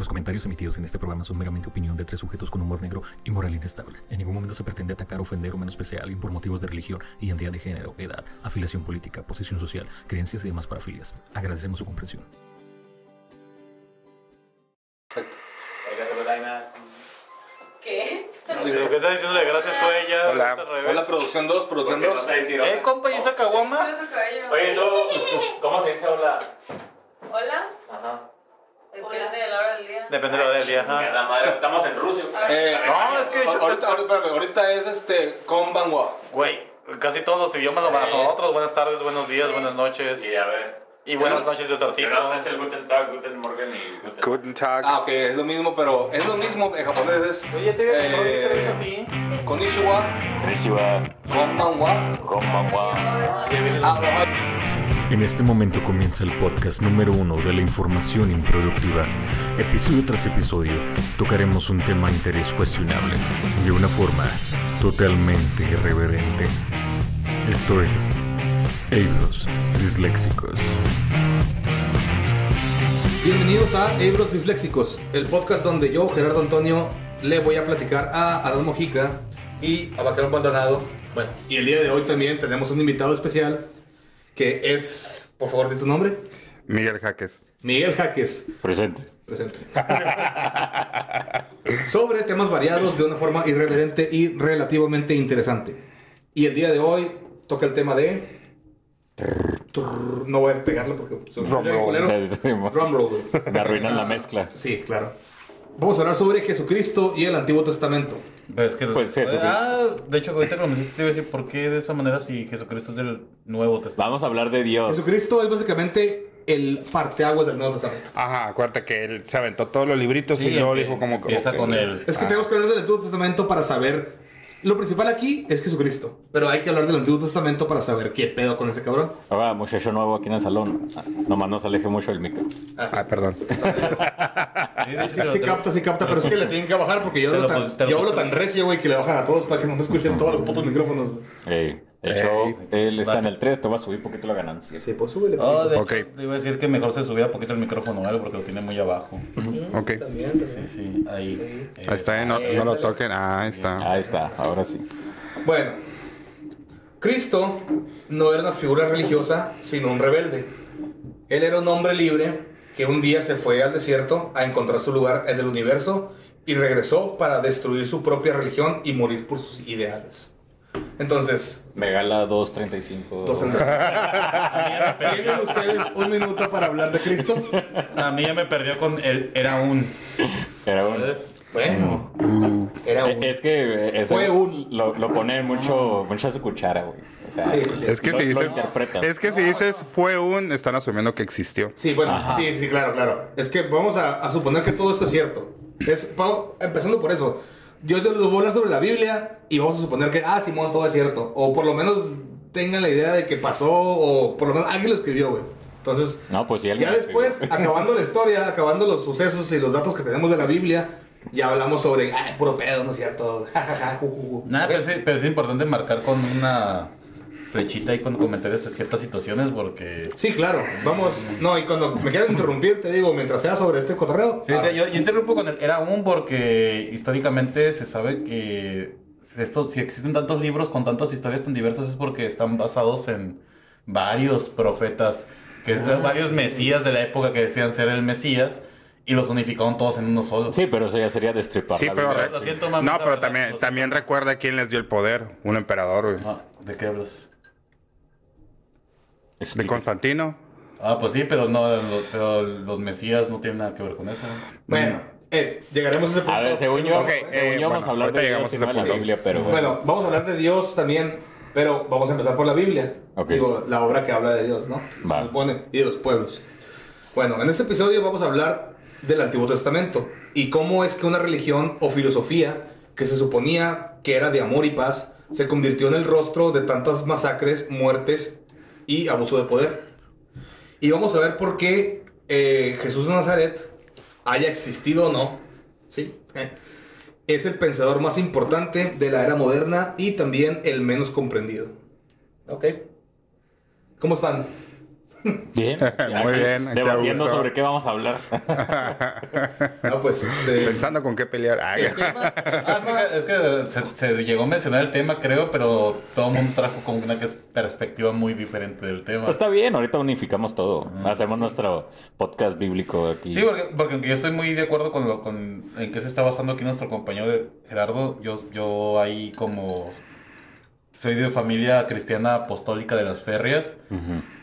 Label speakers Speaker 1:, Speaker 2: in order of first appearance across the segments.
Speaker 1: Los comentarios emitidos en este programa son meramente opinión de tres sujetos con humor negro y moral inestable. En ningún momento se pretende atacar, ofender o menospreciar a alguien por motivos de religión, identidad de género, edad, afiliación política, posición social, creencias y demás parafilias. Agradecemos su comprensión.
Speaker 2: ¿Qué?
Speaker 3: Lo que está diciéndole gracias fue ella.
Speaker 4: Hola.
Speaker 3: es al revés.
Speaker 4: Hola, producción 2, producción 2.
Speaker 3: Eh, compa, ¿y esa caguama?
Speaker 2: Oye,
Speaker 5: tú, ¿cómo se dice? ¿Hola? Ajá.
Speaker 2: Depende de la hora del día.
Speaker 3: Depende de lo del día,
Speaker 5: Mira,
Speaker 3: ajá.
Speaker 5: la madre, estamos en Rusia.
Speaker 4: Eh,
Speaker 3: No, es que
Speaker 4: ahorita, ahorita, ahorita es este Konbanwa.
Speaker 3: Güey, casi todos los idiomas lo para nosotros. Buenas tardes, buenos días, buenas noches.
Speaker 5: Y a ver.
Speaker 3: Y buenas noches de otro tipo.
Speaker 5: Pero no es el Guten Tag, Guten Morgen y Guten
Speaker 4: Guten Tag. Ah, ok, es lo mismo, pero es lo mismo en japonés es
Speaker 3: Oye, te voy a
Speaker 4: eh,
Speaker 3: a ti.
Speaker 4: Konnichiwa,
Speaker 5: Konnichiwa,
Speaker 4: Konbanwa.
Speaker 5: konbanwa.
Speaker 4: Ah.
Speaker 1: En este momento comienza el podcast número uno de la información improductiva. Episodio tras episodio tocaremos un tema interés cuestionable de una forma totalmente irreverente. Esto es Euros Disléxicos.
Speaker 6: Bienvenidos a Ebros Disléxicos, el podcast donde yo, Gerardo Antonio, le voy a platicar a Adán Mojica y a Vaquero Maldonado. Bueno, y el día de hoy también tenemos un invitado especial que es, por favor, di tu nombre.
Speaker 4: Miguel Jaques.
Speaker 6: Miguel Jaques,
Speaker 5: Presente.
Speaker 6: presente. Sobre temas variados de una forma irreverente y relativamente interesante. Y el día de hoy toca el tema de... No voy a pegarlo porque... se me
Speaker 4: Drum
Speaker 6: escucha bien
Speaker 4: roll.
Speaker 6: culero.
Speaker 5: Sí, sí, sí.
Speaker 6: Drum roll, güey.
Speaker 5: Me arruinan la mezcla.
Speaker 6: Sí, claro. Vamos a hablar sobre Jesucristo y el Antiguo Testamento.
Speaker 3: Pero es que,
Speaker 5: Pues eso
Speaker 3: ah, de hecho, ahorita mencionaste, te iba a decir por qué de esa manera si Jesucristo es del Nuevo Testamento.
Speaker 5: Vamos a hablar de Dios.
Speaker 6: Jesucristo es básicamente el parteaguas del Nuevo Testamento.
Speaker 4: Ajá, acuérdate que él se aventó todos los libritos
Speaker 3: Sí,
Speaker 4: y luego dijo como que.
Speaker 3: empieza con el-
Speaker 6: Es que
Speaker 4: Ah.
Speaker 6: tenemos que hablar del Antiguo Testamento para saber. Lo principal aquí es Jesucristo. Pero hay que hablar del Antiguo Testamento para saber qué pedo con ese cabrón.
Speaker 5: Ahora, muchacho nuevo aquí en el salón. Ah, Nomás no se aleje mucho del micro.
Speaker 4: Ay, perdón.
Speaker 3: Sí, sí,
Speaker 6: capta, sí capta, pero es que le tienen que bajar porque yo hablo
Speaker 3: lo
Speaker 6: tan, yo hablo tan recio, güey, que le bajan a todos para que no me escuchen todos los putos micrófonos.
Speaker 5: Ey, de hecho,
Speaker 4: Ey.
Speaker 5: él está
Speaker 3: Baja.
Speaker 5: en el 3, te va a subir poquito la ganancia.
Speaker 6: Sí, pues súbele.
Speaker 3: Oh, de
Speaker 4: Ok.
Speaker 3: hecho, te iba a decir que mejor se subía un poquito el micrófono, ¿vale? Porque lo tiene muy abajo.
Speaker 4: Ok.
Speaker 6: También,
Speaker 3: Sí,
Speaker 6: también.
Speaker 3: sí, ahí.
Speaker 4: Ahí está, eh, no, no lo toquen. Ah, ahí está.
Speaker 5: Ahí está, ahora sí.
Speaker 6: Bueno, Cristo no era una figura religiosa, sino un rebelde. Él era un hombre libre que un día se fue al desierto a encontrar su lugar en el universo y regresó para destruir su propia religión y morir por sus ideales. Entonces,
Speaker 5: Megala 235.
Speaker 6: dos- ¿tienen ustedes un minuto para hablar de Cristo?
Speaker 3: A mí ya me perdió con el era un.
Speaker 5: Era un...
Speaker 6: Bueno, era un...
Speaker 5: Es que ese
Speaker 6: Fue un-
Speaker 5: Lo, lo pone mucho, mucho a su cuchara, güey. O sea,
Speaker 6: Sí, sí, sí.
Speaker 4: Es que
Speaker 5: Lo-
Speaker 4: si dices. Es que si dices fue un, están asumiendo que existió.
Speaker 6: Sí, bueno,
Speaker 5: Ajá.
Speaker 6: sí, sí, claro, claro. Es que vamos a, a suponer que todo esto es cierto. Es, empezando por eso. Yo les voy a hablar sobre la Biblia y vamos a suponer que, ah, Simón, todo es cierto. O por lo menos tengan la idea de que pasó, o por lo menos alguien lo escribió, güey. Entonces,
Speaker 5: No, pues
Speaker 6: ya después,
Speaker 5: escribió.
Speaker 6: acabando la historia, acabando los sucesos y los datos que tenemos de la Biblia, ya hablamos sobre, ah, puro pedo, ¿no es cierto? Ja, ja, ja, ju, ju, ju.
Speaker 3: Nada, pero, sí- pero es importante marcar con una flechita ahí con comentarios de ciertas situaciones porque.
Speaker 6: Sí, claro, vamos. No, y cuando me quieran interrumpir, te digo, mientras sea sobre este cotorreo.
Speaker 3: Sí,
Speaker 6: ah,
Speaker 3: yo, yo interrumpo con el era un porque históricamente se sabe que estos, si existen tantos libros con tantas historias tan diversas es porque están basados en varios profetas, que es de varios mesías de la época que decían ser el mesías y los unificaron todos en uno solo.
Speaker 5: Sí, pero eso ya sería destripar
Speaker 4: Sí, pero. Re-
Speaker 3: Lo siento, mamita,
Speaker 4: No, pero
Speaker 3: ¿verdad?
Speaker 4: también, también recuerda quién les dio el poder. Un emperador, güey.
Speaker 3: Ah, ¿De qué hablas?
Speaker 4: De. Constantino.
Speaker 3: Ah, pues sí, pero, no, lo- pero los mesías no tienen nada que ver con eso.
Speaker 6: Bueno, eh, llegaremos a ese punto.
Speaker 5: A ver, según yo, según
Speaker 4: eh,
Speaker 5: yo vamos
Speaker 4: bueno,
Speaker 5: a hablar de Dios
Speaker 4: llegamos a
Speaker 5: la. Biblia, pero...
Speaker 6: Bueno, vamos a hablar de Dios también, pero vamos a empezar por la Biblia. Digo, la obra que habla de Dios, ¿no?
Speaker 5: Va.
Speaker 6: Se supone, y de los pueblos. Bueno, en este episodio vamos a hablar del Antiguo Testamento y cómo es que una religión o filosofía que se suponía que era de amor y paz se convirtió en el rostro de tantas masacres, muertes y abuso de poder. Y vamos a ver por qué eh, Jesús de Nazaret, haya existido o no, ¿sí? Eh, es el pensador más importante de la era moderna y también el menos comprendido. ¿Ok? ¿Cómo están?
Speaker 5: Bien.
Speaker 7: Muy bien,
Speaker 5: Debatiendo sobre qué vamos a hablar.
Speaker 6: No, pues este.
Speaker 7: Pensando con qué pelear. Ay,
Speaker 3: Ah, es que, es que se, se llegó a mencionar el tema, creo, pero todo el mundo trajo como una que es perspectiva muy diferente del tema.
Speaker 5: Pues está bien, ahorita unificamos todo. Hacemos nuestro podcast bíblico aquí.
Speaker 3: Sí, porque, porque aunque yo estoy muy de acuerdo con, lo, con en qué se está basando aquí nuestro compañero de Gerardo, yo, yo ahí como soy de familia cristiana apostólica de las férreas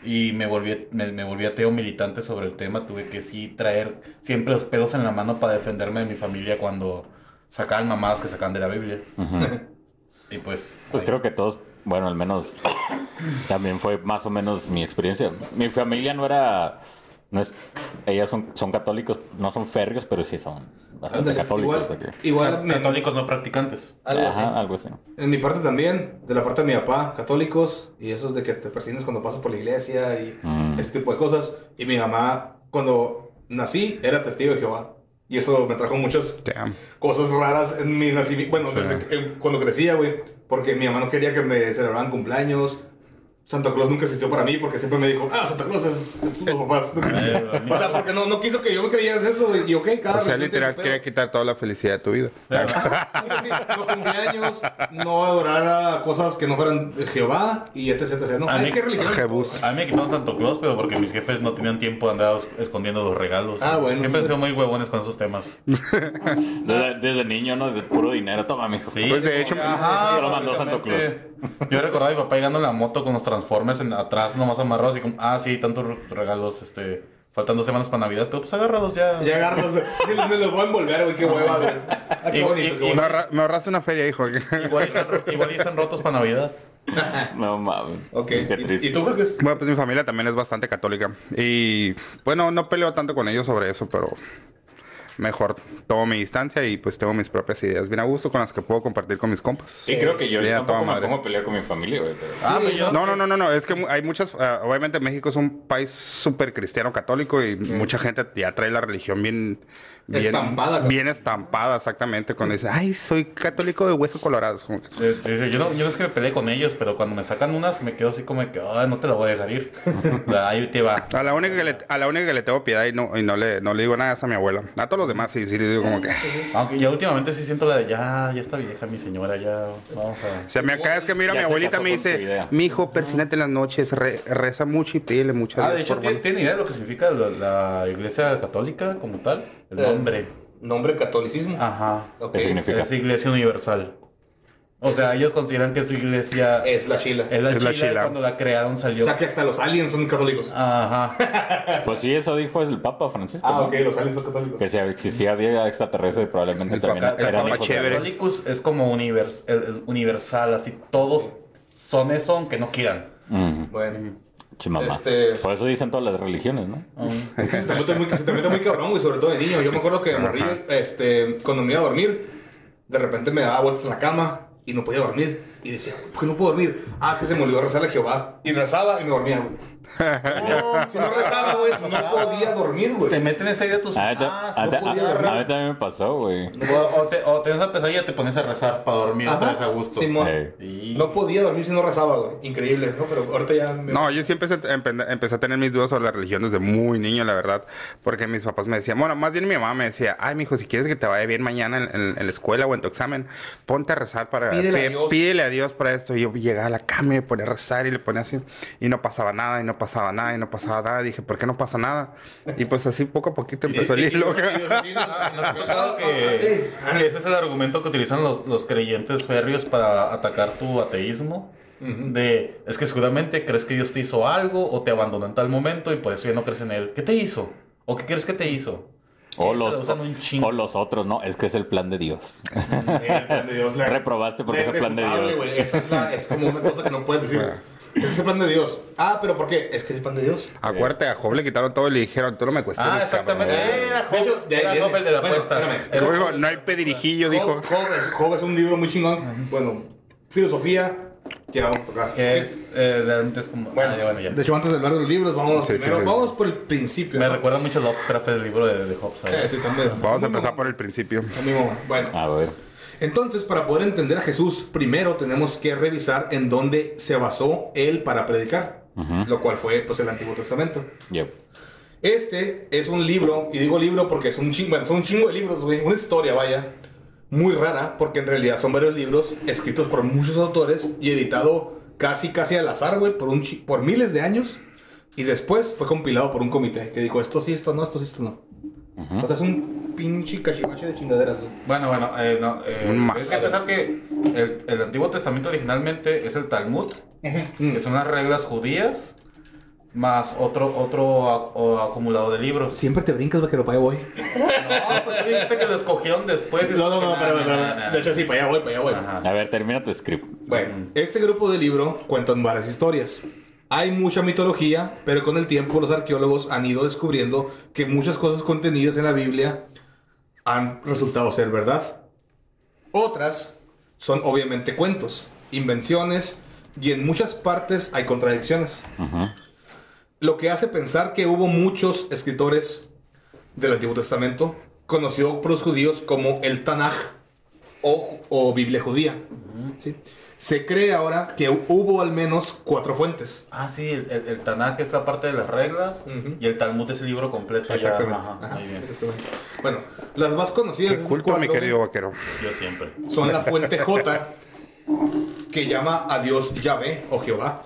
Speaker 3: y me volví, me, me volví ateo militante sobre el tema, tuve que sí traer siempre los pelos en la mano para defenderme de mi familia cuando sacaban mamadas que sacaban de la Biblia. Y pues...
Speaker 5: Pues
Speaker 3: ahí-
Speaker 5: creo que todos, bueno, al menos también fue más o menos mi experiencia. Mi familia no era, no es, ellas son, son católicos, no son férreos, pero sí son bastante católicos.
Speaker 6: igual,
Speaker 5: o sea que-
Speaker 6: igual me-
Speaker 3: Católicos no practicantes.
Speaker 6: algo así.
Speaker 5: Ajá, algo así.
Speaker 6: En mi parte también, de la parte de mi papá, católicos, y esos de que te persigues cuando pasas por la iglesia y
Speaker 5: Mm.
Speaker 6: ese tipo de cosas. Y mi mamá, cuando nací, era testigo de Jehová. Y eso me trajo muchas
Speaker 7: damn.
Speaker 6: cosas raras en mi nacimiento. Bueno,
Speaker 7: Sí.
Speaker 6: desde que- eh, cuando crecía, güey. Porque mi mamá no quería que me celebraran cumpleaños. Santa Claus nunca existió para mí porque siempre me dijo, ah, Santa Claus es, es tus papás. o sea, porque no, no quiso que yo me creyera en eso. Y ok, cada
Speaker 7: O sea, literal, quiere quitar toda la felicidad de tu vida.
Speaker 6: Sí, no cumpleaños, no adorar a cosas que no fueran de Jehová y etc, etc. No,
Speaker 3: A
Speaker 6: ah,
Speaker 3: mí-
Speaker 6: es que religión.
Speaker 7: Jebus.
Speaker 3: A mí me quitaron Santo Claus, pero porque mis jefes no tenían tiempo de andar escondiendo los regalos.
Speaker 6: Ah, bueno.
Speaker 3: Siempre han sido muy huevones con esos temas.
Speaker 5: Desde, desde niño, ¿no? De puro dinero. Toma, mijo.
Speaker 3: Sí,
Speaker 7: Pues, de hecho,
Speaker 3: ajá,
Speaker 5: yo lo mandó Santo
Speaker 3: básicamente. Yo recordaba a mi papá llegando en la moto con los transformers en, atrás, nomás amarrados, y como, ah, sí, tantos regalos, este, faltan dos semanas para Navidad, pero pues agárralos ya.
Speaker 6: Ya agarros, me, los- me los voy a envolver, güey, qué hueva, güey. Ah, qué
Speaker 3: Y-
Speaker 6: bonito,
Speaker 3: y-
Speaker 6: qué
Speaker 7: Me,
Speaker 6: bonito.
Speaker 7: ahorra- me ahorraste una feria, hijo.
Speaker 3: Igual, están, igual están rotos para Navidad.
Speaker 5: No mames.
Speaker 6: Ok,
Speaker 5: Qué
Speaker 6: ¿Y,
Speaker 5: triste.
Speaker 6: y tú, Jorge?
Speaker 7: Bueno, pues mi familia también es bastante católica. Y bueno, no peleo tanto con ellos sobre eso, pero mejor tomo mi distancia y pues tengo mis propias ideas bien a gusto con las que puedo compartir con mis compas.
Speaker 5: Y creo que yo
Speaker 7: Bien, a
Speaker 5: tampoco me pongo a pelear con mi familia, güey. pero-
Speaker 3: Ah, pero yo.
Speaker 7: No, no, no, no, no, es que hay muchas, ah, obviamente México es un país súper cristiano católico y mucha gente ya trae la religión bien, bien
Speaker 6: Estampada, ¿no?
Speaker 7: bien estampada, exactamente, cuando dice, ay, soy católico de hueso colorado, es como que,
Speaker 3: Eh, Yo no, yo no es que me peleé con ellos, pero cuando me sacan unas me quedo así como que, ah, no te la voy a dejar ir. Ahí te va.
Speaker 7: a la única que le, a la única que le tengo piedad y no, y no le, no le digo nada es a mi abuela, a todos los demás sí, sí les digo como que,
Speaker 3: Aunque yo últimamente sí siento la de, ya, ya está vieja mi señora, ya, vamos a...
Speaker 7: o sea, me acá es que mira,
Speaker 5: Ya
Speaker 7: mi abuelita me dice, mi hijo, persínate en las noches, re- reza mucho y pídele mucho a
Speaker 3: Ah, de hecho, ¿tiene,
Speaker 7: bueno".
Speaker 3: tiene idea de lo que significa la, la iglesia católica como tal? El
Speaker 6: Eh,
Speaker 3: nombre.
Speaker 6: Nombre catolicismo.
Speaker 3: Ajá.
Speaker 6: Ok.
Speaker 5: ¿Qué significa?
Speaker 3: Es iglesia universal. O sea, ellos consideran que su iglesia
Speaker 6: Es la chila.
Speaker 3: es la
Speaker 7: Es la
Speaker 3: chila cuando la crearon
Speaker 6: O
Speaker 3: salió...
Speaker 6: sea que hasta los aliens son católicos.
Speaker 3: Ajá.
Speaker 5: Pues sí, eso dijo el Papa Francisco.
Speaker 6: Ah,
Speaker 5: ¿no?
Speaker 6: ok, los aliens son católicos.
Speaker 5: Que si existía vida extraterrestre, probablemente
Speaker 7: El
Speaker 5: también
Speaker 7: el
Speaker 5: eran
Speaker 7: Papa chévere.
Speaker 3: Católicos es como univers- el- el universal, así todos son eso aunque no quieran.
Speaker 6: Bueno.
Speaker 5: Chimamá.
Speaker 6: Este-
Speaker 5: Por eso dicen todas las religiones, ¿no?
Speaker 6: Se te mete muy, se te mete muy cabrón, güey, sobre todo de niño. Yo me acuerdo que de morrillo, este, cuando me iba a dormir, de repente me daba vueltas en la cama y no podía dormir. Y decía, ¿por qué no puedo dormir? Ah, que se me olvidó rezarle a Jehová. Y rezaba y me dormía, güey. Si no rezaba, güey, no podía dormir, güey.
Speaker 3: Te meten esa idea tus...
Speaker 5: A mí, ta-
Speaker 3: Ah,
Speaker 5: a-
Speaker 3: no
Speaker 5: a-
Speaker 3: podía
Speaker 5: a-
Speaker 3: dormir.
Speaker 5: a mí también me pasó, güey.
Speaker 3: O, o te, o te das esa pesadilla, te pones a rezar para dormir otra vez a gusto.
Speaker 6: Simón.
Speaker 5: Ey.
Speaker 3: Y-
Speaker 6: No podía dormir si no rezaba, güey. Increíble, ¿no? Pero ahorita ya me...
Speaker 7: No, yo sí empecé, empe- empecé a tener mis dudas sobre la religión desde muy niño, la verdad. Porque mis papás me decían, bueno, más bien mi mamá me decía, ay, mijo, si quieres que te vaya bien mañana en, en- en la escuela o en tu examen, ponte a rezar para...
Speaker 6: Pídele a
Speaker 7: pí-
Speaker 6: Dios.
Speaker 7: pídele a Dios para esto. Y yo llegaba a la cama y me ponía a rezar y le ponía así. Y no pasaba nada, y no pasaba nada, y no pasaba nada. dije, ¿por qué no pasa nada? Y pues así poco a poquito empezó el hilo.
Speaker 3: Ah, ¿no te ha tocado que, que ese es el argumento que utilizan los, los creyentes férreos para atacar tu ateísmo. De, es que seguramente crees que Dios te hizo algo o te abandonó en tal momento y por eso ya no crees en él. ¿Qué te hizo? ¿O qué crees que te hizo?
Speaker 5: O los, o los otros, no, es que es el plan de Dios.
Speaker 6: El plan de Dios. la-
Speaker 5: Reprobaste porque es el plan de Dios.
Speaker 6: güey. Esa es, la, es como una cosa que no puedes decir. Es el plan de Dios. Ah, pero ¿por qué? Es que es el plan de Dios.
Speaker 7: Acuérdate, a Job le quitaron todo y le dijeron, tú no me cuestiones,
Speaker 3: Ah, exactamente.
Speaker 7: cabrón".
Speaker 3: Eh,
Speaker 6: De hecho, de ahí
Speaker 3: era
Speaker 6: viene.
Speaker 3: Job el de la
Speaker 6: Bueno,
Speaker 3: apuesta.
Speaker 6: espérame.
Speaker 3: Job.
Speaker 7: no hay pedirijillo, dijo.
Speaker 6: Job, es, Job es un libro muy chingón. Bueno, filosofía que vamos a tocar.
Speaker 3: Que es, eh, realmente es como...
Speaker 6: Bueno,
Speaker 3: ah, ya, bueno, ya.
Speaker 6: de hecho, antes de hablar de los libros, vamos
Speaker 7: Sí,
Speaker 6: primero,
Speaker 7: sí.
Speaker 6: vamos por el principio.
Speaker 3: Me
Speaker 6: ¿no?
Speaker 3: recuerda mucho a Lovecraft el libro de, de Hobbes. ¿sabes?
Speaker 6: Sí, también.
Speaker 7: Vamos a empezar por el principio.
Speaker 6: A mi mamá. Bueno,
Speaker 5: A ver.
Speaker 6: Entonces, para poder entender a Jesús, primero tenemos que revisar en dónde se basó él para predicar. lo cual fue pues el Antiguo Testamento.
Speaker 5: Yep.
Speaker 6: Este es un libro, y digo libro porque es un chingo, bueno, son un chingo de libros, güey, una historia, vaya, muy rara, porque en realidad son varios libros escritos por muchos autores y editado casi, casi al azar, güey, por, un por miles de años, y después fue compilado por un comité que dijo esto sí, esto no, esto sí, esto no. O sea, es un pinche cachivache de chingaderas, güey.
Speaker 3: Bueno, bueno, eh, no, eh,
Speaker 7: Un mazo.
Speaker 3: hay que pensar que el, el Antiguo Testamento originalmente es el Talmud, que son las reglas judías, más otro, otro a- o acumulado de libros.
Speaker 6: Siempre te brincas, vaquero, para allá voy.
Speaker 3: No, pues tú dijiste que lo escogieron después.
Speaker 6: No, no, no, espérame, espérame. De hecho, sí, para allá voy, para allá voy.
Speaker 3: Ajá.
Speaker 5: A ver, termina tu script.
Speaker 6: Bueno, este grupo de libro cuentan varias historias. Hay mucha mitología, pero con el tiempo los arqueólogos han ido descubriendo que muchas cosas contenidas en la Biblia han resultado ser verdad. Otras son obviamente cuentos, invenciones y en muchas partes hay contradicciones. Lo que hace pensar que hubo muchos escritores del Antiguo Testamento, conocido por los judíos como el Tanaj o, o Biblia judía. ¿sí? Se cree ahora que hubo al menos cuatro fuentes.
Speaker 3: Ah, sí, el, el, el Tanaj es la parte de las reglas y el Talmud es el libro completo. ya.
Speaker 6: Exactamente.
Speaker 3: Ajá,
Speaker 6: Ajá,
Speaker 3: muy bien.
Speaker 6: exactamente. Bueno, las más conocidas
Speaker 7: culto, mi
Speaker 6: cuatro
Speaker 7: querido vaquero.
Speaker 3: Yo siempre.
Speaker 6: son la fuente J, que llama a Dios Yahvé o Jehová.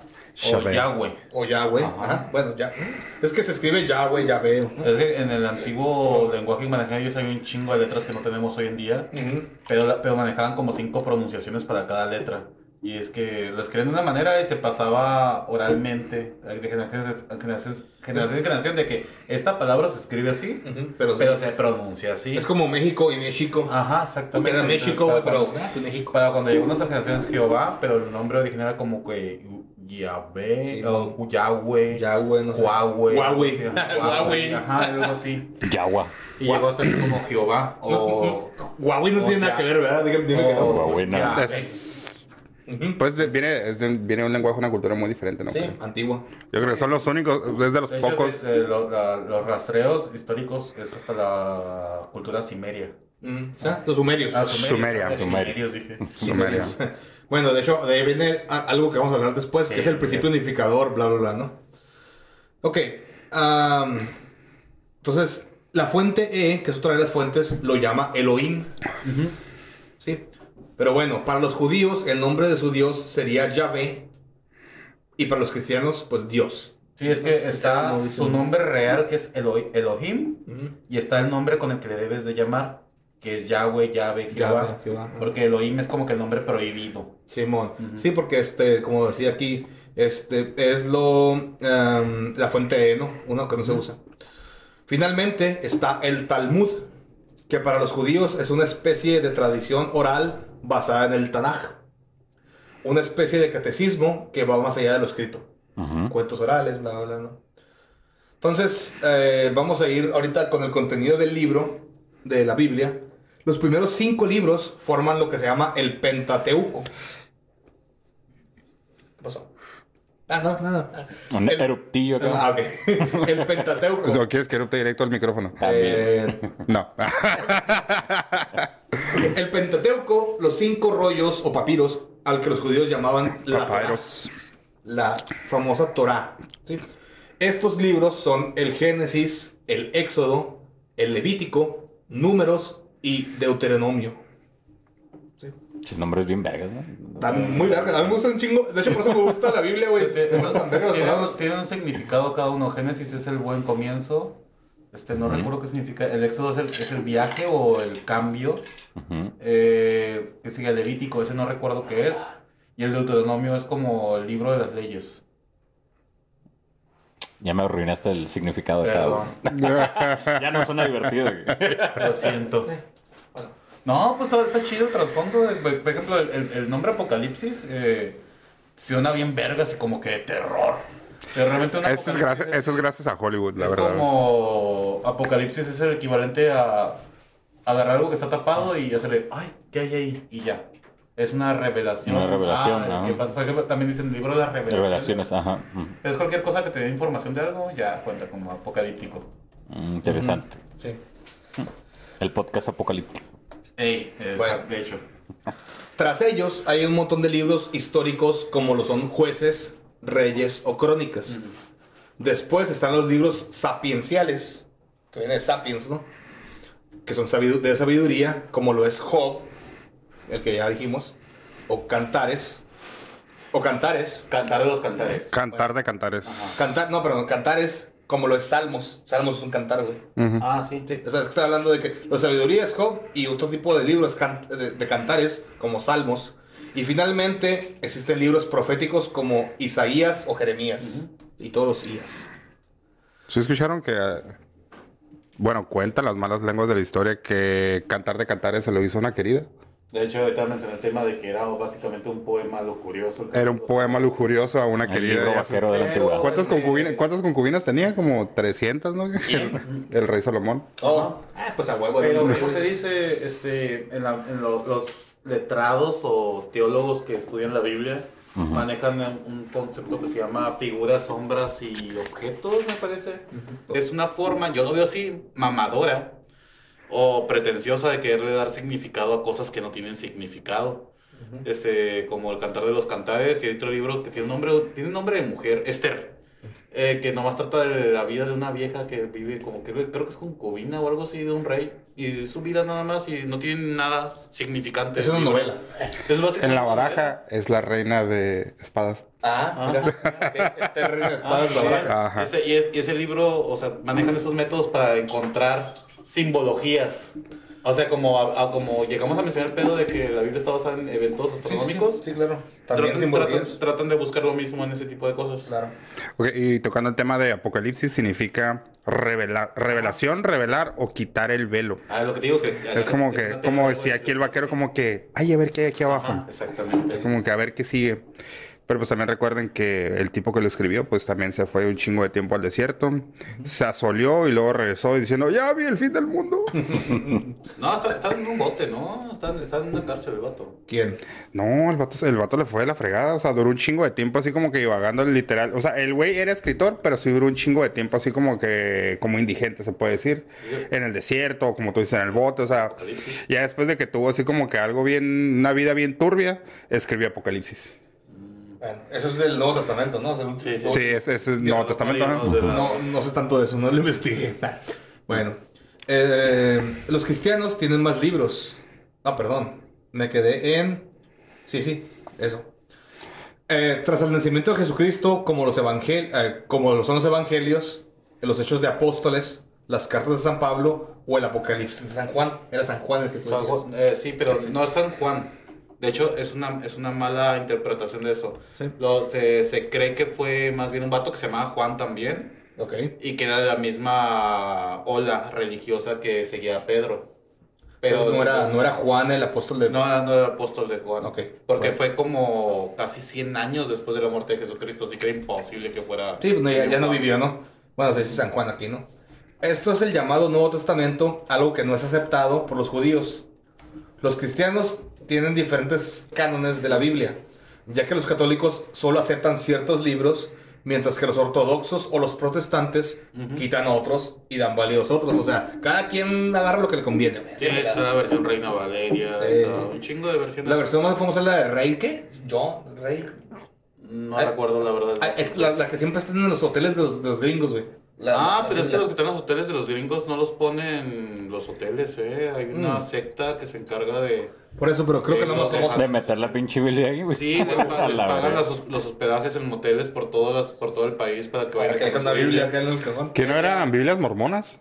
Speaker 3: O. Yahweh.
Speaker 6: O Yahweh.
Speaker 3: Ajá.
Speaker 6: Ajá, Bueno, ya. Es que se escribe Yahweh, Yahvé.
Speaker 3: Es que en el antiguo lenguaje que manejaban ellos hay un chingo de letras que no tenemos hoy en día,
Speaker 6: Ujú.
Speaker 3: pero, la- pero manejaban como cinco pronunciaciones para cada letra. Y es que lo escribían de una manera y se pasaba oralmente, de generación en generación, generación en generación, de que esta palabra se escribe así,
Speaker 6: Pero,
Speaker 3: pero
Speaker 6: sí.
Speaker 3: se pronuncia así.
Speaker 6: Es como México y México.
Speaker 3: Ajá,
Speaker 6: Porque
Speaker 3: exactamente.
Speaker 6: era México, güey,
Speaker 3: Para-
Speaker 6: pero ah, pues México.
Speaker 3: Para cuando llegó nuestra generación es Jehová, pero el nombre original era como que Yahvé,
Speaker 6: Sí.
Speaker 3: o Yahweh,
Speaker 6: Yahweh, no sé.
Speaker 3: Huawei.
Speaker 6: Huawei.
Speaker 3: sí, ajá,
Speaker 6: Huawei.
Speaker 3: Ajá, algo así.
Speaker 5: Yagua.
Speaker 3: Y llegó hasta aquí como Jehová o...
Speaker 6: Huawei no tiene nada que ver, ¿verdad? Dime, dime que no.
Speaker 5: Huawei, no.
Speaker 7: Pues de- viene, es de- viene un lenguaje, una cultura muy diferente, ¿no?
Speaker 6: Sí,
Speaker 7: Creo.
Speaker 6: antiguo.
Speaker 7: Yo creo que son los únicos, es de los
Speaker 3: De hecho,
Speaker 7: pocos.
Speaker 3: lo- la- los rastreos históricos es hasta la cultura cimeria.
Speaker 6: Mm, o sea, Los sumerios.
Speaker 3: Ah,
Speaker 7: Sumeria.
Speaker 3: Sumerios,
Speaker 5: Sumeria.
Speaker 3: sumerios, dije.
Speaker 7: Sumeria.
Speaker 6: Bueno, de hecho, de ahí viene algo que vamos a hablar después, que
Speaker 3: Sí,
Speaker 6: es el principio
Speaker 3: sí.
Speaker 6: unificador, bla, bla, bla, ¿no? Ok. entonces, la fuente E, que es otra de las fuentes, lo llama Elohim. Sí. Pero bueno, para los judíos, el nombre de su Dios sería Yahvé. Y para los cristianos, pues Dios.
Speaker 3: Sí, es que está su nombre real, que es Elo- Elohim, y está el nombre con el que le debes de llamar, que es Yahweh, Yahvé, Jehová. Porque Elohim es como que el nombre prohibido.
Speaker 6: Simón. Sí, porque este, como decía aquí, este es lo em, la fuente E, ¿no? Uno que no se usa. Finalmente está el Talmud, que para los judíos es una especie de tradición oral basada en el Tanaj. Una especie de catecismo que va más allá de lo escrito. Cuentos orales, bla, bla, bla, ¿no? Entonces, eh, vamos a ir ahorita con el contenido del libro, de la Biblia. Los primeros cinco libros forman lo que se llama el Pentateuco. ¿Qué pasó? Ah, no, nada.
Speaker 5: Un
Speaker 6: El-
Speaker 5: eruptillo acá.
Speaker 6: Ah, ok. El Pentateuco.
Speaker 7: ¿O quieres que erupte directo al micrófono?
Speaker 6: Eh,
Speaker 7: No.
Speaker 6: el Pentateuco, los cinco rollos o papiros al que los judíos llamaban la la famosa Torá. ¿sí? Estos libros son el Génesis, el Éxodo, el Levítico, Números y Deuteronomio.
Speaker 5: Sus nombres bien vergas, ¿no?
Speaker 6: Están muy largas. A mí me gusta un chingo. De hecho, por eso me gusta la Biblia, güey. Se me tan vergas las
Speaker 3: Tiene,
Speaker 6: palabras.
Speaker 3: tiene un significado cada uno. Génesis es el buen comienzo. Este, no recuerdo qué significa. El éxodo es el, es el viaje o el cambio. Eh, que sigue el Levítico, ese no recuerdo qué es. Y el Deuteronomio es como el libro de las leyes.
Speaker 5: Ya me arruinaste el significado de cada uno. Ya no suena divertido.
Speaker 3: lo siento. No, pues está, está chido el trasfondo. de- Por ejemplo, el, el- el nombre Apocalipsis eh, suena bien vergas y como que de terror. Pero realmente un
Speaker 7: Eso es, gracias, eso es gracias a Hollywood, la
Speaker 3: es
Speaker 7: verdad.
Speaker 3: como Apocalipsis es el equivalente a agarrar algo que está tapado y hacerle, ay, ¿qué hay ahí? Y ya. Es una revelación.
Speaker 5: Una revelación,
Speaker 3: Ah, que pasa- por ejemplo, también dicen el libro de las revelaciones.
Speaker 5: Revelaciones, ajá.
Speaker 3: Es cualquier cosa que te dé información de algo, ya cuenta como apocalíptico.
Speaker 5: Mm, Interesante.
Speaker 6: Sí.
Speaker 5: El podcast apocalíptico.
Speaker 3: Ey, es-
Speaker 6: Bueno.
Speaker 3: de hecho.
Speaker 6: Tras ellos hay un montón de libros históricos como lo son jueces, Reyes o Crónicas. Después están los libros sapienciales, que viene de sapiens, ¿no? Que son sabidu- de sabiduría, como lo es Job, el que ya dijimos, o Cantares, o Cantares,
Speaker 3: Cantar de los cantares.
Speaker 7: Cantar de cantares.
Speaker 6: Cantar, no, pero Cantares, como lo es Salmos. Salmos es un cantar, güey.
Speaker 3: Ah, sí.
Speaker 6: Sí, o sea, es que estoy hablando de que la sabiduría es Job y otro tipo de libros can- de, de cantares como Salmos. Y finalmente existen libros proféticos como Isaías o Jeremías. Y todos los Ías.
Speaker 7: ¿Sí escucharon que... eh, Bueno, cuentan las malas lenguas de la historia que Cantar de cantares se lo hizo una querida.
Speaker 3: De hecho, ahorita mencioné el tema de que era básicamente un poema lujurioso.
Speaker 7: Era un poema lujurioso a una
Speaker 5: El
Speaker 7: querida.
Speaker 5: de la antigüedad.
Speaker 7: ¿Cuántas concubinas, ¿Cuántas concubinas tenía? Como 300, ¿no? El rey Salomón.
Speaker 6: Oh, ah, pues a huevo.
Speaker 3: Pero
Speaker 6: de-
Speaker 3: ¿cómo se dice este, en, la- en lo- los letrados o teólogos que estudian la Biblia? Manejan un concepto que se llama figuras, sombras y objetos, me parece. Es una forma, yo lo veo así, mamadora o pretenciosa de quererle dar significado a cosas que no tienen significado. Este, como el cantar de los cantares y hay otro libro que tiene un nombre, tiene nombre de mujer, Esther. Eh, que nomás trata de la vida de una vieja que vive como que creo que es concubina o algo así de un rey. Y su vida nada más y no tiene nada significante.
Speaker 6: Es una
Speaker 3: libro.
Speaker 6: novela.
Speaker 3: Es
Speaker 7: En la baraja es la reina de espadas.
Speaker 6: Ah, mira. Este rey de espadas,
Speaker 3: Ah,
Speaker 6: la
Speaker 3: sí.
Speaker 6: baraja.
Speaker 7: Ajá.
Speaker 3: Este- y, es- y ese libro, o sea, manejan esos métodos para encontrar simbologías. O sea, como, a- a- como llegamos a mencionar el pedo de que la Biblia está basada en eventos
Speaker 6: Sí, sí,
Speaker 3: astronómicos.
Speaker 6: Sí, claro. También
Speaker 3: tratan,
Speaker 6: simbologías.
Speaker 3: tratan- tratan de buscar lo mismo en ese tipo de cosas.
Speaker 6: Claro.
Speaker 7: Y tocando el tema de Apocalipsis, significa revela- revelación, revelar o quitar el velo.
Speaker 3: Ah, lo que digo que...
Speaker 7: Es como que, como decía aquí el vaquero, como que, ay, a ver qué hay aquí abajo.
Speaker 3: Ajá, exactamente.
Speaker 7: Es como que a ver qué sigue. Pero pues también recuerden que el tipo que lo escribió, pues también se fue un chingo de tiempo al desierto, se asoleó y luego regresó diciendo, ya vi el fin del mundo.
Speaker 3: No, está, está en un bote, ¿no? Está, está en una cárcel el vato.
Speaker 6: ¿Quién?
Speaker 7: No, el vato, el vato le fue de la fregada, o sea, duró un chingo de tiempo así como que divagando literal. O sea, el güey era escritor, pero sí duró un chingo de tiempo así como que, como indigente se puede decir, en el desierto, como tú dices, en el bote, o sea,
Speaker 3: Apocalipsis.
Speaker 7: ya después de que tuvo así como que algo bien, una vida bien turbia, escribió Apocalipsis.
Speaker 6: Bueno, eso es del Nuevo Testamento, ¿no? O sea,
Speaker 3: Sí, sí.
Speaker 7: Sí, ese es el Nuevo Testamento.
Speaker 3: no,
Speaker 6: No, no sé tanto de eso, no lo investigué. Bueno, eh, los cristianos tienen más libros. Ah, perdón, me quedé en... Sí, sí, eso. Eh, tras el nacimiento de Jesucristo, como, los evangel eh, como lo son los evangelios, los hechos de apóstoles, las cartas de San Pablo o el Apocalipsis de San Juan. Era San Juan el que tú
Speaker 3: San
Speaker 6: decías.
Speaker 3: Juan- eh, sí, pero no es San Juan. De hecho, es una, es una mala interpretación de eso.
Speaker 6: Sí.
Speaker 3: Lo, se, se cree que fue más bien un vato que se llamaba Juan también.
Speaker 6: Ok.
Speaker 3: Y que era de la misma ola religiosa que seguía a Pedro.
Speaker 6: Pero no era, no era Juan el apóstol de...
Speaker 3: No, no era apóstol de Juan.
Speaker 6: Ok,
Speaker 3: Porque
Speaker 6: bueno.
Speaker 3: fue como casi 100 años después de la muerte de Jesucristo. Así que era imposible que fuera.
Speaker 6: Sí, pues, no, ya, ya no vivió, ¿no? Bueno, se dice San Juan aquí, ¿no? Esto es el llamado Nuevo Testamento, algo que no es aceptado por los judíos. Los cristianos tienen diferentes cánones de la Biblia, ya que los católicos solo aceptan ciertos libros, mientras que los ortodoxos o los protestantes quitan otros y dan válidos otros. O sea, cada quien agarra lo que le conviene.
Speaker 3: Sí, está la versión Reina Valeria.
Speaker 6: Sí.
Speaker 3: Está un chingo de versiones.
Speaker 6: La versión más famosa es la de Rey, ¿qué? John, Rey.
Speaker 3: No recuerdo la verdad.
Speaker 6: Ah, es la, la que siempre está en los hoteles de los, de los gringos, güey. La-
Speaker 3: Ah,
Speaker 6: la
Speaker 3: pero es que
Speaker 6: Biblia.
Speaker 3: los que están en los hoteles de los gringos no los ponen los hoteles, ¿eh? Hay una
Speaker 6: Mm.
Speaker 3: secta que se encarga de...
Speaker 6: Por eso, pero creo
Speaker 3: Sí,
Speaker 6: que la
Speaker 3: no
Speaker 6: más
Speaker 3: sé.
Speaker 6: famosa.
Speaker 5: De meter la pinche Biblia ahí, güey.
Speaker 3: Sí, les, les
Speaker 5: la
Speaker 3: pagan
Speaker 5: verga.
Speaker 3: los, los hospedajes en moteles por, todas las, por todo el país para que vayan
Speaker 6: que
Speaker 3: a
Speaker 6: dejen la Biblia acá en el cajón.
Speaker 7: ¿Que no eran Biblias mormonas?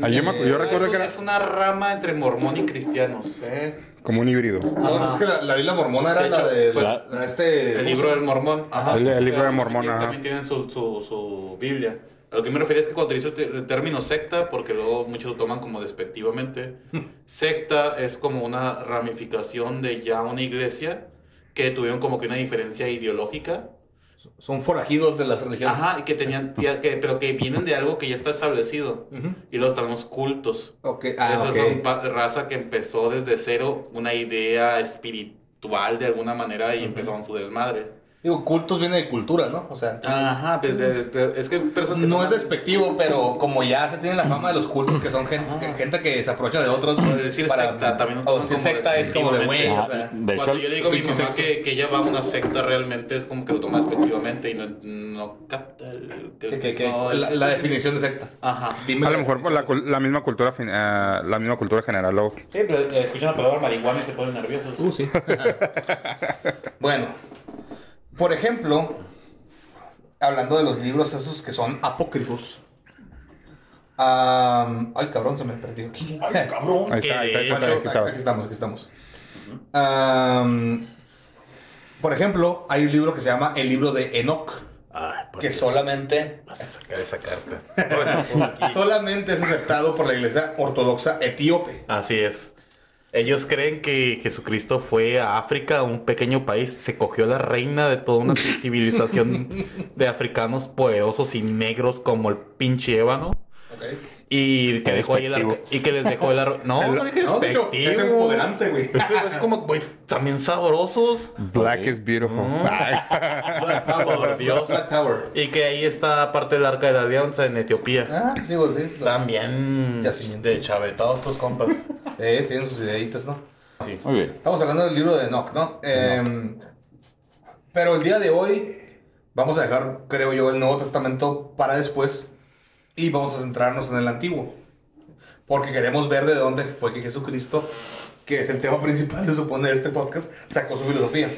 Speaker 7: Ah, yo, me acu- yo
Speaker 3: Eh,
Speaker 7: recuerdo que era
Speaker 3: es una rama entre mormón y cristianos, ¿eh?
Speaker 7: como un híbrido.
Speaker 6: No, no, es que la, la Biblia mormona era
Speaker 3: De
Speaker 6: la
Speaker 3: hecho,
Speaker 6: de
Speaker 3: pues,
Speaker 6: la- la- este.
Speaker 3: El libro del mormón. Ajá.
Speaker 7: El- el libro de Mormón, ajá.
Speaker 3: También tienen su, su, su Biblia. A lo que me refería es que cuando utilizo el, término secta, porque luego muchos lo toman como despectivamente, secta es como una ramificación de ya una iglesia que tuvieron como que una diferencia ideológica.
Speaker 6: Son forajidos de las religiones.
Speaker 3: Ajá, y que tenían, que, pero que vienen de algo que ya está establecido.
Speaker 6: Ujú.
Speaker 3: Y luego están los cultos.
Speaker 6: Ok, ah, ok.
Speaker 3: son pa- raza que empezó desde cero una idea espiritual de alguna manera y empezaron su desmadre.
Speaker 6: Digo, cultos viene de cultura, ¿no? O sea, entonces,
Speaker 3: Ajá, pero- pero- pero es que personas que
Speaker 6: no es despectivo, pero como ya se tiene la fama de los cultos que son gente, que, gente que se aprovecha de otros.
Speaker 3: O decir secta también.
Speaker 6: O decir secta es como de güey, o
Speaker 5: Ah,
Speaker 6: sea.
Speaker 3: Cuando yo le digo a mi mamá que, que ella va a una secta realmente es como que lo toma despectivamente y no, no capta el...
Speaker 6: Sí, que, que
Speaker 3: no,
Speaker 6: la,
Speaker 3: es-
Speaker 6: la definición de secta.
Speaker 3: Ajá.
Speaker 6: Dime
Speaker 7: A lo mejor por la, la misma cultura fin- eh, la misma cultura general luego.
Speaker 3: Sí, pero eh, escuchan la palabra marihuana y se ponen nerviosos.
Speaker 6: Uh, sí. bueno, por ejemplo, hablando de los libros esos que son apócrifos. ay, cabrón, se me perdió aquí.
Speaker 3: Ay, cabrón.
Speaker 7: Ahí está, ahí está, ahí
Speaker 6: Aquí estamos, aquí estamos. Am, por ejemplo, hay un libro que se llama el libro de Enoch,
Speaker 3: Ay,
Speaker 6: que
Speaker 3: Dios.
Speaker 6: solamente,
Speaker 3: Vas a sacar esa carta.
Speaker 6: Solamente es aceptado por la iglesia ortodoxa etíope.
Speaker 3: Así es. Ellos creen que Jesucristo fue a África, un pequeño país, se cogió la reina de toda una civilización de africanos poderosos y negros como el pinche ébano. Y que, dejó ahí el y que les dejó el arro- No, no dije
Speaker 6: No, hecho, es empoderante, güey.
Speaker 3: Es, es como, güey, también sabrosos.
Speaker 7: Black is beautiful. Ay.
Speaker 6: Black Power,
Speaker 3: Por Dios.
Speaker 6: Black Power.
Speaker 3: Y que ahí está parte del arca de la alianza en Etiopía.
Speaker 6: Ah, digo, sí, los-
Speaker 3: También
Speaker 6: Yacimiento.
Speaker 3: de chavetados tus compas.
Speaker 6: eh, tienen sus ideitas, ¿no?
Speaker 3: Sí.
Speaker 5: Muy bien.
Speaker 6: Estamos hablando del libro de Enoch, ¿no? Em, pero el día de hoy vamos a dejar, creo yo, el Nuevo Testamento para después y vamos a centrarnos en el Antiguo. Porque queremos ver de dónde fue que Jesucristo, que es el tema principal de supone de este podcast, sacó su filosofía.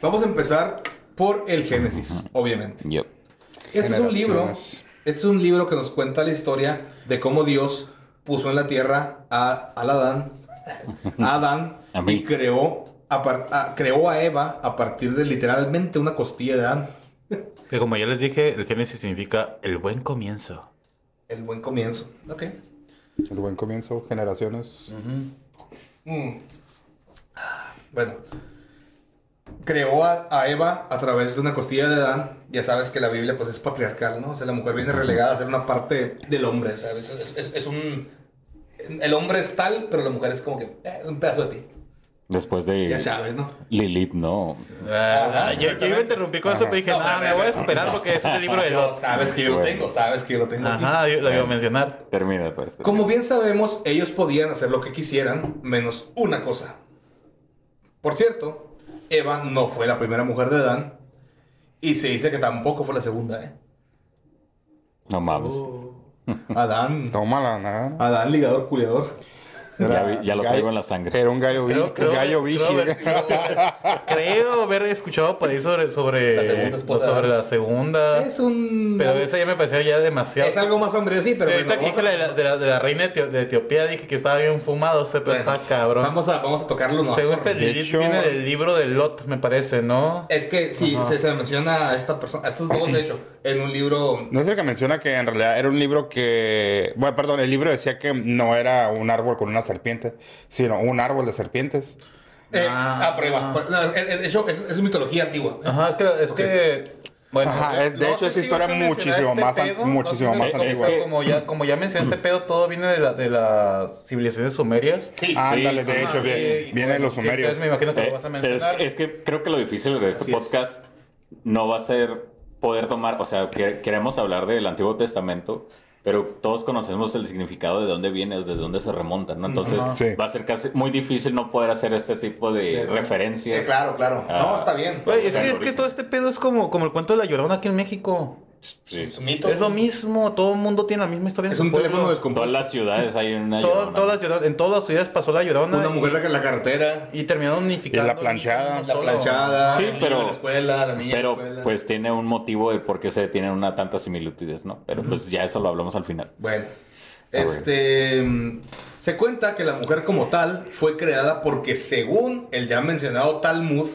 Speaker 6: Vamos a empezar por el Génesis, obviamente.
Speaker 5: Yo.
Speaker 6: Este es un libro, este es un libro que nos cuenta la historia de cómo Dios puso en la tierra a, Adán, a Adán
Speaker 5: A mí.
Speaker 6: y creó a- creó a Eva a partir de literalmente una costilla de Adán.
Speaker 3: Que como ya les dije, el Génesis significa el buen comienzo.
Speaker 6: El buen comienzo. Ok.
Speaker 7: El buen comienzo, generaciones.
Speaker 6: Mm. Bueno. Creó a, a Eva a través de una costilla de Adán. Ya sabes que la Biblia pues es patriarcal, ¿no? O sea, la mujer viene relegada a ser una parte del hombre, ¿sabes? Es, es- es un... El hombre es tal, pero la mujer es como que eh, un pedazo de ti.
Speaker 5: Después de
Speaker 6: Ya sabes, ¿no?
Speaker 5: Lilith, ¿no?
Speaker 3: Ah, yo, yo iba a
Speaker 6: exactamente.
Speaker 3: interrumpir con eso, pero dije,
Speaker 6: No,
Speaker 3: nah, me voy a esperar porque es el libro de
Speaker 6: No,
Speaker 3: Lot.
Speaker 6: sabes que yo lo
Speaker 5: Bueno.
Speaker 6: tengo, sabes que yo lo tengo aquí.
Speaker 3: Ajá, yo lo iba a mencionar.
Speaker 5: Termina, pues.
Speaker 6: Como bien sabemos, ellos podían hacer lo que quisieran, menos una cosa. Por cierto, Eva no fue la primera mujer de Adán, y se dice que tampoco fue la segunda, ¿eh?
Speaker 5: No mames.
Speaker 6: Adán,
Speaker 7: Tómala, nada.
Speaker 6: Adán ligador culiador.
Speaker 5: Ya, vi- ya lo
Speaker 7: gallo-
Speaker 5: traigo en la sangre.
Speaker 7: Era un gallo, vi-
Speaker 3: Creo, creo-
Speaker 7: gallo
Speaker 3: creo
Speaker 7: bichi.
Speaker 3: haber- creo haber escuchado por ahí sobre, sobre,
Speaker 6: La segunda esposa.
Speaker 3: sobre la segunda.
Speaker 6: Es un...
Speaker 3: Pero esa ya me pareció ya demasiado.
Speaker 6: Es algo más hombre, sí, pero
Speaker 3: Sí,
Speaker 6: bueno,
Speaker 3: ahorita que
Speaker 6: vamos,
Speaker 3: dije la de la, de la- de la reina de, Etio- de Etiopía, dije que estaba bien fumado, o sea, pero
Speaker 6: bueno,
Speaker 3: está cabrón.
Speaker 6: Vamos a, vamos a tocarlo, ¿no?
Speaker 3: Según este
Speaker 7: de hecho-
Speaker 3: viene del libro de Lot, me parece, ¿no?
Speaker 6: Es que sí, se, se menciona a esta persona, a estos dos, de hecho, en un libro...
Speaker 7: No es el que menciona que en realidad era un libro que. Bueno, perdón, el libro decía que no era un árbol con una serpiente, sino un árbol de serpientes.
Speaker 6: Eh,
Speaker 3: Ah.
Speaker 6: a prueba. No, es- es- de hecho, es, es mitología antigua.
Speaker 3: Ajá, es que, es que bueno,
Speaker 7: Ajá, es- de hecho, esa
Speaker 3: si
Speaker 7: historia muchísimo
Speaker 3: este
Speaker 7: más
Speaker 3: pedo,
Speaker 7: muchísimo
Speaker 3: sé si
Speaker 7: más antigua.
Speaker 3: como- Como ya, como ya mencioné, este pedo todo viene de, la, de las civilizaciones sumerias.
Speaker 6: Sí.
Speaker 7: Ándale,
Speaker 5: sí,
Speaker 7: de
Speaker 5: sí.
Speaker 7: hecho,
Speaker 3: Ah,
Speaker 7: viene, viene de los
Speaker 3: sí,
Speaker 7: sumerios.
Speaker 3: entonces me imagino que
Speaker 5: Eh,
Speaker 3: lo vas a mencionar.
Speaker 5: es que creo que lo difícil de este
Speaker 6: Así es.
Speaker 5: podcast no va a ser poder tomar, o sea, que- queremos hablar del Antiguo Testamento, pero todos conocemos el significado de dónde viene, de dónde se remonta, ¿no? Entonces.
Speaker 7: Sí.
Speaker 5: va a ser casi muy difícil no poder hacer este tipo de, referencias.
Speaker 6: Sí, claro, claro.
Speaker 5: Ah.
Speaker 6: no, está bien.
Speaker 3: Es, que, es que todo este pedo es como, como el cuento de la llorona aquí en México.
Speaker 5: Sí.
Speaker 6: Es un mito.
Speaker 3: Es lo mismo, todo el mundo tiene la misma historia en
Speaker 6: Es un
Speaker 3: pueblo.
Speaker 6: teléfono
Speaker 5: En
Speaker 6: descompuesto.
Speaker 5: todas las ciudades hay una
Speaker 3: Todo-
Speaker 5: llorona.
Speaker 3: todas las lloronas- en todas las ciudades pasó la llorona.
Speaker 6: Una
Speaker 3: y-
Speaker 6: mujer en la carretera,
Speaker 3: Y terminaron unificando.
Speaker 7: Y la planchada.
Speaker 3: niños
Speaker 6: la
Speaker 3: solo.
Speaker 6: planchada,
Speaker 5: Sí,
Speaker 6: el niño
Speaker 5: pero-
Speaker 6: en la escuela, la niña
Speaker 5: Pero
Speaker 6: en la escuela.
Speaker 5: pues tiene un motivo de por qué se tienen una tantas similitudes, ¿no? Pero pues ya eso lo hablamos al final.
Speaker 6: Bueno, este. mm, Se cuenta que la mujer como tal fue creada porque, según el ya mencionado Talmud,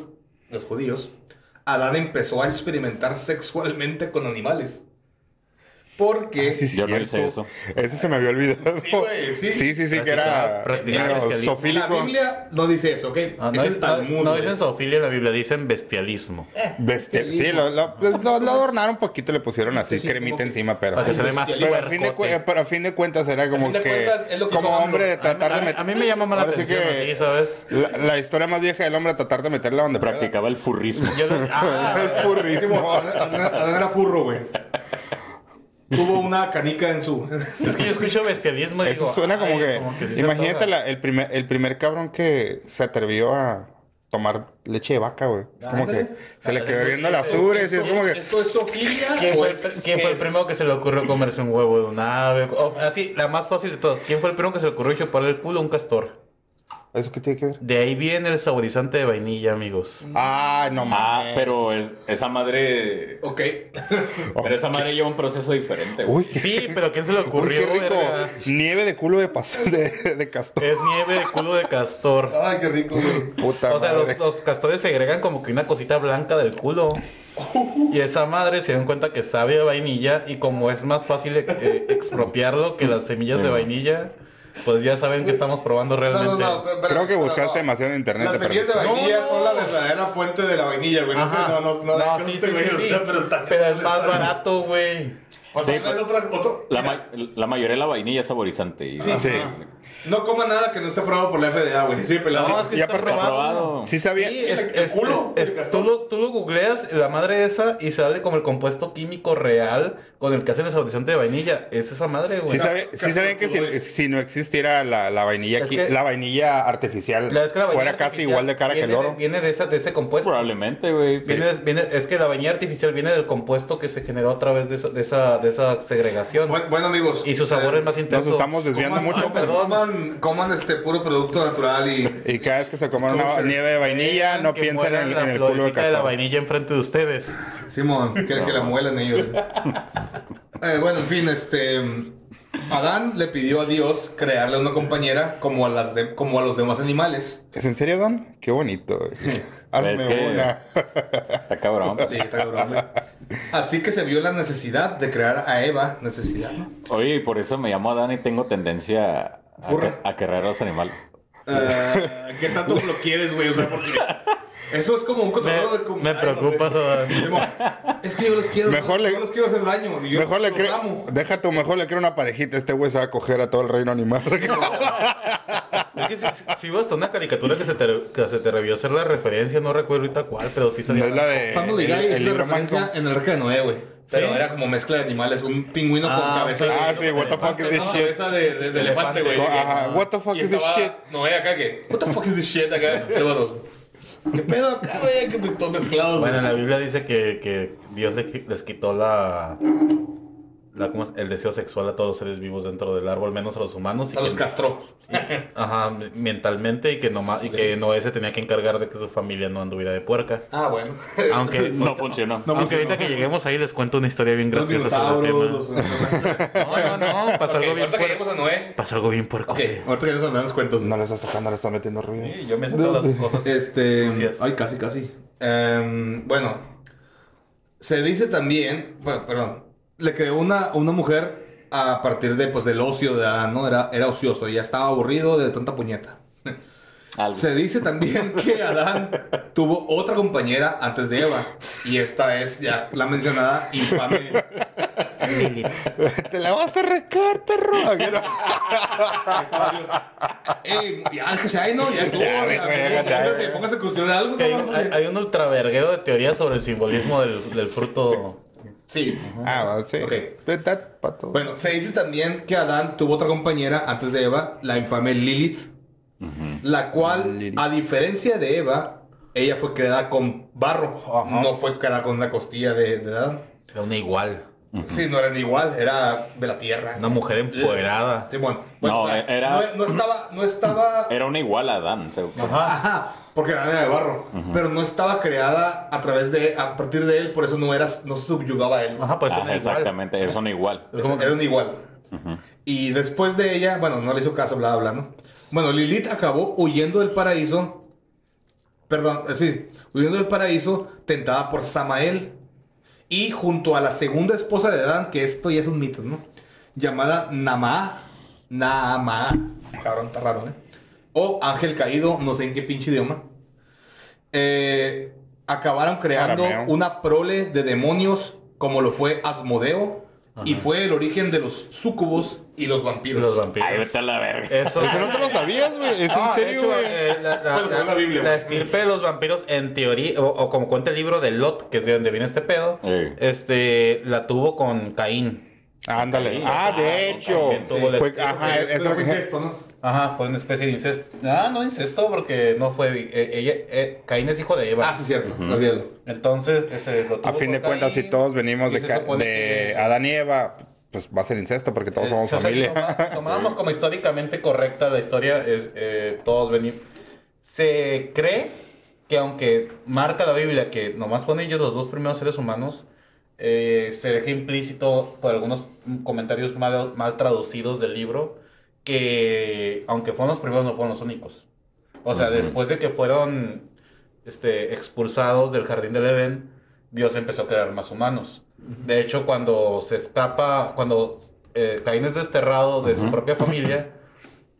Speaker 6: los judíos, Adán empezó a experimentar sexualmente con animales. Porque.
Speaker 7: Sí,
Speaker 5: Yo no
Speaker 7: cierto.
Speaker 5: hice eso.
Speaker 7: Ese se me había olvidado.
Speaker 6: Sí, güey, sí.
Speaker 7: sí, sí, sí, que era
Speaker 2: bestialismo.
Speaker 6: la. Biblia no dice eso, ¿ok?
Speaker 3: Ah, no,
Speaker 6: es el Talmud.
Speaker 3: no- dicen zoofilia en la Biblia, dicen bestialismo.
Speaker 7: Bestia- Sí, lo, lo, pues, lo- lo adornaron un poquito, le pusieron así
Speaker 6: sí,
Speaker 7: cremita encima, pero.
Speaker 3: Para que se ve más
Speaker 6: bestialismo.
Speaker 7: Pero a, fin de,
Speaker 3: puercote.
Speaker 7: cu- pero a fin de cuentas era como
Speaker 6: fin de
Speaker 7: que.
Speaker 6: cuentas es lo que
Speaker 7: como hombre de tratar
Speaker 3: a,
Speaker 7: de
Speaker 3: mí,
Speaker 7: meter.
Speaker 3: a mí me llama más la atención
Speaker 7: que-
Speaker 3: así, ¿sabes?
Speaker 7: La, la historia más vieja del hombre, tratar de meterla donde.
Speaker 5: Practicaba el furrismo.
Speaker 3: Ah,
Speaker 7: El furrismo.
Speaker 6: Adán era furro, güey. Tuvo una canica en su.
Speaker 3: es que yo escucho bestialismo y
Speaker 7: Eso
Speaker 3: digo,
Speaker 7: suena como que.
Speaker 3: sí se
Speaker 7: imagínate la- el, primer, el primer cabrón que se atrevió a tomar leche de vaca, güey. Es como que se le quedó viendo las ubres y es como que.
Speaker 6: ¿Esto es sofilia?
Speaker 3: ¿Quién fue, el,
Speaker 6: es-
Speaker 3: quién fue el primero que se le ocurrió comerse un huevo de un ave? O, así, la más fácil de todas. ¿Quién fue el primero que se le ocurrió chuparle el culo a un castor?
Speaker 7: ¿Eso qué tiene que ver?
Speaker 3: De ahí viene el saborizante de vainilla, amigos.
Speaker 7: Ah, no
Speaker 5: Ah,
Speaker 7: mames.
Speaker 5: pero es- esa madre.
Speaker 6: Ok.
Speaker 5: Pero esa madre lleva un proceso diferente, güey.
Speaker 7: Uy,
Speaker 3: Sí, pero ¿quién se le
Speaker 7: uy,
Speaker 3: ocurrió?
Speaker 7: qué rico.
Speaker 3: verga?
Speaker 7: Nieve de culo de, pas- de, de castor.
Speaker 3: Es nieve de culo de castor.
Speaker 6: Ay, qué rico, güey.
Speaker 7: Puta
Speaker 3: O sea,
Speaker 7: madre.
Speaker 3: los, los castores segregan como que una cosita blanca del culo. Y esa madre se dan cuenta que sabe a vainilla y como es más fácil eh, expropiarlo que las semillas de vainilla, pues ya saben que estamos probando
Speaker 6: No,
Speaker 3: realmente.
Speaker 6: no, no. pero-
Speaker 7: Creo que buscaste
Speaker 6: no.
Speaker 7: demasiado en internet.
Speaker 6: Las semillas de vainilla
Speaker 3: No,
Speaker 6: son la
Speaker 3: no.
Speaker 6: verdadera fuente de la vainilla, güey. No sé, no, no, no, no,
Speaker 3: sí, sí,
Speaker 6: güey,
Speaker 3: sí,
Speaker 6: o
Speaker 3: sí.
Speaker 6: sea, pero está.
Speaker 3: Pero es más barato, güey.
Speaker 6: O sea, es otra, otro.
Speaker 5: La,
Speaker 6: mira,
Speaker 5: ma- la mayoría de la vainilla es saborizante. Y
Speaker 6: Sí,
Speaker 7: Sí.
Speaker 6: No coma nada que no esté aprobado por la FDA, güey. Sí, pelado.
Speaker 3: No, es que
Speaker 7: Y
Speaker 3: está
Speaker 7: aparte-
Speaker 5: Está
Speaker 3: probado.
Speaker 5: probado.
Speaker 7: Sí sabía.
Speaker 3: Sí, es,
Speaker 6: el
Speaker 3: es-
Speaker 6: culo
Speaker 3: es-
Speaker 6: del
Speaker 3: es-
Speaker 6: castor.
Speaker 3: tú, lo, tú lo googleas, la madre esa, y sale como el compuesto químico real con el que hacen el saborizante de vainilla. Es esa madre, güey.
Speaker 7: Sí, sabe- sí sabían que
Speaker 6: culo,
Speaker 7: si, si no existiera la, la vainilla aquí,
Speaker 3: que-
Speaker 7: la vainilla artificial
Speaker 3: La- es que la vainilla
Speaker 7: fuera casi igual de cara que el oro.
Speaker 3: Viene de, esa, de ese compuesto.
Speaker 5: Probablemente, güey.
Speaker 3: Viene, viene- es que la vainilla artificial viene del compuesto que se generó a través de esa, de esa, de esa segregación.
Speaker 6: Bueno, bueno, amigos.
Speaker 3: y su sabor
Speaker 6: eh,
Speaker 3: es más intenso.
Speaker 7: Nos estamos desviando
Speaker 6: coman,
Speaker 7: mucho.
Speaker 6: coman, coman, coman este puro producto natural y.
Speaker 7: Y cada vez que se coman una nieve de vainilla, no piensen en, el culo de
Speaker 3: florecita de la
Speaker 7: castor.
Speaker 3: vainilla enfrente de ustedes.
Speaker 6: Simón, que, que la muelan ellos. Eh, bueno, en fin, este. Adán le pidió a Dios crearle una compañera como a, las de- como a los demás animales.
Speaker 7: ¿Es en serio, Don? Qué bonito. Hazme
Speaker 5: Es que-
Speaker 7: una.
Speaker 5: Está cabrón.
Speaker 6: Sí, está cabrón. Así que se vio la necesidad de crear a Eva. Necesidad, ¿no?
Speaker 5: Oye, y por eso me llamo Adán y tengo tendencia a querer a los animales.
Speaker 6: Eh, ¿Qué tanto lo quieres, güey? O sea, porque. Eso es como un cotorreo de. como-
Speaker 3: Me
Speaker 6: ay, no
Speaker 3: preocupas,
Speaker 6: sé. Es que yo los quiero.
Speaker 7: Mejor
Speaker 6: no,
Speaker 7: le-
Speaker 6: no los quiero hacer daño. Yo
Speaker 7: Mejor le
Speaker 6: los
Speaker 7: creo.
Speaker 6: amo.
Speaker 7: Deja tú, mejor le creo una parejita. Este güey se va a coger a todo el reino animal.
Speaker 3: Es que si, si iba hasta una caricatura que se te, que se te revió hacer la referencia, no recuerdo ahorita cuál, pero sí
Speaker 7: No
Speaker 3: sabía.
Speaker 7: es la de.
Speaker 6: Family Guy es la referencia en el arca de Noé, güey. Pero
Speaker 3: ¿Sí?
Speaker 6: era como mezcla de animales. Un pingüino con
Speaker 3: Ah,
Speaker 6: cabeza de.
Speaker 7: Ah, sí, what the fuck is this
Speaker 6: no,
Speaker 7: shit?
Speaker 6: cabeza de, de- de elefante, güey.
Speaker 7: Ajá, what the fuck
Speaker 6: Y
Speaker 7: is this shit?
Speaker 6: Noé acá que. What the fuck is this shit acá? Y luego, ¿Qué pedo acá, güey? Que todos mezclados.
Speaker 3: Bueno, en la. Biblia dice que, que Dios les quitó la, la ¿cómo es? el deseo sexual a todos los seres vivos dentro del árbol, menos a los humanos. Y
Speaker 6: A
Speaker 3: que,
Speaker 6: los castró.
Speaker 3: Ajá, me- mentalmente y que, nomás, y que Noé se tenía que encargar de que su familia no anduviera de puerca.
Speaker 6: Ah, bueno.
Speaker 3: Aunque,
Speaker 5: No funcionó.
Speaker 6: No
Speaker 3: aunque
Speaker 6: funcionó.
Speaker 3: ahorita que lleguemos ahí les cuento una historia bien
Speaker 6: Los
Speaker 3: graciosa sobre el tema.
Speaker 6: los-
Speaker 3: No, no, no, pasó
Speaker 6: Ok,
Speaker 3: algo bien
Speaker 6: ahorita que
Speaker 3: puerco.
Speaker 6: lleguemos a Noé.
Speaker 3: Pasó algo bien puerco.
Speaker 6: Ok, ahorita que nos damos cuentos.
Speaker 7: No le estás tocando, le estás metiendo ruido.
Speaker 3: Sí, yo me sé todas las cosas.
Speaker 6: Este.
Speaker 3: sucias.
Speaker 6: Ay, casi, casi. Em, bueno, se dice también. Bueno, perdón. Le creó una, una mujer a partir de, pues, del ocio de Adán, ¿no? Era, era ocioso, ya estaba aburrido de tanta puñeta.
Speaker 5: Algo.
Speaker 6: Se dice también que Adán tuvo otra compañera antes de Eva. Y esta es ya la mencionada infame.
Speaker 7: Te la vas a arrancar, perro.
Speaker 6: Ey, ya, déjese ahí, ¿no? Ya estuvo. Póngase, a construir algo,
Speaker 3: Que hay, hay- un ultraverguero de teorías sobre el simbolismo del, del fruto.
Speaker 6: Sí.
Speaker 7: Ah, sí.
Speaker 6: Ok.
Speaker 7: De- da pa' todo.
Speaker 6: Bueno, se dice también que Adán tuvo otra compañera antes de Eva, la infame Lilith, la cual,
Speaker 7: Lilith.
Speaker 6: a diferencia de Eva, ella fue creada con barro, no fue creada con una costilla de, de Adán.
Speaker 3: Era una igual.
Speaker 6: Sí, no era ni igual, era de la tierra.
Speaker 3: Una mujer empoderada.
Speaker 6: Sí, bueno. Bueno,
Speaker 5: No,
Speaker 6: o sea,
Speaker 5: era-
Speaker 6: no, no estaba, no estaba,
Speaker 5: Era una igual a Adán. o sea,
Speaker 6: ajá, porque Adán era de barro, pero no estaba creada a través de, a partir de él, por eso no era, no se subyugaba a él.
Speaker 3: Ajá, pues
Speaker 5: ah,
Speaker 3: igual.
Speaker 5: exactamente, es una igual.
Speaker 3: Es como que-
Speaker 6: Era un igual. Y después de ella, bueno, no le hizo caso, bla, bla, ¿no? Bueno, Lilith acabó huyendo del paraíso. Perdón, eh, sí, huyendo del paraíso, tentada por Samael. y junto a la segunda esposa de Adán, que esto ya es un mito, ¿no? Llamada Namá, Naamá, cabrón, está raro, ¿eh? O ángel caído, no sé en qué pinche idioma. Eh, acabaron creando
Speaker 7: Arameo.
Speaker 6: una prole de demonios como lo fue Asmodeo y fue el origen de los súcubos y los vampiros.
Speaker 3: Los vampiros.
Speaker 5: Ay, vete a la verga.
Speaker 3: Eso,
Speaker 7: Eso no te lo sabías, güey. Es
Speaker 3: Ah,
Speaker 7: en
Speaker 3: de
Speaker 7: serio, güey.
Speaker 3: eh, la, la-
Speaker 6: Bueno,
Speaker 3: la-
Speaker 6: la Biblia,
Speaker 3: la estirpe de los vampiros, en teoría, o, o como cuenta el libro de Lot, que es de donde viene este pedo,
Speaker 5: Eh.
Speaker 3: este, la tuvo con Caín.
Speaker 7: Ándale. Ah, de hecho.
Speaker 3: la-
Speaker 7: Fue- ajá,
Speaker 6: pero fue
Speaker 7: que-
Speaker 6: incesto, ¿no?
Speaker 3: Ajá, fue una especie de incesto. Ah, no incesto, porque no fue. eh, ella, eh, Caín es hijo de Eva.
Speaker 6: Ah, sí, cierto, olvídalo.
Speaker 3: Entonces, este, lo tuvo
Speaker 7: A fin de cuentas, si todos venimos de, de
Speaker 3: que-
Speaker 7: Adán y Eva, pues va a ser incesto porque todos
Speaker 3: Eh,
Speaker 7: somos
Speaker 3: o sea, si
Speaker 7: familia.
Speaker 3: toma- si tomáramos como históricamente correcta la historia, es, eh, todos venimos. Se cree que aunque marca la Biblia que nomás pone ellos los dos primeros seres humanos, eh, se deja implícito por algunos comentarios mal, mal traducidos del libro que aunque fueron los primeros no fueron los únicos. O sea, después de que fueron este, expulsados del jardín del Edén, Dios empezó a crear más humanos. De hecho, cuando se escapa, cuando eh, Caín es desterrado de su propia familia,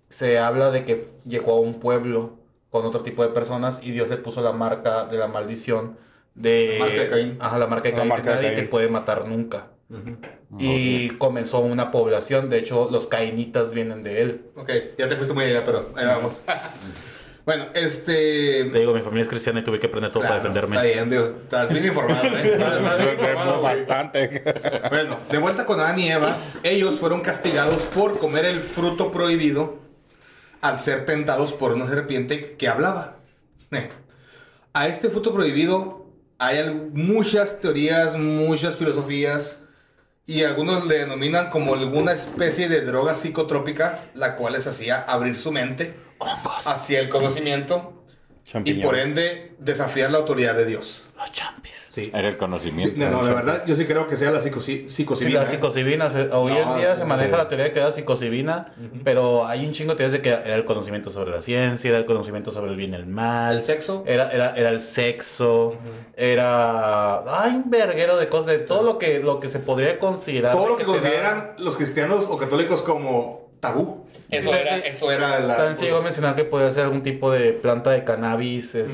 Speaker 3: se habla de que llegó a un pueblo con otro tipo de personas y Dios le puso la marca de la maldición de...
Speaker 6: La marca de Caín.
Speaker 3: Ajá, la marca de
Speaker 7: La
Speaker 3: Caín, que nadie te puede matar nunca. Y comenzó una población, de hecho, los cainitas vienen de él.
Speaker 6: Ok, ya te fuiste muy allá, pero ahí vamos. bueno, este...
Speaker 3: Le digo, mi familia es cristiana y tuve que aprender todo
Speaker 6: Claro,
Speaker 3: para defenderme.
Speaker 6: Está bien, Dios. Estás bien informado, ¿eh? Estás, estás bien informado, güey.
Speaker 7: Bastante.
Speaker 6: Bueno, de vuelta con Adán y Eva, ellos fueron castigados por comer el fruto prohibido al ser tentados por una serpiente que hablaba. Eh. A este fruto prohibido hay muchas teorías, muchas filosofías y algunos le denominan como alguna especie de droga psicotrópica, la cual les hacía abrir su mente hacia el conocimiento y por ende desafiar la autoridad de Dios.
Speaker 3: Los.
Speaker 6: Sí.
Speaker 5: Era el conocimiento.
Speaker 6: No, no, la verdad, yo sí creo que sea la psicosi-
Speaker 3: Sí,
Speaker 6: psicocibina.
Speaker 3: la
Speaker 6: ¿eh?
Speaker 3: psicocibina. se- hoy
Speaker 6: No,
Speaker 3: en día se
Speaker 6: no
Speaker 3: maneja
Speaker 6: sé.
Speaker 3: la teoría de que era psicocibina, pero hay un chingo de teorías de que era el conocimiento sobre la ciencia, era el conocimiento sobre el bien y el mal.
Speaker 6: ¿El sexo?
Speaker 3: Era, era, era el sexo, era... Hay un verguero de cosas, de todo lo que, lo que se podría considerar.
Speaker 6: Todo lo que
Speaker 3: da-
Speaker 6: consideran los cristianos o católicos como tabú. Eso era, eso era la.
Speaker 3: También se llegó a mencionar que podía ser algún tipo de planta de cannabis, es-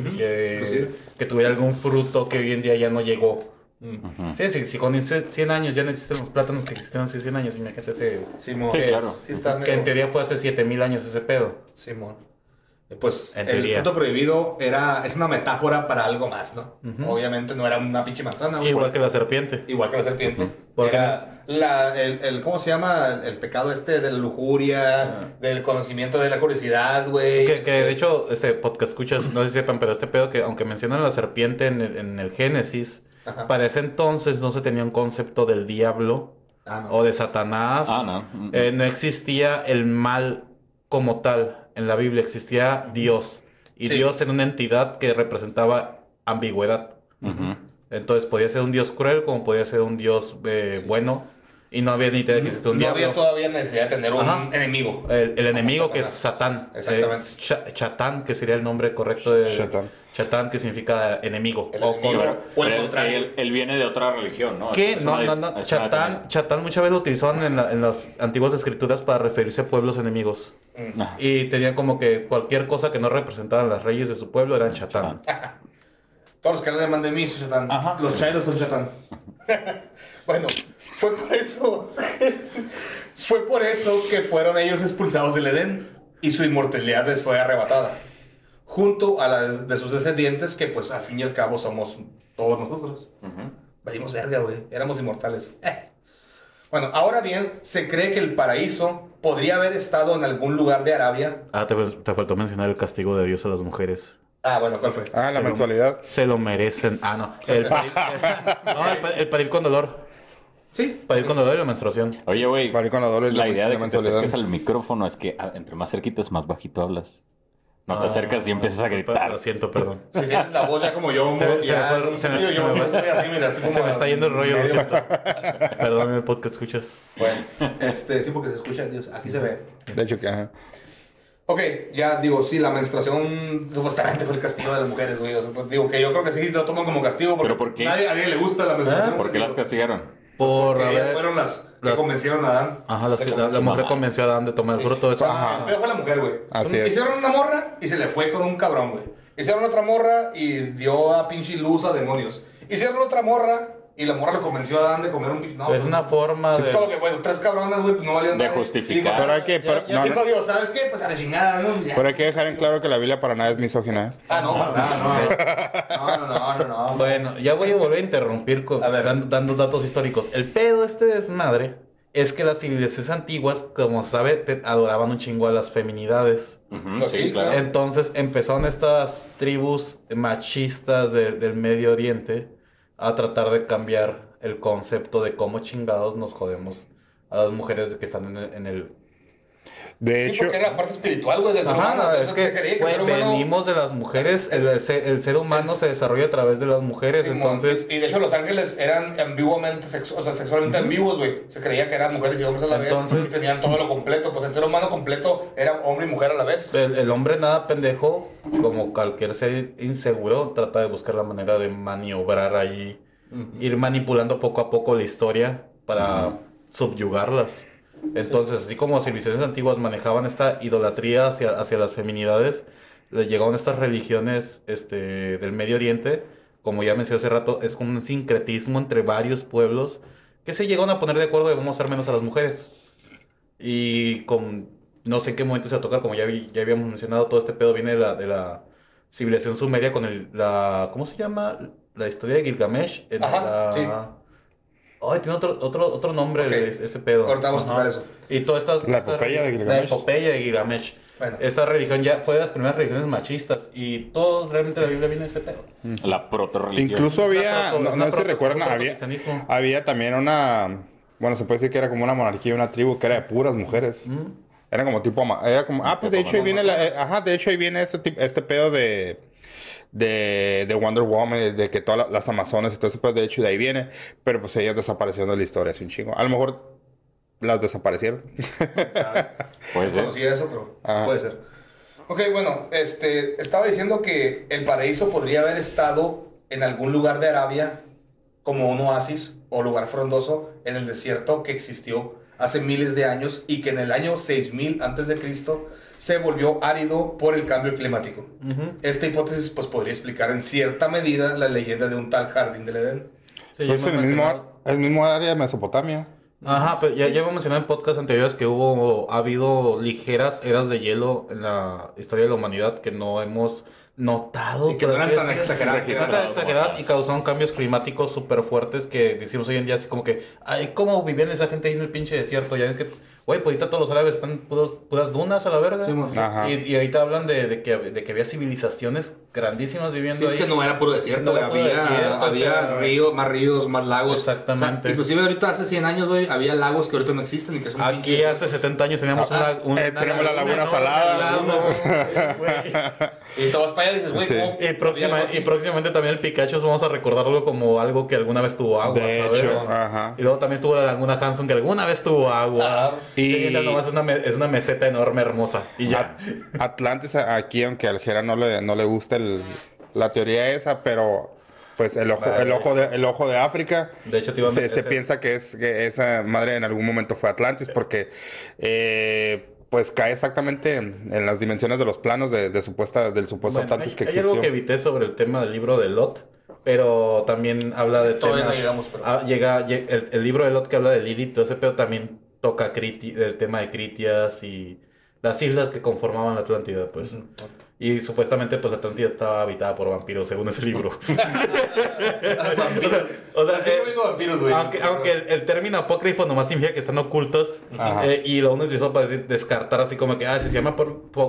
Speaker 3: que, tuviera algún fruto que hoy en día ya no llegó.
Speaker 6: Mm.
Speaker 3: Sí, sí, si con 100 años ya no existen los plátanos que existieron hace 100 años, imagínate ese...
Speaker 6: Simón.
Speaker 5: Sí, claro.
Speaker 6: Sí, está
Speaker 3: Que en teoría fue hace 7000 años ese pedo.
Speaker 6: Simón. Pues
Speaker 3: En
Speaker 6: el fruto prohibido era, es una metáfora para algo más, ¿no? Obviamente no era una pinche manzana.
Speaker 3: Igual que la serpiente.
Speaker 6: Igual que la serpiente.
Speaker 3: Porque-
Speaker 6: Era la, el, el- ¿cómo se llama? El, el pecado este de la lujuria, del conocimiento de la curiosidad, güey.
Speaker 3: Que, que
Speaker 6: este,
Speaker 3: de hecho, este podcast escuchas, no sé si sepan, pero este pedo que aunque mencionan la serpiente en el, en el Génesis, para ese entonces no se tenía un concepto del diablo
Speaker 6: Ah, no.
Speaker 3: o de Satanás.
Speaker 5: Ah, no. Mm,
Speaker 3: Eh, no existía el mal como tal en la Biblia, existía Dios. Y
Speaker 6: Sí.
Speaker 3: Dios en una entidad que representaba ambigüedad. Entonces podía ser un Dios cruel como podía ser un Dios eh, bueno. Y no había ni idea de que existía un
Speaker 6: no
Speaker 3: diablo.
Speaker 6: había todavía necesidad de tener un
Speaker 3: Ajá.
Speaker 6: enemigo.
Speaker 3: El, el enemigo que es. Satán.
Speaker 6: Exactamente.
Speaker 3: Eh, Cha- Chatán, que sería el nombre correcto de.
Speaker 7: Chatán.
Speaker 3: Chatán, que significa enemigo.
Speaker 6: El
Speaker 3: o
Speaker 6: enemigo. O el contrario.
Speaker 5: él- él viene de otra religión, ¿no?
Speaker 3: ¿Qué?
Speaker 5: Es
Speaker 3: No, no, no. Chatán, Chatán muchas veces lo utilizaban en, la- en las antiguas escrituras para referirse a pueblos enemigos.
Speaker 5: Ah,
Speaker 3: Y tenían como que cualquier cosa que no representaran las reyes de su pueblo eran Chatán.
Speaker 6: Todos los que hablan de mí son Chatán.
Speaker 3: Ajá.
Speaker 6: Los chairos son Chatán. bueno, fue por eso. fue por eso que fueron ellos expulsados del Edén y su inmortalidad les fue arrebatada. Junto a las de sus descendientes, que pues al fin y al cabo somos todos nosotros. Valimos verga, güey. Éramos inmortales. Eh. Bueno, ahora bien, se cree que el paraíso podría haber estado en algún lugar de Arabia.
Speaker 3: Ah, te, te faltó mencionar el castigo de Dios a las mujeres.
Speaker 6: Ah, bueno, ¿cuál fue?
Speaker 7: Ah, la mensualidad.
Speaker 3: Se lo merecen. Ah, no. El parir, no, el, el parir con dolor.
Speaker 6: Sí.
Speaker 3: Parir con dolor y la menstruación.
Speaker 5: Oye, güey.
Speaker 7: Para ir con la doble
Speaker 5: La
Speaker 7: la-
Speaker 5: idea de
Speaker 7: la
Speaker 5: que te acerques al micrófono es que ah, entre más cerquitas, más bajito hablas. No te
Speaker 3: Ah,
Speaker 5: acercas y empiezas a gritar.
Speaker 3: Lo siento, perdón.
Speaker 6: Si tienes la voz ya como yo,
Speaker 3: Se- me fue- se me-
Speaker 6: yo,
Speaker 3: se
Speaker 6: yo,
Speaker 3: me
Speaker 6: yo
Speaker 3: fue-
Speaker 6: estoy así, mira, estoy como
Speaker 3: Se me
Speaker 6: a
Speaker 3: está yendo el rollo. Perdón, el podcast escuchas.
Speaker 6: Bueno, este, sí, porque se escucha, Dios, aquí se ve.
Speaker 7: De hecho, que ajá.
Speaker 6: Ok, ya digo, sí, la menstruación supuestamente fue el castigo de las mujeres, güey. O sea, pues, digo que yo creo que sí lo toman como castigo porque
Speaker 5: ¿Pero por qué?
Speaker 6: Nadie, a nadie le gusta la menstruación.
Speaker 5: ¿Por qué las castigaron?
Speaker 3: Por
Speaker 6: Porque
Speaker 3: haber-
Speaker 6: fueron las que
Speaker 3: las-
Speaker 6: convencieron a Adán.
Speaker 3: Ajá, las
Speaker 6: de
Speaker 3: que- la, mujer convenció a Adán de tomar el fruto. Eso.
Speaker 6: Ajá. El peor fue la mujer, güey.
Speaker 7: Así es.
Speaker 6: Hicieron una morra y se le fue con un cabrón, güey. Hicieron otra morra y dio a pinche luz a demonios. Hicieron otra morra y la morra le convenció a Adán de comer un pinche. No,
Speaker 3: es
Speaker 6: pues,
Speaker 3: una forma
Speaker 6: Es
Speaker 3: de.
Speaker 6: como que, güey, tres cabronas, güey, pues no valían
Speaker 5: De justificar.
Speaker 6: Digo,
Speaker 7: Pero hay que- pero-
Speaker 6: ya
Speaker 7: no.
Speaker 6: Dios, ¿sabes qué? Pues a la chingada, ¿no? Ya.
Speaker 7: Pero hay que dejar en claro que la Biblia para nada es misógina. ¿eh?
Speaker 6: Ah, no, para nada, no. No, no, no, no, no.
Speaker 3: Bueno, ya voy a volver a interrumpir con-
Speaker 6: A ver.
Speaker 3: dan- dando datos históricos. El pedo de este desmadre es que las civilizaciones antiguas, como se sabe, te- adoraban un chingo a las feminidades.
Speaker 5: Ujú,
Speaker 6: Sí,
Speaker 5: sí, claro.
Speaker 6: claro.
Speaker 3: Entonces empezaron estas tribus machistas de- del Medio Oriente a tratar de cambiar el concepto de cómo chingados nos jodemos a las mujeres que están en el... en el-
Speaker 7: De
Speaker 6: Sí,
Speaker 7: hecho,
Speaker 6: porque era la parte espiritual, güey, del ser
Speaker 3: Ajá,
Speaker 6: humano.
Speaker 3: es
Speaker 6: Entonces,
Speaker 3: que
Speaker 6: se creía que el
Speaker 3: güey,
Speaker 6: ser humano...
Speaker 3: venimos de las mujeres, el, el ser, el ser humano
Speaker 6: Es-
Speaker 3: se desarrolla a través de las mujeres, entonces...
Speaker 6: y de hecho los ángeles eran ambiguamente, sexu- o sea, sexualmente ambiguos, güey. Se creía que eran mujeres y hombres a la vez y tenían todo lo completo. Pues el ser humano completo era hombre y mujer a la vez.
Speaker 3: El, el hombre nada pendejo, como cualquier ser inseguro, trata de buscar la manera de maniobrar ahí, ir manipulando poco a poco la historia para subyugarlas. Entonces, así como civilizaciones antiguas manejaban esta idolatría hacia, hacia las feminidades, le llegaron estas religiones este, del Medio Oriente, como ya mencioné hace rato, es como un sincretismo entre varios pueblos que se llegaron a poner de acuerdo de vamos a hacer menos a las mujeres. Y con, no sé en qué momento se va a tocar, como ya, vi- ya habíamos mencionado, todo este pedo viene de la, de la civilización sumeria con el, la, ¿cómo se llama? La historia de Gilgamesh. En
Speaker 6: Ajá,
Speaker 3: la...
Speaker 6: sí.
Speaker 3: Ay, tiene otro, otro, otro nombre de ese pedo.
Speaker 6: Ahorita vamos a
Speaker 3: Ajá.
Speaker 6: tocar eso.
Speaker 3: Y todas estas...
Speaker 7: La epopeya de Gilgamesh.
Speaker 3: La epopeya de Gilgamesh.
Speaker 6: Bueno.
Speaker 3: Esta religión ya fue de las primeras religiones machistas y todo realmente la Biblia viene de ese pedo.
Speaker 5: La proto-religión.
Speaker 7: incluso había,
Speaker 3: proto-
Speaker 7: no, no sé si recuerdan, había, había también una, bueno, se puede decir que era como una monarquía, una tribu que era de puras mujeres. Era como tipo, ama- era como, ah, pues de hecho ahí viene, la, eh, ajá, de hecho ahí viene ese este pedo de, de, de Wonder Woman, de que todas la- las amazonas y todo ese pedo, de hecho de ahí viene, pero pues ellas desaparecieron de la historia hace un chingo. A lo mejor las desaparecieron.
Speaker 5: Puede
Speaker 6: No
Speaker 5: ser.
Speaker 6: conocía eso, pero
Speaker 7: Ajá.
Speaker 6: puede ser. Ok, bueno, este, estaba diciendo que el paraíso podría haber estado en algún lugar de Arabia como un oasis o lugar frondoso en el desierto que existió hace miles de años y que en el año 6000 antes de Cristo se volvió árido por el cambio climático. Esta hipótesis pues podría explicar en cierta medida la leyenda de un tal jardín del Edén.
Speaker 3: Sí,
Speaker 7: Pues en
Speaker 3: hemos
Speaker 7: el mismo, el mismo área de Mesopotamia.
Speaker 3: Ajá, pero ya, ya hemos mencionado en podcasts anteriores que hubo, ha habido ligeras eras de hielo en la historia de la humanidad que no hemos notado.
Speaker 6: Sí, que no eran tan exageradas.
Speaker 3: Exageradas y causaron cambios climáticos súper fuertes que decimos hoy en día así como que, ay, ¿cómo vivían esa gente ahí en el pinche desierto? Ya ves que, güey, pues ahorita todos los árabes están puros- puras dunas a la verga.
Speaker 6: Sí,
Speaker 3: y, y ahorita hablan de, de que, de que había civilizaciones grandísimas viviendo
Speaker 6: Sí, es
Speaker 3: ahí.
Speaker 6: que no era puro desierto,
Speaker 3: No
Speaker 6: güey.
Speaker 3: era puro
Speaker 6: había,
Speaker 3: desierto,
Speaker 6: había ríos, más ríos, más lagos.
Speaker 3: Exactamente.
Speaker 6: O sea, inclusive ahorita hace 100 años, güey, había lagos que ahorita no existen y que son
Speaker 3: Aquí
Speaker 6: pinches-
Speaker 3: hace 70 años teníamos
Speaker 6: Ah,
Speaker 3: una, una-
Speaker 7: eh,
Speaker 3: una
Speaker 7: tenemos la laguna
Speaker 3: enorme
Speaker 7: salada.
Speaker 3: güey.
Speaker 6: Y te vas para allá y dices, güey,
Speaker 7: Sí.
Speaker 6: ¿cómo?
Speaker 3: Y, próxima- y próximamente también el Pikachu vamos a recordarlo como algo que alguna vez tuvo agua,
Speaker 7: De
Speaker 3: ¿sabes?
Speaker 7: hecho, ajá.
Speaker 3: Y luego también estuvo la Laguna Hanson que alguna vez tuvo agua.
Speaker 6: Ah,
Speaker 3: y
Speaker 7: y-
Speaker 3: nomás es una, es una meseta enorme, hermosa. Y ya.
Speaker 7: Atlantis aquí, aunque al Jera no le, no le gusta el- la teoría esa, pero pues el ojo, el ojo, de, el ojo de África.
Speaker 3: De hecho, te iba a
Speaker 7: se, piensa que, es, que esa madre en algún momento fue Atlantis porque eh, pues cae exactamente en, en las dimensiones de los planos de, de supuesta, del supuesto
Speaker 3: Bueno,
Speaker 7: Atlantis
Speaker 3: hay,
Speaker 7: que
Speaker 3: hay
Speaker 7: existió.
Speaker 3: algo que evité sobre el tema del libro de Lot, pero también habla de
Speaker 6: Todavía no llegamos, pero-
Speaker 3: ah, llega, lle- el, el libro de Lot que habla de Lilith, todo ese pedo también toca Criti- el tema de Critias y las islas que conformaban la Atlántida, pues. Y supuestamente, pues, la Atlántida estaba habitada por vampiros, según ese libro.
Speaker 6: Vampiros.
Speaker 3: o sea,
Speaker 6: Sigue
Speaker 3: eh,
Speaker 6: habiendo vampiros, güey.
Speaker 3: aunque, aunque el, el término apócrifo nomás significa que están ocultos eh, y lo uno utilizó para decir- descartar así como que ah, si se llama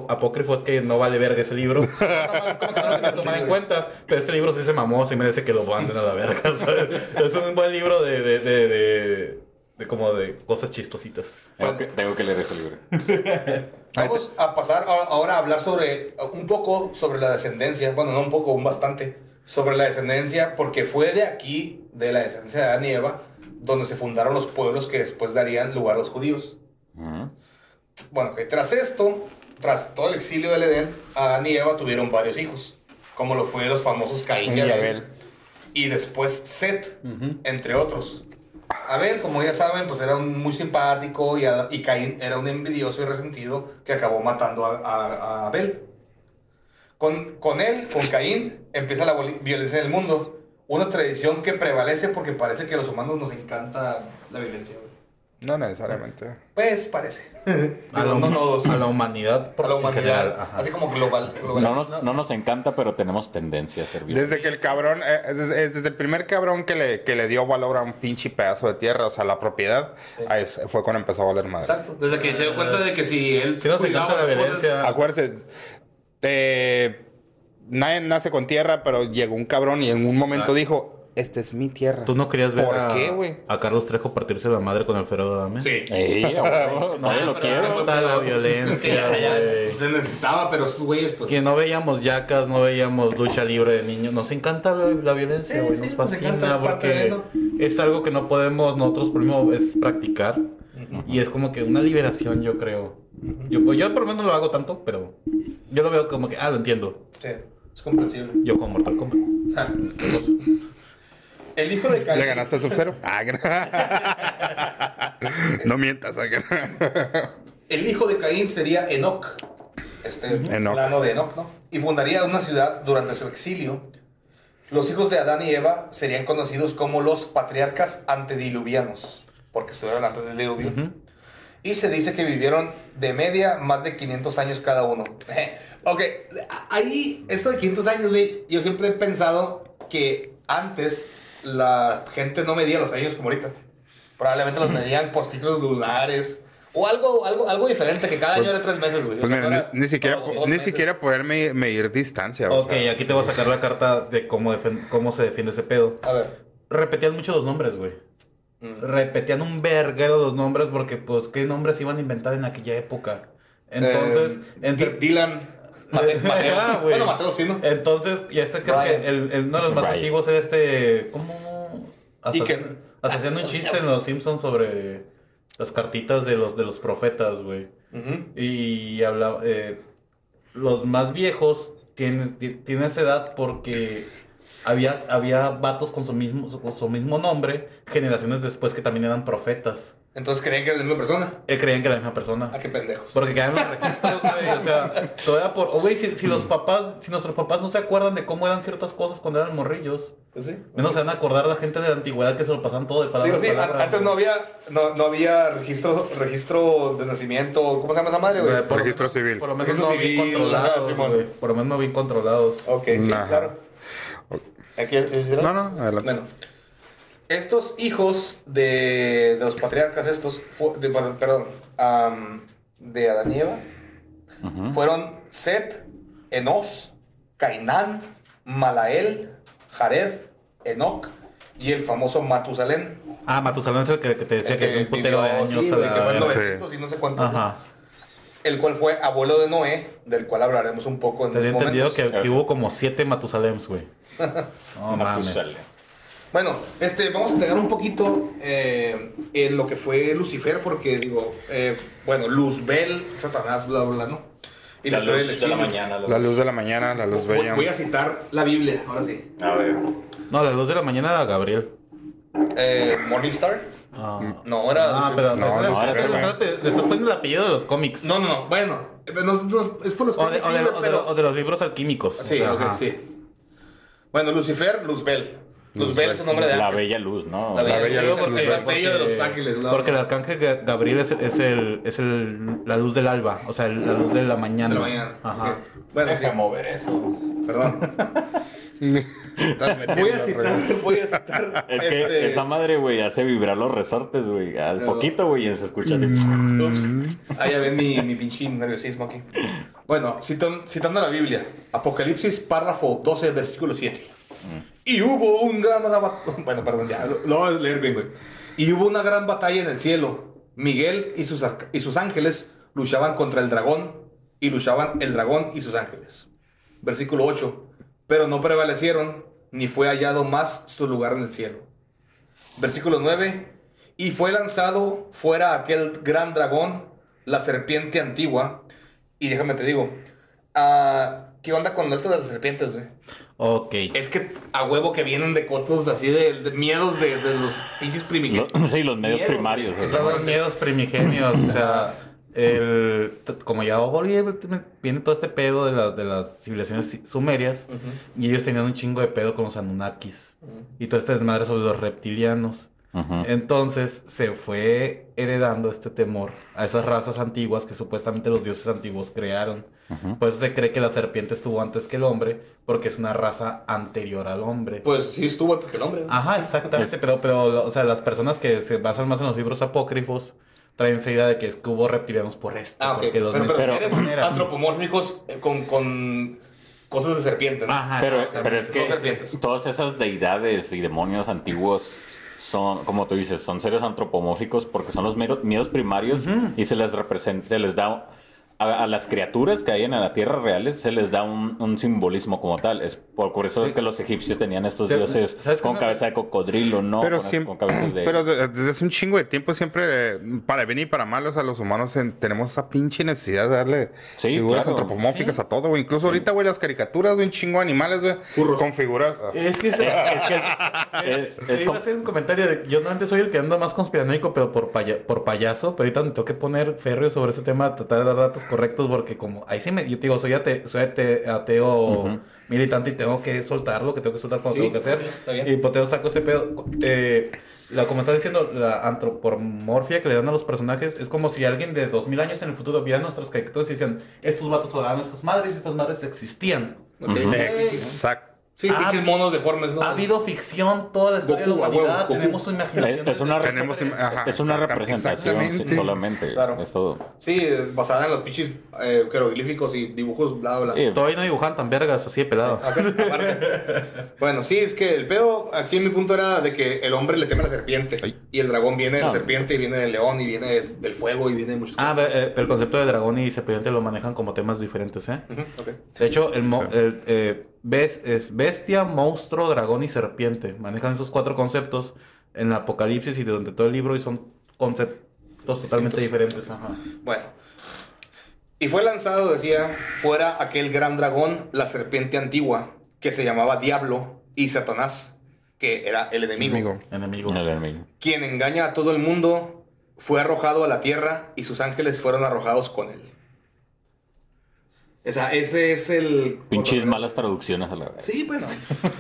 Speaker 3: apócrifo es que no vale verga ese libro Nomás como que no quise tomar en cuenta pero este libro sí se mamó sí merece que lo manden a la verga ¿sabes? es un buen libro de, de, de, de, de como de cosas chistositas
Speaker 5: Tengo que, tengo que leer ese libro.
Speaker 6: Vamos a pasar a- ahora a hablar sobre un poco sobre la descendencia. Bueno, no un poco, un bastante. Sobre la descendencia, porque fue de aquí, de la descendencia de Adán y Eva, donde se fundaron los pueblos que después darían lugar a los judíos. Bueno, que tras esto, tras todo el exilio del Edén, Adán y Eva tuvieron varios hijos, como lo fue los famosos Caín y. Abel. Y después Set, entre otros. Abel, como ya saben, pues era un muy simpático y, y Caín era un envidioso y resentido que acabó matando a, a- a Abel. Con, con él, con Caín, empieza la violencia en el mundo. Una tradición que prevalece porque parece que a los humanos nos encanta la violencia.
Speaker 7: No necesariamente.
Speaker 6: Pues parece.
Speaker 3: A la,
Speaker 6: no todos.
Speaker 3: a la humanidad. por
Speaker 6: a la humanidad.
Speaker 3: general,
Speaker 6: así como global. global.
Speaker 5: No nos, no nos encanta, pero tenemos tendencia a servir.
Speaker 7: Desde que el cabrón, eh, desde, desde el primer cabrón que le, que le dio valor a un pinche pedazo de tierra, o sea, la propiedad, ahí fue cuando empezó a valer madre.
Speaker 6: Exacto. Desde que se dio cuenta de que si él
Speaker 3: Sí nos
Speaker 6: cuidaba
Speaker 3: encanta la
Speaker 6: las cosas-
Speaker 3: violencia.
Speaker 7: Acuérdense, eh, nadie nace con tierra, pero llegó un cabrón y en un momento dijo, esta es mi tierra.
Speaker 3: ¿Tú no querías ver
Speaker 7: ¿Por
Speaker 3: a,
Speaker 7: qué, güey?
Speaker 3: a Carlos Trejo partirse la madre con Alfredo Adame?
Speaker 6: Sí.
Speaker 5: Ey, huevo, nadie lo
Speaker 6: fue
Speaker 3: Puta, la violencia,
Speaker 6: Sí, ya, ya,
Speaker 3: güey.
Speaker 6: se necesitaba, pero esos güeyes, pues.
Speaker 3: Que no veíamos yacas, no veíamos lucha libre de niños. Nos encanta la, la violencia,
Speaker 6: Sí,
Speaker 3: güey.
Speaker 6: sí,
Speaker 3: nos
Speaker 6: nos
Speaker 3: fascina
Speaker 6: encanta, es de,
Speaker 3: porque
Speaker 6: ¿no?
Speaker 3: es algo que no podemos nosotros primero es practicar. Y es como que una liberación, yo creo. Yo, pues, yo por lo menos no lo hago tanto, pero yo lo veo como que, ah, lo entiendo.
Speaker 6: Sí, es comprensible.
Speaker 3: Yo con Mortal Kombat.
Speaker 6: Ja.
Speaker 3: Este, no sé.
Speaker 6: El hijo de Caín.
Speaker 7: ¿Le ganaste a Sub-Zero? Ah, no. mientas. ah.
Speaker 6: El hijo de Caín sería Enoch. Este
Speaker 7: Enoch.
Speaker 6: plano de Enoch, ¿no? Y fundaría una ciudad durante su exilio. Los hijos de Adán y Eva serían conocidos como los patriarcas antediluvianos, porque estuvieron antes del diluvio. Y se dice que vivieron de media más de 500 años cada uno. ok, ahí, esto de 500 años, yo siempre he pensado que antes la gente no medía los años como ahorita. Probablemente los medían por ciclos lunares. O algo, algo, algo diferente, que cada año era tres meses, güey. O
Speaker 7: Pues
Speaker 6: sea,
Speaker 7: mira, ni, ni siquiera,
Speaker 6: todo-
Speaker 7: ni
Speaker 6: meses.
Speaker 7: siquiera poder me- medir distancia. o
Speaker 3: Ok,
Speaker 7: sea.
Speaker 3: aquí te voy a sacar la carta de cómo, cómo se defiende ese pedo.
Speaker 6: A ver.
Speaker 3: Repetían mucho los nombres, güey.
Speaker 6: Mm.
Speaker 3: Repetían un verguero los nombres porque, pues, ¿qué nombres iban a inventar en aquella época? Entonces,
Speaker 6: Eh,
Speaker 3: entre...
Speaker 6: Di- Dylan. Mateo.
Speaker 3: Ah,
Speaker 6: bueno, Mateo sí, ¿no?
Speaker 3: Entonces, ya está, creo
Speaker 6: Brian.
Speaker 3: que el, el- uno de los más
Speaker 5: Brian.
Speaker 3: antiguos es este. ¿Cómo? Haciendo un chiste en los Simpsons sobre las cartitas de los, de los profetas, güey. Y hablaba. eh, los más viejos tienen, ti- tienen esa edad porque había, había vatos con su, mismo, con su mismo nombre, generaciones después que también eran profetas.
Speaker 6: Entonces creían que era la misma persona.
Speaker 3: Eh, creían que era la misma persona.
Speaker 6: Ah, qué pendejos.
Speaker 3: Porque quedan los registros, güey. O sea, todo era por. oh, güey, si, si los papás, si nuestros papás no se acuerdan de cómo eran ciertas cosas cuando eran morrillos,
Speaker 6: Pues sí.
Speaker 3: menos se van a acordar la gente de la antigüedad que se lo pasan todo de palabra
Speaker 6: Digo, sí,
Speaker 3: palabra.
Speaker 6: antes no había, no, no había registro, registro de nacimiento, ¿cómo se llama esa madre, güey?
Speaker 3: Por
Speaker 7: Registro civil.
Speaker 3: Por lo menos
Speaker 6: Registro
Speaker 3: no bien
Speaker 6: civil,
Speaker 3: controlados,
Speaker 6: ajá, Simón.
Speaker 3: güey. Por lo menos no bien controlados.
Speaker 6: Ok, sí,
Speaker 7: Ajá.
Speaker 6: claro. ¿Aquí es- es-
Speaker 7: No, no, adelante.
Speaker 6: Bueno, estos hijos de, de los patriarcas estos, de- perdón, am, de Adán y Eva,
Speaker 5: Ujú.
Speaker 6: fueron Set, Enos, Cainán, Malael, Jared, Enoch y el famoso Matusalén.
Speaker 3: Ah, Matusalén es el que, que te decía
Speaker 6: el
Speaker 3: que, un putero de años.
Speaker 6: sí,
Speaker 3: la
Speaker 6: que fue en
Speaker 3: verga.
Speaker 6: 900 y no sé cuántos.
Speaker 3: Ajá.
Speaker 6: El cual fue abuelo de Noé, del cual hablaremos un poco en
Speaker 3: Te
Speaker 6: unos
Speaker 3: entendido
Speaker 6: momentos.
Speaker 3: que, que hubo como siete Matusalems, güey. No mames.
Speaker 6: Bueno, este, vamos a integrar un poquito eh, en lo que fue Lucifer, porque digo, eh, bueno, Luzbel, Satanás, bla, bla, bla, ¿no? Y
Speaker 5: La
Speaker 6: historia del
Speaker 5: luz de la mañana. la
Speaker 7: La
Speaker 5: luz-
Speaker 7: luz de la mañana, la luz
Speaker 6: Voy,
Speaker 7: bella.
Speaker 6: voy a citar la Biblia, ahora sí.
Speaker 5: A ver.
Speaker 3: No, a las 2 de la mañana era Gabriel.
Speaker 6: Eh, Morningstar.
Speaker 3: Ah,
Speaker 6: No, era
Speaker 3: Ah,
Speaker 6: Lucifer.
Speaker 3: pero
Speaker 7: No,
Speaker 3: pero
Speaker 7: no,
Speaker 3: le
Speaker 7: Lucifer,
Speaker 3: está- le está poniendo el apellido de los cómics.
Speaker 6: No, no, no, bueno, no, no, es por los
Speaker 3: O de,
Speaker 6: cómics,
Speaker 3: o de-
Speaker 6: sí,
Speaker 3: o de-
Speaker 6: pero-
Speaker 3: o de los libros alquímicos.
Speaker 6: Sí,
Speaker 3: O sea,
Speaker 6: ok,
Speaker 3: ajá.
Speaker 6: sí. Bueno, Lucifer, Luzbel. Luzbel es un nombre de
Speaker 5: La
Speaker 6: ángel.
Speaker 5: bella luz, ¿no?
Speaker 6: La bella,
Speaker 7: bella
Speaker 6: luz,
Speaker 7: luz,
Speaker 6: porque más bello de los ángeles. bla,
Speaker 3: Porque el arcángel Ga- Gabriel es, es el, es el, la luz del alba, o sea, el- la luz de la mañana.
Speaker 6: de la mañana.
Speaker 3: Ajá.
Speaker 6: Ok. Bueno, sí,
Speaker 5: Deja mover eso.
Speaker 6: perdón. Voy a citar, voy a citar.
Speaker 5: Es que
Speaker 6: este,
Speaker 5: esa madre, güey, hace vibrar los resortes, güey. Al
Speaker 6: Pero-
Speaker 5: poquito, güey, y se escucha así.
Speaker 6: Ups. Ah, ya ven mi, mi pinche nerviosismo aquí. Bueno, citan- citando la Biblia. Apocalipsis, párrafo 12, versículo 7. Y hubo un gran... Bueno, perdón, ya, lo, a leer. Y hubo una gran batalla en el cielo. Miguel y sus, y sus ángeles luchaban contra el dragón y luchaban el dragón y sus ángeles. Versículo 8. Pero no prevalecieron, ni fue hallado más su lugar en el cielo. Versículo 9. Y fue lanzado fuera aquel gran dragón, la serpiente antigua, Y déjame te digo, ah, ¿qué onda con eso de las serpientes, güey?
Speaker 3: Ok.
Speaker 6: Es que a huevo que vienen de cotos así de, de miedos de, de los pinches primigenios.
Speaker 5: Lo- sí, los medios
Speaker 6: Miedo,
Speaker 5: primarios.
Speaker 3: Son los miedos primigenios. o sea, el, como ya viene todo este pedo de, la- de las civilizaciones sumerias. Y ellos tenían un chingo de pedo con los Anunnakis. Y todo este desmadre sobre los reptilianos. Entonces se fue heredando este temor a esas razas antiguas que supuestamente los dioses antiguos crearon.
Speaker 5: Ujú.
Speaker 3: Por eso se cree que la serpiente estuvo antes que el hombre, porque es una raza anterior al hombre.
Speaker 6: Pues sí estuvo antes que el hombre.
Speaker 3: Ajá, exactamente, pero, pero, o sea, las personas que se basan más en los libros apócrifos traen esa idea de que es que hubo reptilianos por esto.
Speaker 6: Ah, ok.
Speaker 3: porque los
Speaker 6: Pero, pero seres
Speaker 3: eran-
Speaker 6: antropomórficos eh, con, con cosas de serpiente, ¿no?
Speaker 3: Ajá,
Speaker 5: Pero,
Speaker 3: exactamente.
Speaker 5: pero es que todas esas deidades y demonios antiguos son, como tú dices, son seres antropomórficos porque son los miedos primarios y se les representa, se les da a, a las criaturas que hay en la tierra reales se les da un, un simbolismo como tal. Es por, por eso es que los egipcios tenían estos dioses
Speaker 3: ¿sabes qué
Speaker 5: con
Speaker 3: me-
Speaker 5: cabeza de cocodrilo, no
Speaker 7: Pero,
Speaker 5: con,
Speaker 7: siempre,
Speaker 5: con cabezas de
Speaker 7: pero de- desde hace un chingo de tiempo siempre, para bien y para mal, o sea, los humanos en- tenemos esa pinche necesidad de darle
Speaker 5: Sí,
Speaker 7: figuras
Speaker 5: claro.
Speaker 7: antropomórficas a todo, güey. Incluso ahorita, güey, las caricaturas de un chingo de animales, güey, con figuras... ah.
Speaker 3: Es que,
Speaker 5: es, es que es, es- es
Speaker 3: Iba a hacer un comentario de yo normalmente soy el que anda más conspiranoico, pero por, paya- por payaso, pero ahorita me tengo que poner férreo sobre ese tema, tratar de dar datos correctos, porque como ahí sí me, yo te digo, soy, ate- soy ate- ateo militante y tengo que soltar lo que tengo que soltar cuando
Speaker 6: Sí,
Speaker 3: tengo que hacer.
Speaker 6: está bien.
Speaker 3: Y poteo saco este pedo. Eh, la, como estás diciendo, la antropomorfia que le dan a los personajes es como si alguien de 2000 años en el futuro viera nuestras caricaturas y decían, estos vatos eran nuestras madres y estas madres existían.
Speaker 6: Ok.
Speaker 5: Ujú.
Speaker 7: Exacto.
Speaker 6: Sí,
Speaker 3: Ah,
Speaker 6: pinches monos deformes, ¿no?
Speaker 3: Ha habido ficción toda la historia
Speaker 6: Goku,
Speaker 3: de la
Speaker 6: huevo,
Speaker 3: humanidad.
Speaker 6: Goku.
Speaker 3: Tenemos su imaginación.
Speaker 5: es, es una,
Speaker 7: Tenemos ajá,
Speaker 5: es una representación sí, solamente.
Speaker 6: Claro.
Speaker 5: Es todo.
Speaker 6: Sí, basada en los pinches eh, jeroglíficos y dibujos, bla, bla.
Speaker 5: Sí,
Speaker 3: Todavía no dibujan tan vergas, así de pelado.
Speaker 6: Acá, aparte. bueno, sí, es que el pedo aquí mi punto era de que el hombre le teme a la serpiente.
Speaker 7: Ay.
Speaker 6: Y el dragón viene de la
Speaker 5: No.
Speaker 6: serpiente y viene del león y viene de- del fuego y viene de muchas
Speaker 3: Ah,
Speaker 6: cosas.
Speaker 3: eh, pero el concepto de dragón y serpiente lo manejan como temas diferentes, ¿eh?
Speaker 6: Ujú, ok.
Speaker 3: De hecho, el, mo- el, eh, bes- es bestia, monstruo, dragón y serpiente. Manejan esos cuatro conceptos en el Apocalipsis y durante todo el libro y son conceptos totalmente diferentes. Ajá.
Speaker 6: Bueno. Y fue lanzado, decía, fuera aquel gran dragón, la serpiente antigua, que se llamaba Diablo y Satanás, que era el enemigo.
Speaker 7: Amigo.
Speaker 3: Enemigo.
Speaker 5: el enemigo.
Speaker 6: Quien engaña a todo el mundo, fue arrojado a la tierra y sus ángeles fueron arrojados con él. O sea, ese es el...
Speaker 5: Pinches malas traducciones a la vez.
Speaker 6: Sí, bueno.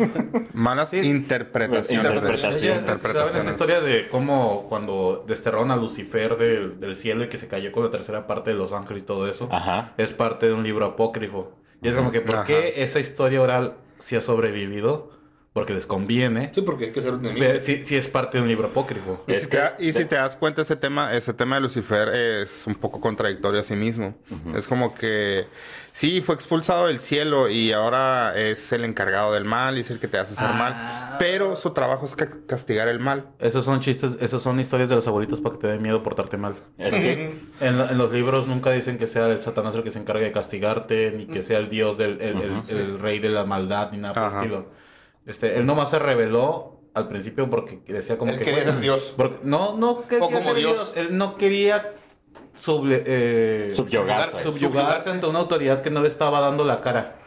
Speaker 7: Malas interpretaciones.
Speaker 5: Interpretaciones.
Speaker 3: Ella- ¿Saben
Speaker 7: Interpretaciones.
Speaker 3: esta historia de cómo cuando desterraron a Lucifer del, del cielo y que se cayó con la tercera parte de los ángeles y todo eso?
Speaker 5: Ajá.
Speaker 3: Es parte de un libro apócrifo. Y es como que, ¿por
Speaker 7: Ajá.
Speaker 3: qué esa historia oral sí ha sobrevivido? Porque les conviene.
Speaker 6: Sí, porque hay que ser un enemigo.
Speaker 3: Pero sí, sí es parte de un libro apócrifo.
Speaker 7: Y,
Speaker 5: Es
Speaker 7: si
Speaker 5: que-
Speaker 7: te, y si te das cuenta, ese tema, ese tema de Lucifer es un poco contradictorio a sí mismo. Es como que sí, fue expulsado del cielo y ahora es el encargado del mal y es el que te hace hacer
Speaker 3: Ah.
Speaker 7: mal. Pero su trabajo es ca- castigar el mal.
Speaker 3: Esos son chistes, esos son historias de los abuelitos para que te den miedo portarte mal.
Speaker 5: Es que
Speaker 3: En, la- en los libros nunca dicen que sea el Satanás el que se encargue de castigarte, ni que sea el dios del el, el- rey de la maldad, ni nada por el estilo. Este, él nomás se reveló al principio porque decía como
Speaker 6: Él
Speaker 3: que...
Speaker 6: quería
Speaker 3: bueno,
Speaker 6: ser Dios.
Speaker 3: porque- no, no quería
Speaker 6: O como
Speaker 3: ser
Speaker 6: Dios.
Speaker 3: Él no quería suble- eh,
Speaker 5: Subyugarse.
Speaker 3: subyugarse ante una autoridad que no le estaba dando la cara.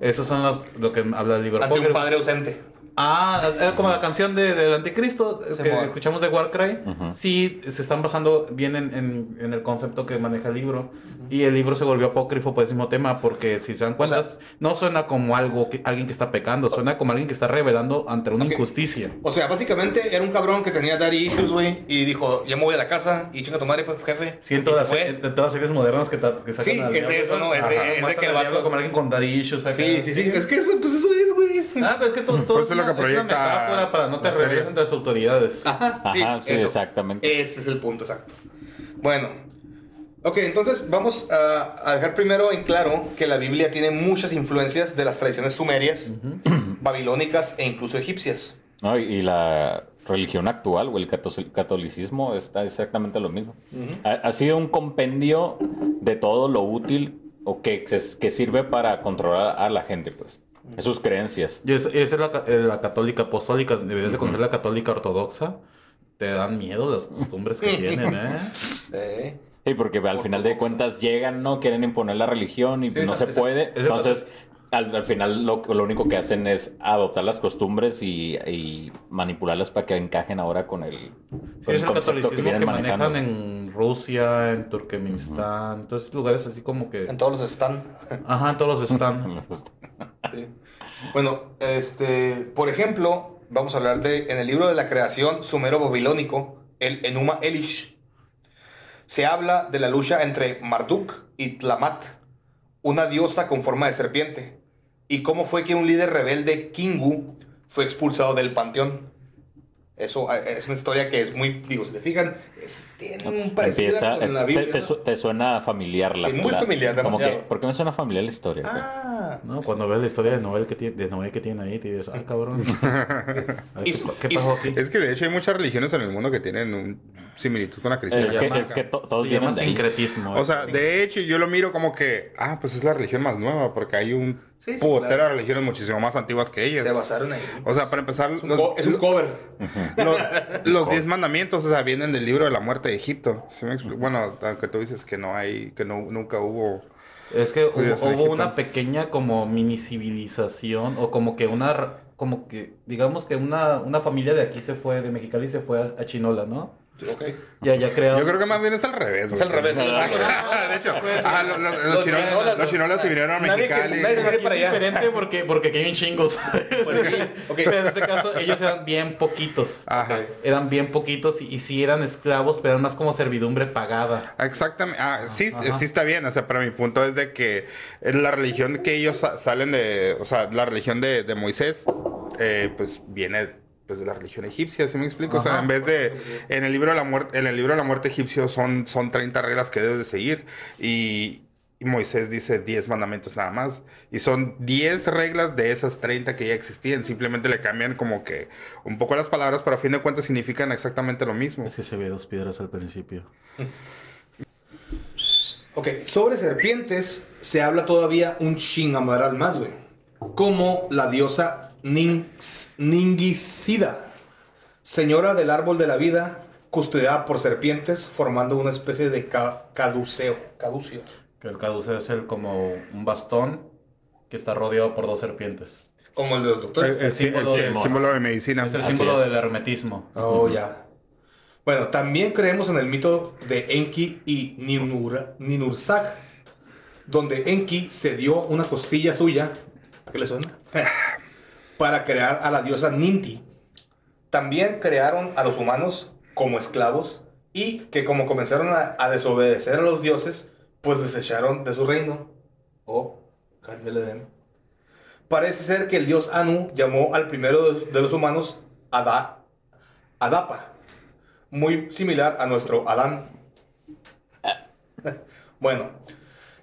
Speaker 3: Esos son los, lo que habla el libro.
Speaker 6: Ante un padre ausente.
Speaker 3: Ah, es como la canción de, del anticristo
Speaker 6: Se
Speaker 3: que escuchamos de Warcry. Sí, se están basando bien en, en- en el concepto que maneja el libro. Y el libro se volvió apócrifo por ese mismo tema, porque si se dan cuenta,
Speaker 6: O sea-
Speaker 3: no suena como algo que, alguien que está pecando, suena como alguien que está revelando ante una injusticia.
Speaker 6: O sea, básicamente era un cabrón que tenía daddy issues, güey, y dijo, ya me voy a la casa y chinga tu madre, pues, jefe.
Speaker 3: Siento
Speaker 6: fue.
Speaker 3: en todas las series modernas que, ta- que sacan
Speaker 6: Sí, es de eso, ¿no? Es de-
Speaker 3: Ajá.
Speaker 6: es de que el vato-
Speaker 3: como alguien con daddy issues acá.
Speaker 6: Sí, sí, sí. Es que, pues eso es, güey.
Speaker 3: Ah, pero es que todo, todo es,
Speaker 7: es lo
Speaker 3: una,
Speaker 7: que
Speaker 3: es una
Speaker 7: proyecta
Speaker 3: metáfora para no te regresen de las autoridades.
Speaker 6: Ajá, sí,
Speaker 5: Ajá, sí,
Speaker 6: eso.
Speaker 5: exactamente.
Speaker 6: Ese es el punto exacto. Bueno, ok, entonces vamos a, a dejar primero en claro que la Biblia tiene muchas influencias de las tradiciones sumerias, babilónicas e incluso egipcias.
Speaker 5: No, y, y la religión actual o el cato- catolicismo está exactamente lo mismo. ha, ha sido un compendio de todo lo útil o que, que sirve para controlar a la gente, pues. Es sus creencias.
Speaker 3: Y esa es la, eh, la católica apostólica. Deberías de conocer la católica ortodoxa. Te dan miedo las costumbres que tienen, ¿eh?
Speaker 6: Eh,
Speaker 5: Sí, porque al final de cuentas llegan, ¿no? Quieren imponer la religión y
Speaker 3: Sí,
Speaker 5: no
Speaker 3: esa-
Speaker 5: se
Speaker 3: esa-
Speaker 5: puede. Entonces, al, al final lo, lo único que hacen es adoptar las costumbres y, y manipularlas para que encajen ahora con el,
Speaker 3: Sí,
Speaker 5: con
Speaker 3: es el catolicismo que,
Speaker 5: vienen
Speaker 3: manejan
Speaker 5: manejando.
Speaker 3: en Rusia, en Turkmenistán, entonces lugares así como que...
Speaker 6: En todos los están.
Speaker 3: Ajá, todos los están.
Speaker 6: Sí. Bueno, este, por ejemplo, vamos a hablar de, en el libro de la creación sumero-babilónico, el Enuma Elish, se habla de la lucha entre Marduk y Tlamat, una diosa con forma de serpiente, y cómo fue que un líder rebelde, Kingu, fue expulsado del panteón. Eso eh, es una historia que es muy, digo, si te fijan, es, tiene un parecido con la
Speaker 5: te,
Speaker 6: Biblia.
Speaker 5: te
Speaker 6: ¿no?
Speaker 5: su- te suena familiar la
Speaker 6: Sí, muy
Speaker 5: la-
Speaker 6: familiar,
Speaker 5: como que,
Speaker 6: demasiado.
Speaker 5: ¿Por qué me suena familiar la historia?
Speaker 6: Ah,
Speaker 3: ¿No? Cuando ves la historia de Noel que tiene, de Noé que tiene ahí, te dices, ah, cabrón. ¿Qué, pasó aquí?
Speaker 7: Es que de hecho hay muchas religiones en el mundo que tienen un similitud con la
Speaker 5: es,
Speaker 7: cristiana.
Speaker 5: que,
Speaker 3: llama-
Speaker 5: es que to- todos vienen de
Speaker 3: sincretismo.
Speaker 7: O sea,
Speaker 3: eso.
Speaker 7: de hecho yo lo miro como que, ah, pues es la religión más nueva, porque hay un
Speaker 6: Sí, sí, claro.
Speaker 7: religiones muchísimo más antiguas que ellas.
Speaker 6: se basaron ahí.
Speaker 7: O sea, para empezar,
Speaker 6: Es un,
Speaker 7: los,
Speaker 6: co- es un cover.
Speaker 7: los, los diez mandamientos, o sea, vienen del libro de la muerte de Egipto. ¿Sí me explico? Bueno, aunque tú dices que no hay, que no, nunca hubo.
Speaker 3: Es que hubo,
Speaker 7: en
Speaker 3: una pequeña como mini civilización o como que una, como que, digamos que una, una familia de aquí se fue, de Mexicali se fue a, a Chinola, ¿no?
Speaker 6: Ok.
Speaker 3: Ya, ya crearon.
Speaker 7: Yo creo que más bien es al revés.
Speaker 6: Es al revés.
Speaker 7: de hecho, ah, lo- lo- los,
Speaker 6: Los
Speaker 7: chinolas,
Speaker 6: chinolas,
Speaker 7: los chinolas se vinieron a
Speaker 6: nadie que-
Speaker 7: Mexicali.
Speaker 6: nadie para
Speaker 3: es
Speaker 6: allá.
Speaker 3: diferente porque, porque aquí hay un chingo, ¿sabes?
Speaker 6: Pues sí.
Speaker 3: Pero en este caso ellos eran bien poquitos.
Speaker 7: Ajá.
Speaker 3: Eran bien poquitos y, y sí eran esclavos, pero eran más como servidumbre pagada.
Speaker 7: Exactamente. Ah, sí,
Speaker 3: Ajá.
Speaker 7: sí está bien. O sea, pero mi punto es de que la religión que ellos sa- salen de, o sea, la religión de, de Moisés, eh, pues viene pues de la religión egipcia, ¿sí me explico? O sea, en vez de en el libro de la muerte, en el libro de la muerte egipcio son son 30 reglas que debes de seguir y y Moisés dice 10 mandamientos nada más. Y son 10 reglas de esas 30 que ya existían. Simplemente le cambian como que un poco las palabras, pero a fin de cuentas significan exactamente lo mismo.
Speaker 3: Es que se ve dos piedras al principio.
Speaker 6: Ok, sobre serpientes se habla todavía un chingamadral más, güey. Como la diosa Nings, Ningisida, señora del árbol de la vida, custodiada por serpientes, formando una especie de ca- caduceo. Caducio.
Speaker 3: Que el caduceo es el como un bastón que está rodeado por dos serpientes.
Speaker 6: Como el de los doctores.
Speaker 3: El símbolo
Speaker 7: Sí,
Speaker 3: de-
Speaker 7: el símbolo de medicina.
Speaker 3: Es el
Speaker 5: Así
Speaker 3: símbolo
Speaker 5: es.
Speaker 3: del hermetismo.
Speaker 6: Oh, ya. Bueno, también creemos en el mito de Enki y Ninursag, donde Enki se dio una costilla suya, ¿a qué le suena? Para crear a la diosa Ninti. También crearon a los humanos como esclavos y que como comenzaron a, desobedecer a los dioses, pues les echaron de su reino. O carne. Parece ser que el dios Anu llamó al primero de, los humanos Ada, Adapa, muy similar a nuestro Adán. bueno,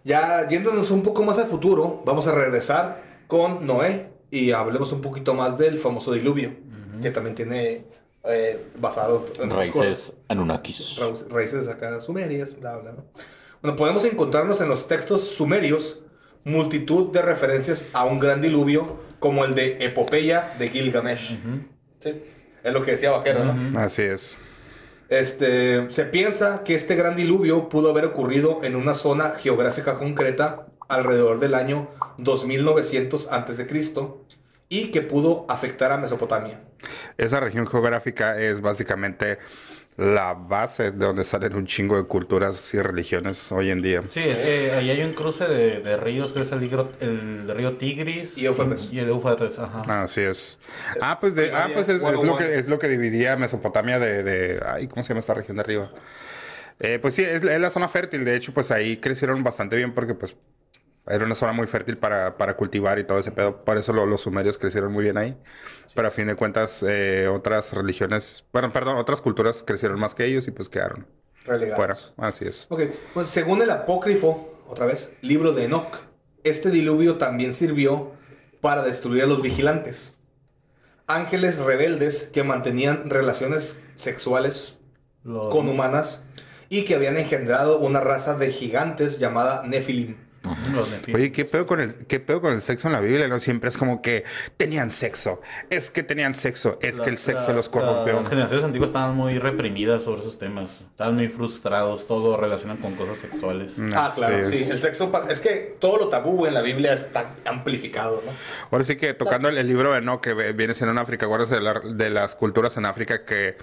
Speaker 6: ya yéndonos un poco más al futuro, vamos a regresar con Noé y hablemos un poquito más del famoso diluvio, que también tiene eh, basado en otras cosas.
Speaker 5: Raíces Anunnakis.
Speaker 6: Ra- raíces acá sumerias, bla, bla, ¿no? Bueno, podemos encontrarnos en los textos sumerios multitud de referencias a un gran diluvio como el de Epopeya de Gilgamesh. Sí, es lo que decía Vaquero, ¿no?
Speaker 7: Así es.
Speaker 6: Este, se piensa que este gran diluvio pudo haber ocurrido en una zona geográfica concreta alrededor del año 2900 a.C. y que pudo afectar a Mesopotamia.
Speaker 7: Esa región geográfica es básicamente la base de donde salen un chingo de culturas y religiones hoy en día.
Speaker 3: Sí, es que ahí hay un cruce de, de ríos que es el, río Tigris
Speaker 6: Y Éufrates.
Speaker 3: Y el Éufrates, ajá.
Speaker 7: Así es. Ah, pues, de, ah, pues es, es lo que, es lo que dividía Mesopotamia de, de... Ay, ¿cómo se llama esta región de arriba? Eh, pues sí, es, es la zona fértil. De hecho, pues ahí crecieron bastante bien porque pues era una zona muy fértil para, para cultivar y todo ese pedo. Por eso lo- los sumerios crecieron muy bien ahí. Pero a fin de cuentas, eh, otras religiones, bueno, perdón, otras culturas crecieron más que ellos y pues quedaron
Speaker 6: Relegados.
Speaker 7: fuera. Así es.
Speaker 6: Ok, pues según el apócrifo, otra vez, libro de Enoch, este diluvio también sirvió para destruir a los vigilantes. Ángeles rebeldes que mantenían relaciones sexuales
Speaker 3: Los-
Speaker 6: con humanas y que habían engendrado una raza de gigantes llamada
Speaker 3: nefilim.
Speaker 7: Oye, ¿qué pedo, con el, ¿qué pedo con el sexo en la Biblia? No siempre es como que tenían sexo. Es que tenían sexo. Es que el
Speaker 3: La-
Speaker 7: sexo
Speaker 3: la-
Speaker 7: los corrompió.
Speaker 3: Las generaciones antiguas estaban muy reprimidas sobre esos temas. Estaban muy frustrados. Todo relacionan con cosas sexuales.
Speaker 6: Ah, claro, sí. El sexo. Es que todo lo tabú en la Biblia está amplificado, ¿no?
Speaker 7: Ahora sí que tocando el, el libro de No, que viene siendo en África, de, la- de las culturas en África que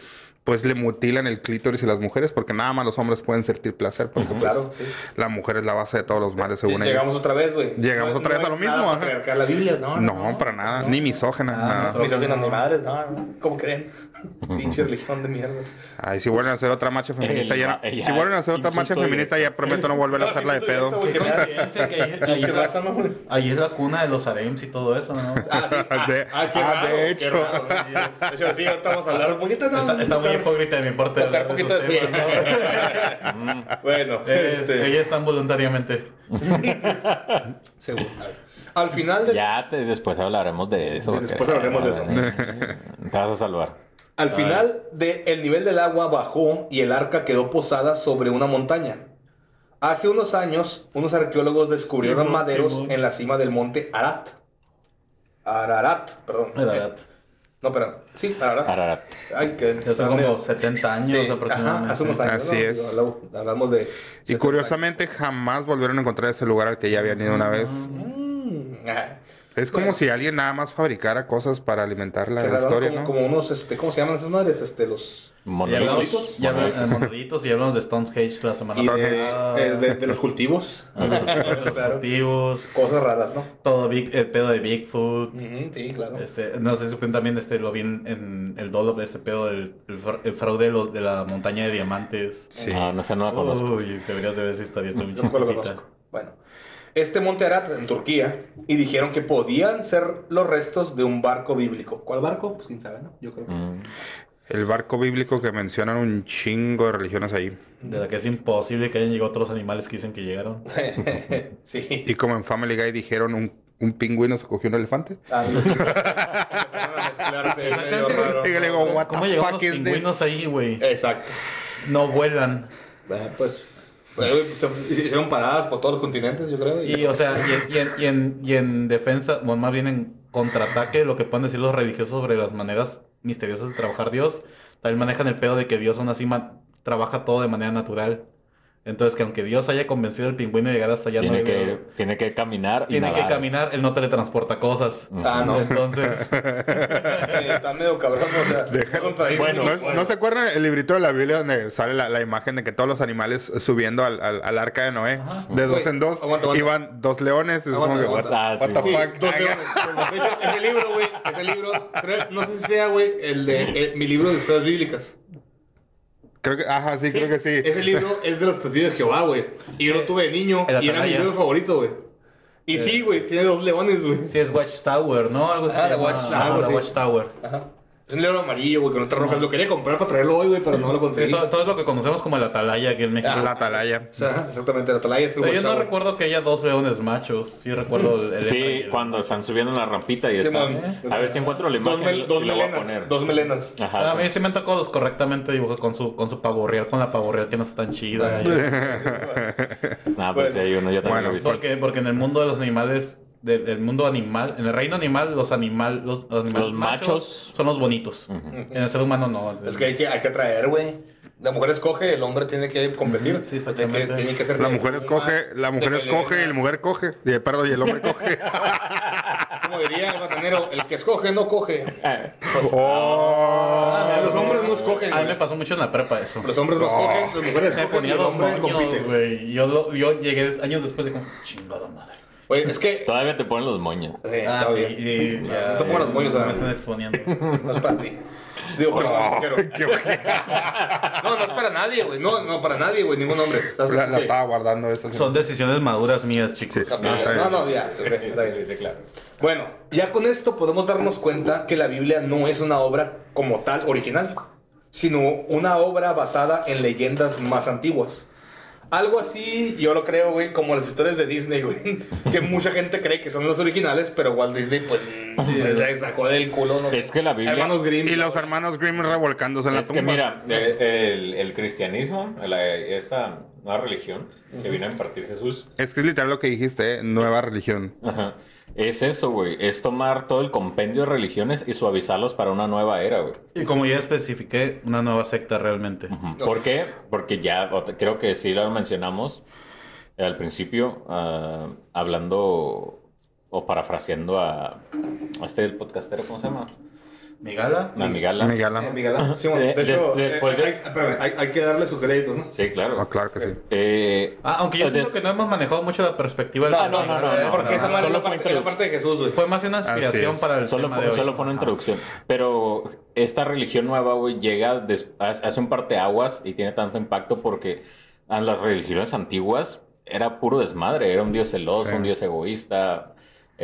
Speaker 7: pues le mutilan el clítoris a las mujeres porque nada más los hombres pueden sentir placer. Porque pues,
Speaker 6: Claro, sí.
Speaker 7: la mujer es la base de todos los males según
Speaker 6: Llegamos
Speaker 7: ellos.
Speaker 6: otra vez, güey.
Speaker 7: Llegamos otra vez a lo mismo,
Speaker 6: patriarcal la Biblia, no.
Speaker 7: No, para nada. Ni misógena. nada.
Speaker 6: No, misóginos ni madres, no, no. ¿Cómo creen? Pinche religión de mierda.
Speaker 7: Ay, si vuelven a hacer otra marcha feminista, ya, si vuelven a hacer otra marcha feminista, ya prometo no volver a hacerla de pedo.
Speaker 3: Ahí, es la-
Speaker 6: raza, ¿no, güey?
Speaker 3: ahí es la cuna de los harems y todo eso, ¿no?
Speaker 6: Ah, sí. Ah,
Speaker 7: De-
Speaker 6: ah,
Speaker 7: ah, hecho.
Speaker 6: ¿no? De hecho, sí, ahorita vamos a hablar un poquito, ¿no?
Speaker 3: Muy hipócrita de mi parte.
Speaker 6: Tocar poquito de sí.
Speaker 3: temas, ¿no?
Speaker 6: Bueno,
Speaker 3: Es-
Speaker 6: este.
Speaker 3: Ellas están voluntariamente.
Speaker 6: seguro. Al final del.
Speaker 5: Ya te- después hablaremos de eso.
Speaker 6: Después hablaremos de eso.
Speaker 5: Te vas a salvar.
Speaker 6: Al final de el nivel del agua bajó y el arca quedó posada sobre una montaña. Hace unos años, unos arqueólogos descubrieron maderos en la cima del monte Arat. Ararat, perdón.
Speaker 3: Ararat.
Speaker 6: No, pero sí, Ararat.
Speaker 5: Ararat.
Speaker 6: Ay, que
Speaker 3: Ya son como 70 años
Speaker 6: Sí,
Speaker 3: aproximadamente.
Speaker 6: ajá, hace unos años.
Speaker 7: Así
Speaker 6: ¿no?
Speaker 7: es.
Speaker 6: Hablamos, hablamos de.
Speaker 7: Y curiosamente jamás volvieron a encontrar ese lugar al que ya habían ido una vez.
Speaker 6: Mm, ah,
Speaker 7: Es como
Speaker 6: Bueno.
Speaker 7: si alguien nada más fabricara cosas para alimentar la historia,
Speaker 6: como,
Speaker 7: ¿no?
Speaker 6: como unos, este, ¿cómo se llaman esas madres? Este, los.
Speaker 5: Monolitos.
Speaker 3: hablamos, y hablamos de monolitos y hablamos de Stonehenge la semana
Speaker 6: de,
Speaker 3: pasada.
Speaker 6: eh, de- de los cultivos. claro.
Speaker 3: Cultivos,
Speaker 6: Cosas raras, ¿no?
Speaker 3: todo Big- el pedo de Bigfoot.
Speaker 6: Ujú, sí, claro.
Speaker 3: Este, no sé si supieron también, este, lo vi en, en el Dolop, este pedo del el, fra- el fraude de, los- de la montaña de diamantes.
Speaker 7: Sí.
Speaker 5: No, no sé, no la conozco.
Speaker 3: Uy, deberías de ver esa historia, está muy
Speaker 6: Yo lo
Speaker 3: chistosita.
Speaker 6: conozco. Bueno, este monte Arat en Turquía y dijeron que podían ser los restos de un barco bíblico. ¿Cuál barco? Pues quién sabe, ¿no? Yo creo que.
Speaker 5: Mm.
Speaker 7: El barco bíblico que mencionan un chingo de religiones ahí.
Speaker 3: De la que es imposible que hayan llegado otros animales que dicen que llegaron.
Speaker 6: sí.
Speaker 7: Y como en Family Guy dijeron, un, un pingüino se cogió un elefante.
Speaker 6: Ah, no sé. Empezaron a mezclarse medio raro.
Speaker 7: Y le digo, what
Speaker 3: ¿Cómo
Speaker 7: the
Speaker 3: llegaron
Speaker 7: fuck
Speaker 3: los
Speaker 7: is
Speaker 3: pingüinos
Speaker 7: this?
Speaker 3: ahí, güey?
Speaker 6: Exacto.
Speaker 3: No vuelan.
Speaker 6: Ah, Pues. Hicieron paradas por todos los continentes, yo creo.
Speaker 3: Y, o sea, y, en- y en, y, en, y en defensa, bueno, más bien en contraataque, lo que pueden decir los religiosos sobre las maneras misteriosas de trabajar Dios, también manejan el pedo de que Dios aún así trabaja todo de manera natural. Entonces, que aunque Dios haya convencido al pingüino de llegar hasta allá,
Speaker 5: Tiene
Speaker 3: no
Speaker 5: que, tiene que caminar y
Speaker 3: tiene que
Speaker 5: nadar.
Speaker 3: caminar, él no teletransporta cosas.
Speaker 6: Ah, no.
Speaker 3: Entonces,
Speaker 6: está medio cabrón, o sea. contradictorio.
Speaker 5: Bueno,
Speaker 7: ¿No,
Speaker 5: bueno.
Speaker 7: ¿no se acuerdan el librito de la Biblia donde sale la, la imagen de que todos los animales subiendo al, al, al arca de Noé? De dos
Speaker 6: Güey,
Speaker 7: en dos.
Speaker 6: aguanta, aguanta.
Speaker 7: Iban dos leones. Es
Speaker 6: Aguanta,
Speaker 7: como que, what.
Speaker 5: Ah,
Speaker 7: what
Speaker 5: sí.
Speaker 7: the
Speaker 6: Sí,
Speaker 7: fuck?
Speaker 6: dos
Speaker 7: Ay,
Speaker 6: leones. De hecho, ese libro, güey, ese libro, creo- no sé si sea, güey, el de eh, mi libro de historias bíblicas.
Speaker 7: Creo que, ajá, sí, creo que sí.
Speaker 6: Ese libro es de los testigos de Jehová, güey. Y yo lo tuve de niño y era mi libro favorito, güey. Y sí, güey, tiene dos leones, güey.
Speaker 3: sí es Watchtower, ¿no? Algo así.
Speaker 6: Ah,
Speaker 3: se
Speaker 6: The
Speaker 3: llama.
Speaker 6: Watchtower.
Speaker 3: Ajá.
Speaker 6: Es un libro amarillo, güey, con letras rojas. Lo quería comprar para traerlo hoy, güey, pero no lo
Speaker 3: Sí,
Speaker 6: conseguí.
Speaker 3: todo, todo es lo que conocemos como el Atalaya aquí en México.
Speaker 7: La atalaya.
Speaker 6: O sea, exactamente, la atalaya es el
Speaker 3: Pero yo no recuerdo que haya dos leones machos. Sí recuerdo el, el-
Speaker 5: Sí,
Speaker 3: el-
Speaker 5: cuando están subiendo la rampita y están... A ver si encuentro la
Speaker 6: Dos,
Speaker 5: imagen
Speaker 6: mel- dos
Speaker 5: y la voy a
Speaker 6: melenas.
Speaker 5: poner.
Speaker 6: Dos melenas.
Speaker 5: Ajá,
Speaker 3: a mí
Speaker 5: sí.
Speaker 3: me han tocado los correctamente dibujados con su, con su pavo real, con la pavo real que no está tan chida.
Speaker 5: Ah, pues sí, hay uno, yo también
Speaker 7: Bueno,
Speaker 5: lo he visto.
Speaker 3: Porque, porque en el mundo de los animales, del, del mundo animal, en el reino animal, los, animal, los, los animales
Speaker 5: Los
Speaker 3: machos,
Speaker 5: machos.
Speaker 3: son los bonitos. En el ser humano no.
Speaker 6: Es que hay que, hay que atraer, güey. La mujer escoge, el hombre tiene que competir.
Speaker 3: Sí,
Speaker 6: tiene, que,
Speaker 3: exactamente.
Speaker 6: tiene que ser
Speaker 7: La mujer escoge, la mujer escoge y la
Speaker 6: melenas.
Speaker 7: mujer coge. Y, perdón, y el hombre coge.
Speaker 6: Como diría el batanero, el que escoge no coge.
Speaker 7: oh.
Speaker 6: Ah, los hombres no escogen,
Speaker 3: A mí me pasó mucho en la prepa eso.
Speaker 6: Los hombres no escogen, las mujeres escogen y el hombre compite.
Speaker 3: Yo, lo- yo llegué años después de como, chingada madre.
Speaker 6: Oye, es que.
Speaker 5: Todavía te ponen los moños.
Speaker 6: Sí,
Speaker 3: Ah, sí,
Speaker 6: No te pongas los moños,
Speaker 3: Me están exponiendo.
Speaker 6: No es para ti. Digo, perdón, quiero.
Speaker 7: Qué ojete.
Speaker 6: No, no es para nadie, güey. No, no, para nadie, güey. Ningún hombre. ¿Sabes
Speaker 7: La, estaba guardando esa.
Speaker 3: Son decisiones maduras mías, chicos.
Speaker 6: No, no, ya. se ve, está bien, claro. Bueno, ya con esto podemos darnos cuenta que la Biblia no es una obra como tal original, sino una obra basada en leyendas más antiguas. Algo así, yo lo creo, güey, como las historias de Disney, güey, que mucha gente cree que son los originales, pero Walt Disney, pues, les sacó del culo, ¿no?
Speaker 5: Es que la Biblia-
Speaker 6: Hermanos Grimm.
Speaker 7: Y los hermanos Grimm revolcándose en la
Speaker 5: Es
Speaker 7: tumba.
Speaker 5: que mira, eh, el, el cristianismo, la, esta nueva religión que vino a impartir Jesús.
Speaker 7: Es que es literal lo que dijiste, ¿eh? nueva religión.
Speaker 5: Ajá. Es eso, güey. Es tomar todo el compendio de religiones y suavizarlos para una nueva era, güey.
Speaker 3: Y como ya especifiqué, una nueva secta realmente.
Speaker 5: Ujú. ¿Por qué? Porque ya, creo que sí lo mencionamos al principio, ah, hablando o parafraseando a, a este el podcastero, ¿cómo se llama?
Speaker 3: ¿Migala?
Speaker 5: A Migala.
Speaker 7: Migala.
Speaker 6: Eh, Miguel, Simón,
Speaker 5: Eh,
Speaker 6: de hecho,
Speaker 5: des- después
Speaker 6: eh,
Speaker 5: de-
Speaker 6: hay, espérame, hay- hay que darle su crédito, ¿no?
Speaker 5: Sí, claro.
Speaker 7: Ah, claro que sí.
Speaker 5: Eh,
Speaker 3: Ah, aunque yo
Speaker 5: des-
Speaker 3: siento que no hemos manejado mucho la perspectiva del
Speaker 5: No, no, no, no,
Speaker 6: Porque esa
Speaker 5: no, solo
Speaker 6: la
Speaker 5: fue
Speaker 6: parte, la parte de Jesús, güey.
Speaker 3: Fue más una inspiración para el
Speaker 5: Solo
Speaker 3: tema
Speaker 5: fue,
Speaker 3: de hoy.
Speaker 5: solo fue una introducción. Pero esta religión nueva, güey, llega, des- hace hace un parteaguas y tiene tanto impacto porque a las religiones antiguas era puro desmadre. Era un dios celoso,
Speaker 7: Sí.
Speaker 5: un dios egoísta.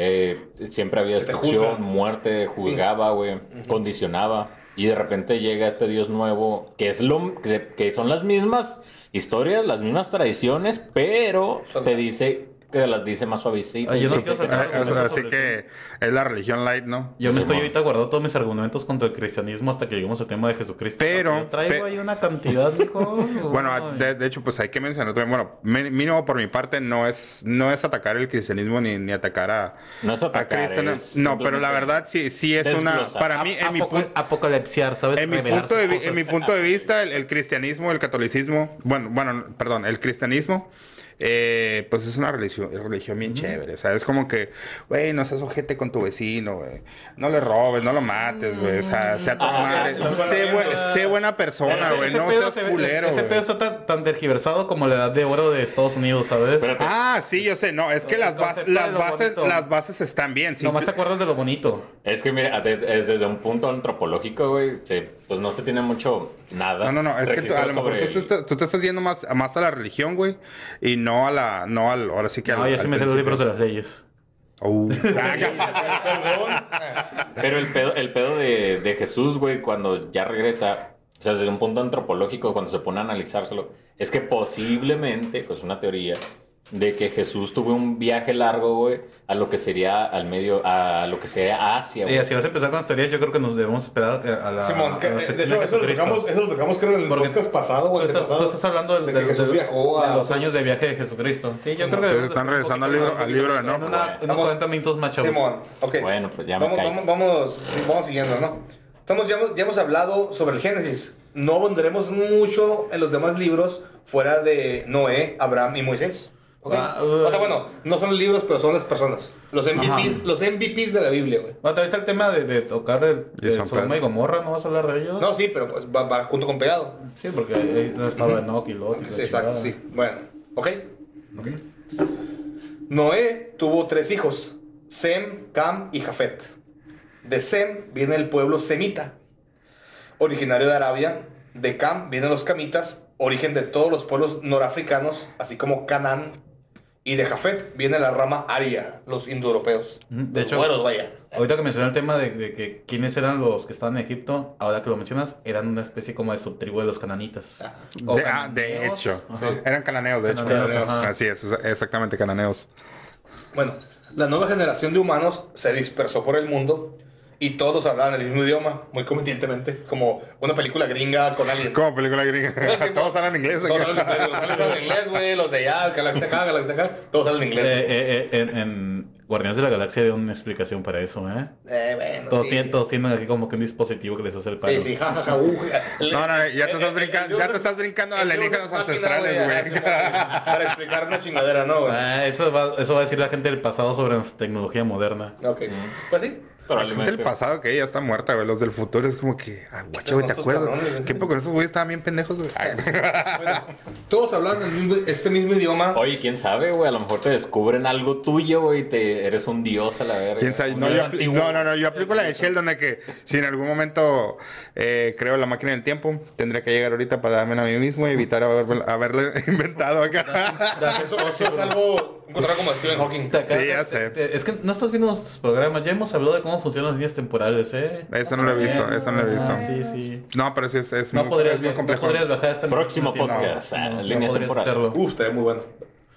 Speaker 5: Eh, siempre había destrucción, muerte, juzgaba, güey, condicionaba. Y de repente llega este dios nuevo, que es lo que, que son las mismas historias, las mismas tradiciones, pero te dice que las dice más suavecitas.
Speaker 3: Ay, yo no
Speaker 5: Dice
Speaker 3: quiero
Speaker 5: que-
Speaker 3: sacar
Speaker 7: Ah, Así que es la religión light, ¿no?
Speaker 3: Yo me
Speaker 5: Sí,
Speaker 3: estoy ahorita guardando todos mis argumentos contra el cristianismo hasta que lleguemos al tema de Jesucristo.
Speaker 7: Pero-
Speaker 3: Yo traigo
Speaker 7: pe-
Speaker 3: ahí una cantidad, mijo.
Speaker 7: Bueno,
Speaker 3: Ay.
Speaker 7: de, de hecho, pues hay que mencionar también, bueno, mínimo por mi parte no es, no es atacar el cristianismo ni, ni atacar a,
Speaker 5: No es
Speaker 7: a
Speaker 5: atacar, es
Speaker 7: No, pero la verdad sí, sí es una, para mí, en mi, punto
Speaker 3: apocalipsiar, ¿sabes?
Speaker 7: en mi, de, en punto de vista, el, el cristianismo, el catolicismo, bueno, bueno, perdón, el cristianismo, eh, pues es una religión, religión bien chévere. O sea, es como que, güey, no seas ojete con tu vecino, güey. No le robes, no lo mates, güey. O sea, sea tu
Speaker 5: Ah,
Speaker 7: madre. Sé, bu-
Speaker 6: mandamientos.
Speaker 7: sé buena persona,
Speaker 3: Ese-
Speaker 7: güey. No
Speaker 3: pedo
Speaker 7: seas
Speaker 3: se
Speaker 7: culero,
Speaker 3: Ese pedo está tan, tan tergiversado como la edad de oro de Estados Unidos, ¿sabes?
Speaker 5: Espérate.
Speaker 7: Ah, sí, yo sé. No, es que las, bas- las, bases,
Speaker 3: bonito.
Speaker 7: las bases están bien.
Speaker 3: Nomás
Speaker 7: simple-
Speaker 3: te acuerdas de lo bonito.
Speaker 5: Es que mira, de- es desde un punto antropológico, güey, se- pues no se tiene mucho nada.
Speaker 7: No, no, no, es que tú- a lo mejor
Speaker 5: sobre
Speaker 7: tú, tú- tú te estás yendo más, más a la religión, güey, y no a la, no al, ahora sí que
Speaker 3: No,
Speaker 7: al,
Speaker 3: yo sí
Speaker 7: al
Speaker 3: me sé los libros de las leyes.
Speaker 7: Uh.
Speaker 5: Pero el pedo, el pedo de, de Jesús, güey, cuando ya regresa, o sea, desde un punto antropológico, cuando se pone a analizárselo, es que posiblemente, pues una teoría, de que Jesús tuvo un viaje largo, güey, a lo que sería al medio, a lo que sería Asia,
Speaker 3: Y
Speaker 5: güey.
Speaker 3: así vas a empezar con las teorías, yo creo que nos debemos esperar a la.
Speaker 6: Simón, que,
Speaker 3: a la
Speaker 6: de
Speaker 3: sección
Speaker 6: hecho, eso lo, tocamos, eso lo tocamos creo en el
Speaker 3: Porque
Speaker 6: podcast pasado,
Speaker 3: Tú
Speaker 6: güey.
Speaker 3: estás, tú estás hablando del-
Speaker 6: de que Jesús viajó
Speaker 3: de
Speaker 6: a
Speaker 3: los
Speaker 6: otros-
Speaker 3: años de viaje de Jesucristo. Sí, yo creo que
Speaker 7: están
Speaker 3: de-
Speaker 7: regresando al libro, al libro de
Speaker 3: en
Speaker 7: no.
Speaker 3: una- unos
Speaker 6: Vamos-
Speaker 3: 40 minutos más chavos.
Speaker 6: Simón, ok.
Speaker 5: Bueno, pues ya me
Speaker 6: vamos, vamos, vamos, sí, vamos siguiendo, ¿no? Estamos, ya, hemos- ya hemos hablado sobre el Génesis. No abundaremos mucho en los demás libros fuera de Noé, Abraham y Moisés.
Speaker 3: Ah, uh.
Speaker 6: o sea, bueno, no son libros, pero son las personas. Los MVPs, los MVPs de la Biblia, güey.
Speaker 3: Bueno, también está el tema de, de tocar el, de
Speaker 7: San
Speaker 3: Sodoma y Gomorra, ¿no vas a hablar de ellos?
Speaker 6: No, sí, pero pues va, va junto con pegado.
Speaker 3: Sí, porque ahí no estaba Enoch y Lot. y la
Speaker 6: Sí, exacto, sí. Bueno, ¿ok? Noé tuvo tres hijos, Sem, Cam y Jafet. De Sem viene el pueblo semita, originario de Arabia. De Cam vienen los camitas, origen de todos los pueblos norafricanos, así como Canaán. Y de Jafet viene la rama aria, los indoeuropeos.
Speaker 3: De
Speaker 6: Los
Speaker 3: hecho-
Speaker 6: güeros, vaya.
Speaker 3: Ahorita que mencioné el tema de, de que quiénes eran los que estaban en Egipto, ahora que lo mencionas, eran una especie como de subtribu de los cananitas. O
Speaker 7: De, ah, de hecho. Eran cananeos, de hecho.
Speaker 3: Cananeos.
Speaker 7: Así es- exactamente, cananeos.
Speaker 6: Bueno, la nueva generación de humanos se dispersó por el mundo y todos hablaban el mismo idioma, muy convenientemente, como una película gringa con aliens.
Speaker 7: Como película gringa. todos hablan inglés.
Speaker 6: Todos hablan inglés, los aliens hablan inglés, güey, los de allá, galaxia acá, galaxia acá, todos hablan inglés.
Speaker 3: Eh, eh, eh, en, en Guardianes de la Galaxia hay una explicación para eso, ¿eh?
Speaker 6: Eh, bueno,
Speaker 3: Todos,
Speaker 6: sí.
Speaker 3: tienen, todos tienen aquí como que un dispositivo que les hace el paro.
Speaker 6: Sí, sí, jajaja, uh,
Speaker 7: No, no, ya te estás brincando- ya te estás brincando a alienígenas ancestrales, güey.
Speaker 6: Para explicar una chingadera, ¿no, güey?
Speaker 3: Ah, eso, va, eso va a decir la gente del pasado sobre nuestra tecnología moderna.
Speaker 6: Ok, pues sí.
Speaker 7: La gente del pasado que ya está muerta, güey. Los del futuro es como que, ah, guacha, güey, ¿te acuerdas?
Speaker 6: güey.
Speaker 7: ¿Qué poco esos güeyes estaban bien pendejos, güey?
Speaker 6: Todos hablan el mismo- este mismo idioma.
Speaker 5: Oye, quién sabe, güey, a lo mejor te descubren algo tuyo, güey, y te eres un dios a la verga.
Speaker 7: ¿Quién sabe? No, yo no, no, no, yo aplico la de Sheldon de que si en algún momento eh, creo la máquina del tiempo, tendría que llegar ahorita para darme a mí mismo y evitar haber, haberle inventado acá.
Speaker 6: Eso, eso es algo encontrado como Stephen Hawking.
Speaker 7: Sí, ya sé.
Speaker 3: es que no estás viendo nuestros programas. Ya hemos hablado de cómo funcionan las líneas temporales, ¿eh?
Speaker 7: Eso no lo he visto, eso no lo he visto.
Speaker 3: Ah, sí, sí.
Speaker 7: No, pero sí es, es
Speaker 3: No
Speaker 7: muy,
Speaker 3: podrías,
Speaker 7: es muy
Speaker 3: no
Speaker 7: complejo.
Speaker 3: podrías bajar esta
Speaker 5: Próximo
Speaker 3: no,
Speaker 5: podcast, ah,
Speaker 3: no, no
Speaker 5: líneas
Speaker 3: podrías
Speaker 5: temporales.
Speaker 3: hacerlo.
Speaker 6: Uf, estaría muy bueno.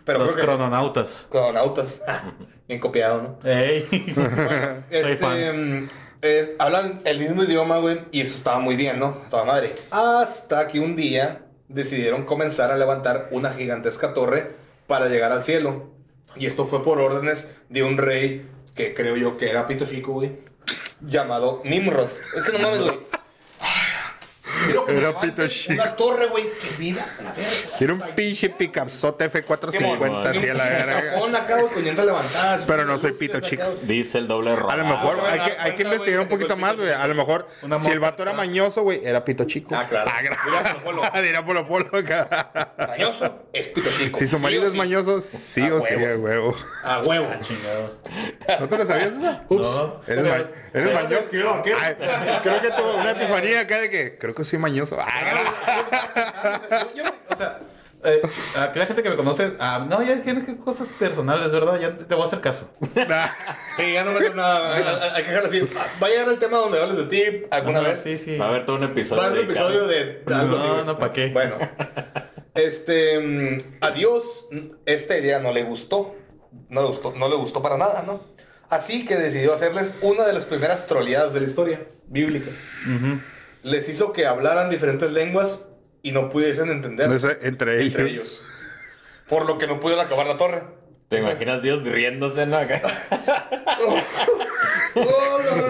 Speaker 6: Pero
Speaker 3: Los
Speaker 6: que
Speaker 3: crononautas.
Speaker 6: cronautas. Bien copiado, ¿no?
Speaker 3: Ey.
Speaker 6: Este, es- hablan el mismo idioma, güey, y eso estaba muy bien, ¿no? Toda madre. Hasta que un día decidieron comenzar a levantar una gigantesca torre para llegar al cielo. Y esto fue por órdenes de un rey que creo yo que era Pito Chico, güey. Llamado Nimrod. Es que no mames, güey. Quiero que
Speaker 7: Era Pito Chico.
Speaker 6: Una torre, güey. Que vida, a la verga.
Speaker 7: Tiene un pinche picapzote F450 así a la verga.
Speaker 6: Capón acá, güey, con llantas levantadas.
Speaker 7: Pero no soy pito chico.
Speaker 5: Dice el doble rojo.
Speaker 7: A lo mejor
Speaker 6: Ah,
Speaker 7: hay que, hay que investigar un poquito más, güey. A lo mejor, si el vato era mañoso, güey, era pito chico.
Speaker 6: Ah, claro. Dirá Polo Polo.
Speaker 7: Polo acá.
Speaker 6: Mañoso es Pito Chico.
Speaker 7: Si su marido es mañoso, sí o sí,
Speaker 6: huevo.
Speaker 7: a huevo.
Speaker 6: A huevo.
Speaker 3: Chingado.
Speaker 7: ¿No te lo sabías esa?
Speaker 3: No.
Speaker 7: Eres, ma- eres mañoso. creo que tuvo una epifanía acá de que creo que soy mañoso. Ah,
Speaker 3: Yo- yo- o sea, eh, aquí la gente que me conoce, ah, no, ya tiene que cosas personales, ¿verdad? Ya te voy a hacer caso.
Speaker 6: Sí, ya no metes nada. Hay, hay que dejarlo así. Va a llegar el tema donde hables de ti alguna
Speaker 3: No,
Speaker 6: vez.
Speaker 3: Sí, sí.
Speaker 5: Va a haber todo un episodio.
Speaker 6: Va a haber un episodio de algo así.
Speaker 3: No, no, ¿pa' qué?
Speaker 6: Bueno. Este. mm, A Dios esta idea no le gustó. No le gustó, no le gustó para nada, ¿no? Así que decidió hacerles una de las primeras troleadas de la historia bíblica. Les hizo que hablaran diferentes lenguas y no pudiesen entender
Speaker 7: No sé, entre ellos.
Speaker 6: entre ellos. Por lo que no pudieron acabar la torre.
Speaker 5: ¿Te imaginas Dios riéndose, no? Acá.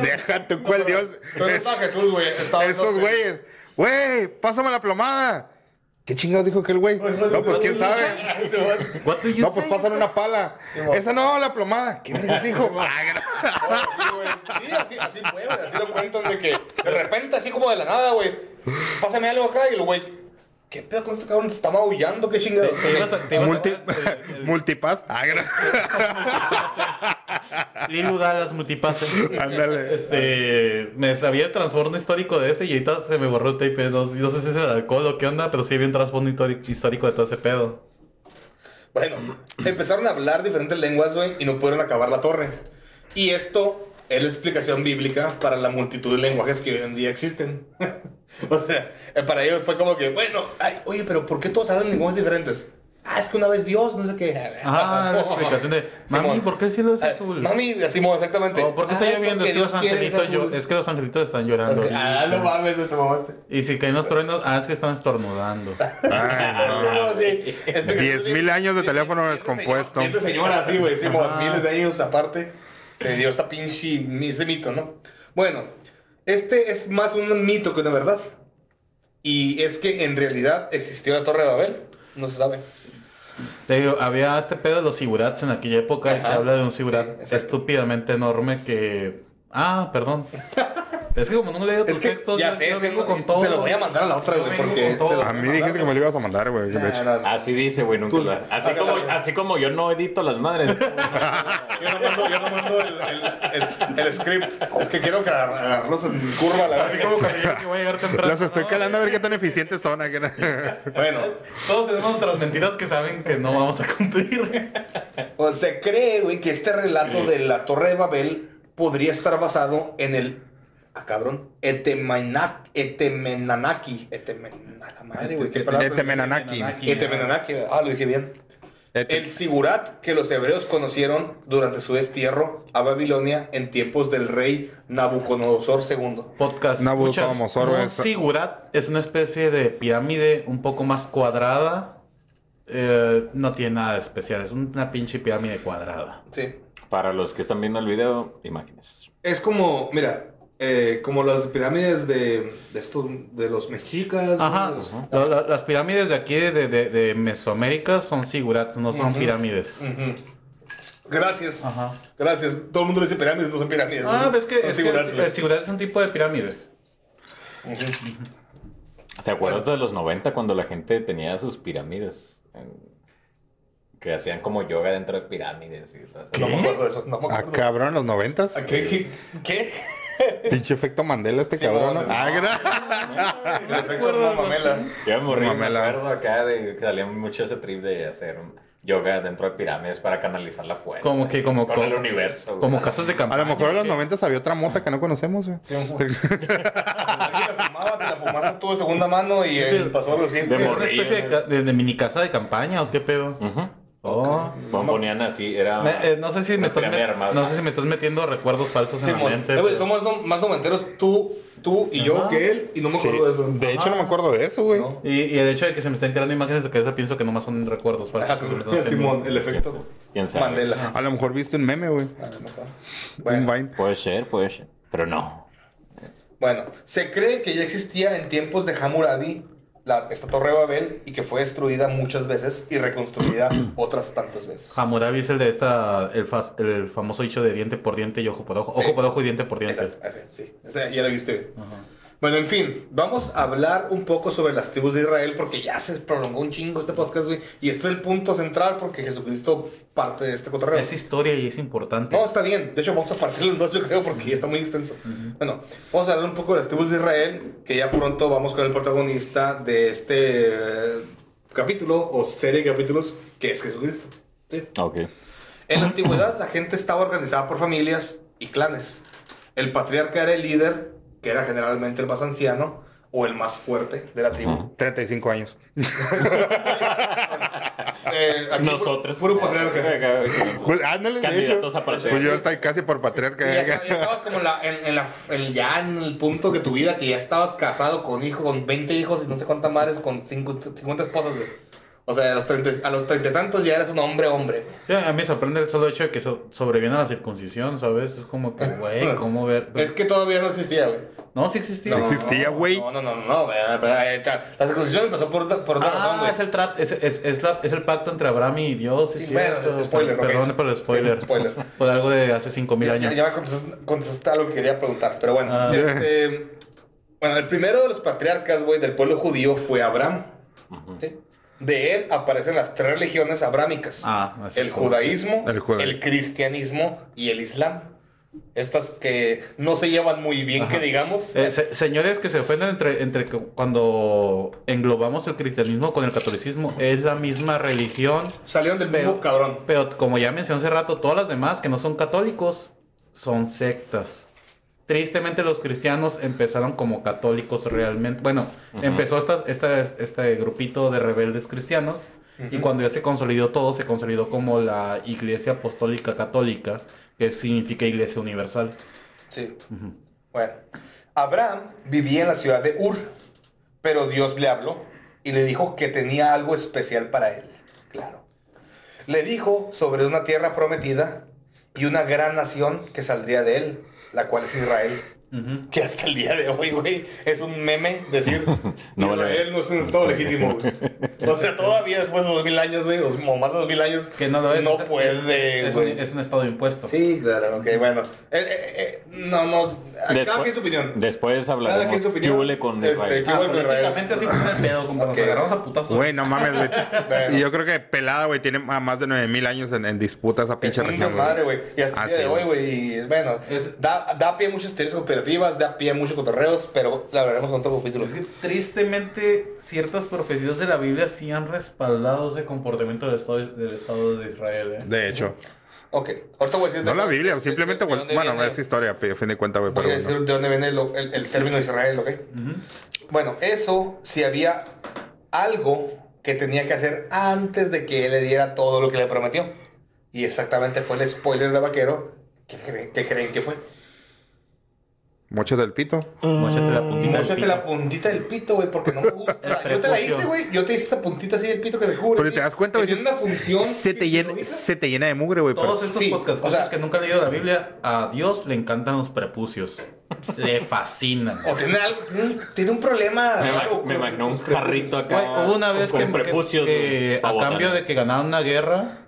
Speaker 7: Deja tu cual, Dios.
Speaker 6: Pero
Speaker 7: Es-
Speaker 6: Jesús, güey.
Speaker 7: Esos güeyes. Güey, pásame la plomada. ¿Qué chingados dijo aquel güey? No, pues quién sabe.
Speaker 3: What do you
Speaker 7: No, pues
Speaker 3: say?
Speaker 7: pásale una pala. Esa no, la plomada. ¿Qué vergas dijo? Ah.
Speaker 6: Sí, así, así fue, güey. Así lo cuentan de que de repente, así como de la nada, güey. Pásame algo acá y el güey. ¿Qué pedo con este cabrón? ¿Te está maullando? ¿Qué chingado?
Speaker 3: Te ibas a- te ibas a-
Speaker 7: Multi-
Speaker 3: el- el-
Speaker 7: Multipass. Ah,
Speaker 3: Lilu Dallas multipase.
Speaker 7: Ándale.
Speaker 3: Este, me sabía el trasfondo histórico de ese y ahorita se me borró el tape. No, no sé si es el alcohol o qué onda, pero sí había un trasfondo histórico histórico de todo ese pedo.
Speaker 6: Bueno, empezaron a hablar diferentes lenguas, güey, y no pudieron acabar la torre. Y esto es la explicación bíblica para la multitud de lenguajes que hoy en día existen. o sea, eh, para ellos fue como que, bueno, ay, oye, pero ¿por qué todos hablan lenguajes diferentes? Ah, es que una vez Dios, no sé qué.
Speaker 3: Ah, la explicación de, mami,
Speaker 6: Simón.
Speaker 3: ¿por qué el cielo es
Speaker 6: Ah,
Speaker 3: azul?
Speaker 6: Mami, así, exactamente.
Speaker 3: O, ¿Por qué está
Speaker 6: Ay,
Speaker 3: lloviendo? Es que, los angelitos,
Speaker 6: azul.
Speaker 3: es que los angelitos están llorando.
Speaker 6: Ah, no mames, te mamaste.
Speaker 3: Y si caen los truenos, ah, es que están estornudando.
Speaker 7: Ay, no.
Speaker 6: Sí, sí.
Speaker 7: Diez mil años de teléfono descompuesto.
Speaker 6: Miente señora, sí, güey.
Speaker 3: Ajá.
Speaker 6: miles de años aparte. Se dio esta pinche ese mito, ¿no? Bueno, este es más un mito que una verdad. Y es que en realidad existió la Torre de Babel. No se sabe.
Speaker 3: Te digo, había este pedo de los sigurats en aquella época y se habla de un sigurat
Speaker 6: Sí,
Speaker 3: estúpidamente enorme que... Ah, perdón. es que como no leo tus
Speaker 6: Es que
Speaker 3: textos,
Speaker 6: ya
Speaker 3: yo-
Speaker 6: sé,
Speaker 3: yo vengo
Speaker 6: vengo-
Speaker 3: con todo.
Speaker 6: Se lo voy a mandar a la otra, güey, porque se lo-
Speaker 7: A mí dijiste que me lo ibas a mandar, güey.
Speaker 6: Nah, nah,
Speaker 5: Así dice, güey, nunca
Speaker 6: Tú-
Speaker 5: así, como, así como yo no edito las madres.
Speaker 6: Yo no mando, yo no mando el, el, el- el script. Es que quiero agarrarlos en curva, la
Speaker 3: Así como cuando yo que voy a llegar temprano.
Speaker 7: Los estoy calando a ver qué tan eficientes son.
Speaker 6: Bueno,
Speaker 3: Todos tenemos nuestras mentiras que saben que no vamos a cumplir.
Speaker 6: Pues se cree, güey, que este relato de la Torre de Babel podría estar basado en el. Ah, cabrón. Etemenac, Etemenanaki. Etemen, a la madre, güey. qué palabra tan-
Speaker 7: Etemenanaki.
Speaker 6: Etemenanaki. Ah, lo dije bien. El Sigurat que los hebreos conocieron durante su destierro a Babilonia en tiempos del rey Nabucodonosor II.
Speaker 3: Podcast.
Speaker 7: Nabucodonosor.
Speaker 3: Un sigurat es una especie de pirámide un poco más cuadrada. Eh, no tiene nada de especial. Es una pinche pirámide cuadrada.
Speaker 6: Sí.
Speaker 5: Para los que están viendo el video, imágenes.
Speaker 6: Es como, mira, eh, como las pirámides de, de, estos, de los mexicas.
Speaker 3: Ajá. La- la- las pirámides de aquí de, de- de Mesoamérica son sigurats, no son pirámides.
Speaker 6: Ujú. Gracias.
Speaker 3: Ajá.
Speaker 6: Gracias. Todo el mundo le dice pirámides, no son pirámides.
Speaker 3: Ah, ves que,
Speaker 6: son
Speaker 3: es que el, el es un tipo de pirámide.
Speaker 5: ¿Te acuerdas de los 90 cuando la gente tenía sus pirámides? En- Que hacían como yoga dentro de pirámides y todo eso.
Speaker 6: No me acuerdo de eso. No me
Speaker 7: Ah,
Speaker 6: acuerdo.
Speaker 7: cabrón, los noventas.
Speaker 6: ¿A ¿Qué? ¿Qué? ¿Qué?
Speaker 7: Pinche efecto Mandela este
Speaker 6: Sí,
Speaker 7: cabrón. ¿no?
Speaker 6: no,
Speaker 7: Ah,
Speaker 6: no.
Speaker 7: gra-
Speaker 6: El efecto mamamela.
Speaker 5: Yo me morí, me
Speaker 7: Mamela.
Speaker 5: acuerdo acá de que salía mucho ese trip de hacer yoga dentro de pirámides para canalizar la fuerza.
Speaker 3: Como que, como,
Speaker 5: con
Speaker 3: como-
Speaker 5: el universo. güey.
Speaker 3: Como casas de
Speaker 7: A
Speaker 3: campaña.
Speaker 7: lo mejor en los
Speaker 3: ¿qué?
Speaker 7: noventas había otra mota que no conocemos, güey.
Speaker 6: Sí, un- Alguien la fumaba, te la fumaste tú de segunda mano y eh, pasó algo así.
Speaker 5: De
Speaker 3: ¿Era
Speaker 5: morrillo.
Speaker 3: ¿Una especie de, de- de mini casa de campaña o qué pedo?
Speaker 5: Ujú.
Speaker 3: Oh.
Speaker 5: Bueno, ponían así, era.
Speaker 3: Me- eh, no sé si me estás met- no sé si me estás metiendo recuerdos falsos en la
Speaker 6: Simón.
Speaker 3: mente.
Speaker 6: Eh,
Speaker 3: pero-
Speaker 6: somos no- más noventeros tú, tú y yo que él, y no me
Speaker 7: Sí,
Speaker 6: acuerdo de eso.
Speaker 7: de hecho, no me acuerdo de eso, güey.
Speaker 6: No.
Speaker 3: Y, y el hecho de que se me estén creando imágenes de cabeza pienso que nomás son recuerdos falsos. Que están haciendo.
Speaker 6: Simón, el efecto
Speaker 5: ¿Quién sabe?
Speaker 6: Mandela.
Speaker 7: A lo mejor viste un meme, güey.
Speaker 6: A lo mejor.
Speaker 7: Un
Speaker 6: Bueno,
Speaker 7: Vine.
Speaker 5: Puede ser, puede ser. Pero no.
Speaker 6: bueno, se cree que ya existía en tiempos de Hammurabi la, esta torre de Babel y que fue destruida muchas veces y reconstruida otras tantas veces.
Speaker 3: Hammurabi es el de esta, el, el famoso dicho de diente por diente y ojo por ojo.
Speaker 6: Sí.
Speaker 3: Ojo por ojo y diente por diente.
Speaker 6: Exacto, sí, ese ya lo viste. Bueno, en fin, vamos a hablar un poco sobre las tribus de Israel porque ya se prolongó un chingo este podcast, güey. Y este es el punto central porque Jesucristo parte de este cotorreo.
Speaker 3: Es historia y es importante.
Speaker 6: No, está bien. De hecho, vamos a partirlo en dos, yo creo, porque ya está muy extenso. Bueno, vamos a hablar un poco de las tribus de Israel, que ya pronto vamos con el protagonista de este eh, capítulo o serie de capítulos, que es Jesucristo. Sí.
Speaker 5: Ok.
Speaker 6: En la antigüedad, la gente estaba organizada por familias y clanes. El patriarca era el líder, que era generalmente el más anciano o el más fuerte de la tribu.
Speaker 7: 35 años.
Speaker 6: Eh, aquí
Speaker 5: Nosotros.
Speaker 6: Puro, puro patriarca.
Speaker 7: Pues ándale, de hecho.
Speaker 5: A.
Speaker 7: Pues yo estoy casi por patriarca.
Speaker 6: Y ya, está- ya estabas como en la, en, en la, el- ya en el punto de tu vida que ya estabas casado con hijo, con 20 hijos y no sé cuántas madres, con cinco- 50 esposas. O sea, a los 30, a los 30 y tantos ya eres un hombre, hombre.
Speaker 3: Sí, a mí me sorprende el solo hecho de que so- sobreviene a la circuncisión, ¿sabes? Es como que, güey, ¿cómo ver?
Speaker 6: Es que todavía no existía, güey.
Speaker 3: No, sí existía.
Speaker 7: No existía, güey.
Speaker 6: No, no, no, no. vea, eh, La circuncisión empezó por, otra- por otra razón,
Speaker 3: Ah,
Speaker 6: güey.
Speaker 3: es el, es, es, es, la- es el pacto entre Abraham y Dios,
Speaker 6: Sí, bueno, spoiler, ok.
Speaker 3: Perdón por el spoiler.
Speaker 6: Sí, spoiler.
Speaker 3: Por algo de hace 5000
Speaker 6: Ya,
Speaker 3: años.
Speaker 6: ya, ya me contestaste, contestaste algo que quería preguntar, pero bueno.
Speaker 3: Ah.
Speaker 6: Este, bueno, el primero de los patriarcas, güey, del pueblo judío fue Abraham. ¿sí? De él aparecen las tres religiones abrámicas.
Speaker 3: Ah, así
Speaker 6: el judaísmo,
Speaker 7: El
Speaker 6: cristianismo y el islam. Estas que no se llevan muy bien, que digamos.
Speaker 3: Eh, se- señores que se ofenden entre, entre cuando englobamos el cristianismo con el catolicismo, es la misma religión.
Speaker 6: Salieron del mismo
Speaker 3: Pero,
Speaker 6: cabrón.
Speaker 3: pero como ya mencioné hace rato, todas las demás que no son católicos son sectas. Tristemente los cristianos empezaron como católicos realmente. Bueno, empezó esta, esta- este grupito de rebeldes cristianos y cuando ya se consolidó todo, se consolidó como la Iglesia Apostólica Católica, que significa Iglesia Universal.
Speaker 6: Sí. Bueno, Abraham vivía en la ciudad de Ur, pero Dios le habló y le dijo que tenía algo especial para él. Claro. Le dijo sobre una tierra prometida y una gran nación que saldría de él, la cual es Israel. Que hasta el día de hoy, güey, es un meme decir
Speaker 5: No vale.
Speaker 6: Israel no es un estado legítimo, güey. O sea, todavía después de dos mil años, güey, dos- o más de dos mil años,
Speaker 3: Que no lo es.
Speaker 6: no
Speaker 3: es-
Speaker 6: puede,
Speaker 3: es un, es un estado impuesto.
Speaker 6: Sí, claro, ok, bueno. Eh, eh, eh, no, no. Cada
Speaker 5: Después-
Speaker 6: quien su opinión.
Speaker 5: Después
Speaker 6: Cada quien
Speaker 5: hablaremos
Speaker 6: su
Speaker 5: qué
Speaker 6: opinión.
Speaker 5: huele con
Speaker 6: Este,
Speaker 5: Israel.
Speaker 6: ¿qué
Speaker 3: Ah,
Speaker 6: huele con Israel?
Speaker 3: políticamente así fue el pedo, como
Speaker 6: Ok.
Speaker 3: nos agarramos a putazos.
Speaker 7: Güey, no mames, güey.
Speaker 6: Bueno.
Speaker 7: Y yo creo que pelada, güey, tiene más de 9000 años en, en disputa esa
Speaker 6: Es
Speaker 7: pinche
Speaker 6: un
Speaker 7: región.
Speaker 6: desmadre, güey. Y hasta
Speaker 7: Ah,
Speaker 6: el día
Speaker 7: sí,
Speaker 6: de hoy,
Speaker 7: güey.
Speaker 6: Bueno,
Speaker 3: Es-
Speaker 6: da, da pie a muchas teorías cooperativas, da pie a muchos cotorreos, pero la hablaremos en otro capítulo.
Speaker 3: Es que tristemente ciertas profecías de la Biblia sí han respaldado ese comportamiento del Estado, del estado de Israel. ¿eh?
Speaker 7: De hecho.
Speaker 6: Ok, ahorita voy a decir.
Speaker 7: No la Biblia,
Speaker 6: de-
Speaker 7: simplemente,
Speaker 6: de- de
Speaker 7: bueno,
Speaker 6: viene-
Speaker 7: es historia, a fin de cuentas, güey,
Speaker 6: Voy
Speaker 7: pero
Speaker 6: a decir
Speaker 7: bueno.
Speaker 6: de dónde viene lo- el, el término Israel, ¿ok? Bueno, eso si había algo que tenía que hacer antes de que él le diera todo lo que le prometió. Y exactamente fue el spoiler de Vaquero que creen que, creen que fue.
Speaker 7: Mochas del pito.
Speaker 3: Móchate la puntita. del
Speaker 6: Móchate
Speaker 3: pito.
Speaker 6: la puntita del pito, güey, porque no me gusta.
Speaker 3: El
Speaker 6: yo te la hice, güey. Yo te hice esa puntita así del pito que te juro.
Speaker 7: Pero te das cuenta,
Speaker 6: que
Speaker 7: güey.
Speaker 6: Tiene una función.
Speaker 7: Se te, llena, se te llena de mugre, güey. pero-
Speaker 3: Todos estos
Speaker 6: Sí,
Speaker 3: podcast
Speaker 6: o sea-
Speaker 3: que nunca han leído la Biblia, a Dios le encantan los prepucios. Le fascinan.
Speaker 6: O tiene algo, tiene, un- tiene un problema.
Speaker 5: Me, me un jarrito acá.
Speaker 3: Hubo una vez que,
Speaker 5: prepucios
Speaker 3: a
Speaker 5: botar.
Speaker 3: cambio de que ganaran una guerra,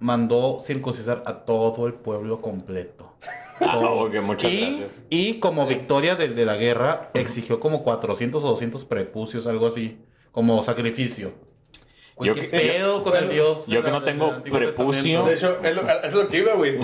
Speaker 3: mandó circuncisar a todo el pueblo completo.
Speaker 5: Ah,
Speaker 3: Todo.
Speaker 5: ok, muchas
Speaker 3: y,
Speaker 5: gracias.
Speaker 3: y como victoria de, de la guerra, exigió como 400 o 200 prepucios, algo así, como sacrificio.
Speaker 5: Yo
Speaker 3: ¿Qué
Speaker 5: que-
Speaker 3: pedo con el Dios?
Speaker 5: yo que no tengo prepucio.
Speaker 6: De hecho, es lo, es lo que iba, güey.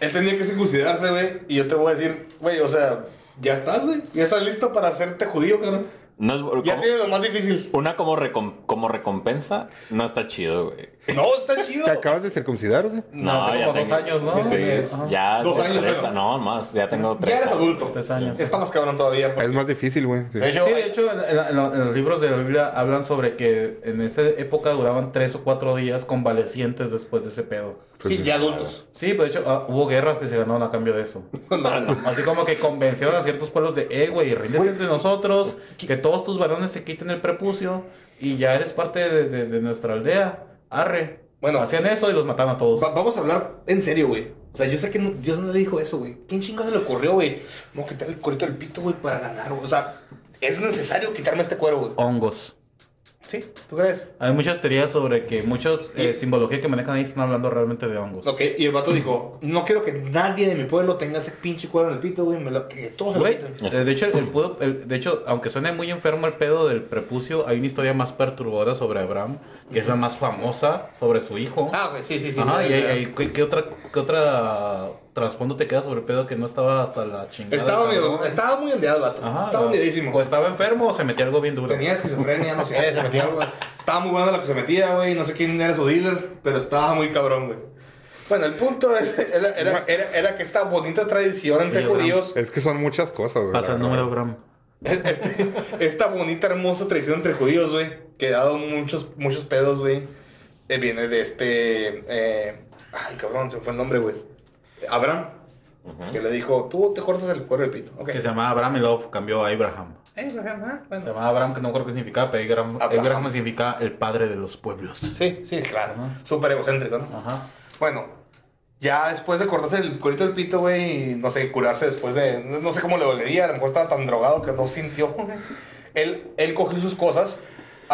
Speaker 6: Él tenía que circuncidarse, güey. Y yo te voy a decir, güey, o sea, ya estás, güey. Ya estás listo para hacerte judío, cabrón.
Speaker 5: No es-
Speaker 6: Ya
Speaker 5: como-
Speaker 6: tiene lo más difícil.
Speaker 5: Una como, recom- como recompensa no está chido, güey.
Speaker 6: No, está chido.
Speaker 7: ¿Te acabas de circuncidar, güey?
Speaker 3: No, hace
Speaker 5: ya
Speaker 3: como dos
Speaker 5: tengo-
Speaker 3: años, ¿no?
Speaker 5: Sí,
Speaker 6: Ajá.
Speaker 5: ya
Speaker 6: Dos
Speaker 5: tres-
Speaker 6: años,
Speaker 5: tres-
Speaker 6: bueno.
Speaker 5: No, más, ya tengo tres.
Speaker 6: Ya eres adulto.
Speaker 3: Tres años.
Speaker 6: Está más cabrón todavía. porque-
Speaker 7: Es más difícil, güey. Sí.
Speaker 6: De hecho,
Speaker 3: Sí, de hecho, en, en los libros de la Biblia hablan sobre que en esa época duraban tres o cuatro días convalecientes después de ese pedo.
Speaker 7: Pues
Speaker 6: sí, ya adultos.
Speaker 3: Sí, pues de hecho ah, hubo guerras que se ganaron a cambio de eso.
Speaker 6: No, no.
Speaker 3: Así como que convencieron a ciertos pueblos de, eh, güey, ríndete de nosotros, que todos tus varones se quiten el prepucio y ya eres parte de, de- de nuestra aldea. Arre.
Speaker 6: Bueno.
Speaker 3: Hacían eso y los mataban a todos.
Speaker 6: Va- vamos a hablar en serio, güey. O sea, yo sé que no- Dios no le dijo eso, güey. ¿Quién chingado se le ocurrió, güey? Vamos a quitar el cuerito del pito, güey, para ganar, güey. O sea, es necesario quitarme este cuero, güey.
Speaker 3: Hongos.
Speaker 6: ¿Sí? ¿Tú crees?
Speaker 3: Hay muchas teorías sobre que muchos eh, simbología que manejan ahí están hablando realmente de hongos.
Speaker 6: Ok, y el vato dijo, no quiero que nadie de mi pueblo tenga ese pinche cuero en el pito, güey. me lo- Que todos se lo
Speaker 3: eh, de hecho, el pudo- el- de hecho, aunque suene muy enfermo el pedo del prepucio, hay una historia más perturbadora sobre Abraham, que es la más famosa sobre su hijo.
Speaker 6: Ah, güey, sí, sí, sí.
Speaker 3: Ajá, y hay-
Speaker 6: ya.
Speaker 3: hay- ¿qué, qué otra, qué otra trasfondo te queda sobre el pedo que no estaba hasta la chingada?
Speaker 6: Estaba, medio- estaba muy ondeado, el vato.
Speaker 3: Ajá,
Speaker 6: estaba
Speaker 3: no.
Speaker 6: ondeadísimo.
Speaker 3: O estaba enfermo o se metía algo bien duro.
Speaker 6: Tenía esquizofrenia, no sé, se metía algo. Estaba muy bueno lo que se metía, güey. No sé quién era su dealer, pero estaba muy cabrón, güey. Bueno, el punto es, era, era, era, era que esta bonita tradición entre judíos,
Speaker 7: Es que son muchas cosas, güey.
Speaker 3: Pasa el número. Abraham.
Speaker 6: este, esta bonita, hermosa tradición entre judíos, güey, que ha dado muchos, muchos pedos, güey, eh, viene de este. eh, ay, cabrón, se me fue el nombre, güey. Abraham, que le dijo, tú te cortas el cuero del pito.
Speaker 3: Que se llamaba Abraham y luego cambió a Abraham.
Speaker 6: Eh, Abraham, ah, bueno.
Speaker 3: Se llamaba Abraham, que no creo qué significaba, pero Abraham,
Speaker 6: Abraham.
Speaker 3: Abraham significa el padre de los pueblos.
Speaker 6: Sí, sí, claro.
Speaker 3: Ajá.
Speaker 6: Súper egocéntrico, ¿no?
Speaker 3: Ajá.
Speaker 6: Bueno, ya después de cortarse el cuerito del pito, güey, y no sé, curarse después de. No no sé cómo le dolería, a lo mejor estaba tan drogado que no sintió. él, él cogió sus cosas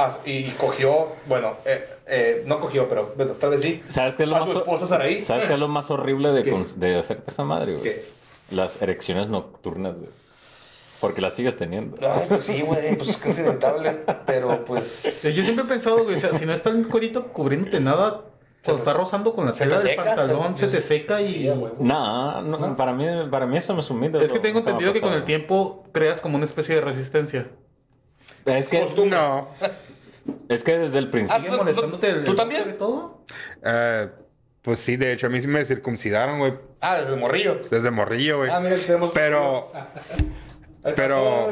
Speaker 6: as- y cogió, bueno, eh, eh, no cogió, pero bueno, tal vez sí.
Speaker 5: ¿Sabes qué es lo
Speaker 6: a
Speaker 5: más
Speaker 6: su
Speaker 5: hor-
Speaker 6: esposa Saraí.
Speaker 5: ¿Sabes qué es lo más horrible de, de hacerte esa madre, güey?
Speaker 6: ¿Qué?
Speaker 5: Las erecciones nocturnas, güey. Porque las sigues teniendo.
Speaker 6: Ay, pues sí, güey, pues es que es inevitable, pero pues.
Speaker 3: Eh, Yo siempre he pensado, güey, o sea, si no está el cuerito cubriéndote nada, cuando está rozando con la
Speaker 6: Se
Speaker 3: tela del
Speaker 6: seca,
Speaker 3: pantalón,
Speaker 6: se-
Speaker 3: se te seca y...
Speaker 6: Sí.
Speaker 5: No, no,
Speaker 6: ¿No?
Speaker 5: Para, mí, para mí eso me sumide.
Speaker 3: es que tengo entendido que con el tiempo creas como una especie de resistencia.
Speaker 5: Es que,
Speaker 6: Costumbre.
Speaker 7: No.
Speaker 5: es que desde el principio.
Speaker 3: ¿Sigue molestándote el
Speaker 6: ¿Tú
Speaker 3: el
Speaker 6: también?
Speaker 3: todo?
Speaker 7: Eh, pues sí, de hecho, a mí sí me circuncidaron, güey.
Speaker 6: Ah, desde morrillo.
Speaker 7: Desde morrillo, güey.
Speaker 6: Ah, mira, tenemos.
Speaker 7: Pero, pero,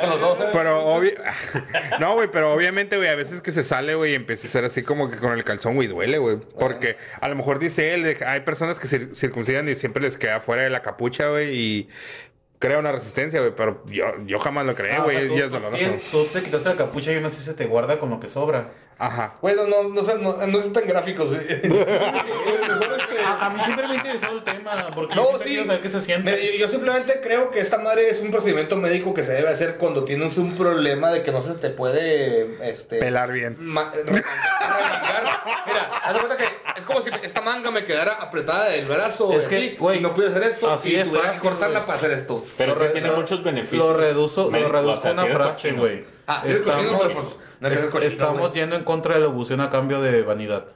Speaker 6: Con los dos, ¿eh?
Speaker 7: pero, obvi- no, güey, pero obviamente, güey, a veces que se sale, güey, y empieza a ser así como que con el calzón, güey, duele, güey. Porque a lo mejor dice él, de- hay personas que cir- circuncidan y siempre les queda fuera de la capucha, güey, y crea una resistencia, güey, pero yo, yo jamás lo creé,
Speaker 3: Ah, o
Speaker 7: güey,
Speaker 3: sea, tú-
Speaker 7: y es
Speaker 3: tú
Speaker 7: doloroso.
Speaker 3: Tú te quitaste la capucha y aún así se te guarda con lo que sobra.
Speaker 7: Ajá.
Speaker 6: Bueno, no, no, sé, no, no es tan gráficos.
Speaker 3: A, mí siempre me ha interesado el tema, porque yo
Speaker 6: No,
Speaker 3: siempre
Speaker 6: sí.
Speaker 3: quiero saber qué se siente.
Speaker 6: Mira, yo, yo simplemente creo que esta madre es un procedimiento médico que se debe hacer cuando tienes un problema de que no se te puede este,
Speaker 7: Pelar bien.
Speaker 6: Mira, haz de cuenta que es como si esta manga me quedara apretada del brazo
Speaker 3: Es
Speaker 6: así,
Speaker 3: que,
Speaker 6: y no pude hacer esto
Speaker 3: así
Speaker 6: y
Speaker 3: es
Speaker 6: tuviera que cortarla para hacer esto.
Speaker 5: Pero
Speaker 3: Lo
Speaker 5: sí tiene
Speaker 3: lo-
Speaker 5: muchos beneficios.
Speaker 3: Lo reduzo, lo
Speaker 5: médicos,
Speaker 3: reduzo
Speaker 5: o sea,
Speaker 3: a una
Speaker 5: si eres
Speaker 3: frase,
Speaker 5: cochino.
Speaker 3: güey.
Speaker 6: Ah, cochino, pues, no cochino,
Speaker 3: estamos
Speaker 6: güey.
Speaker 3: yendo en contra de la evolución a cambio de vanidad.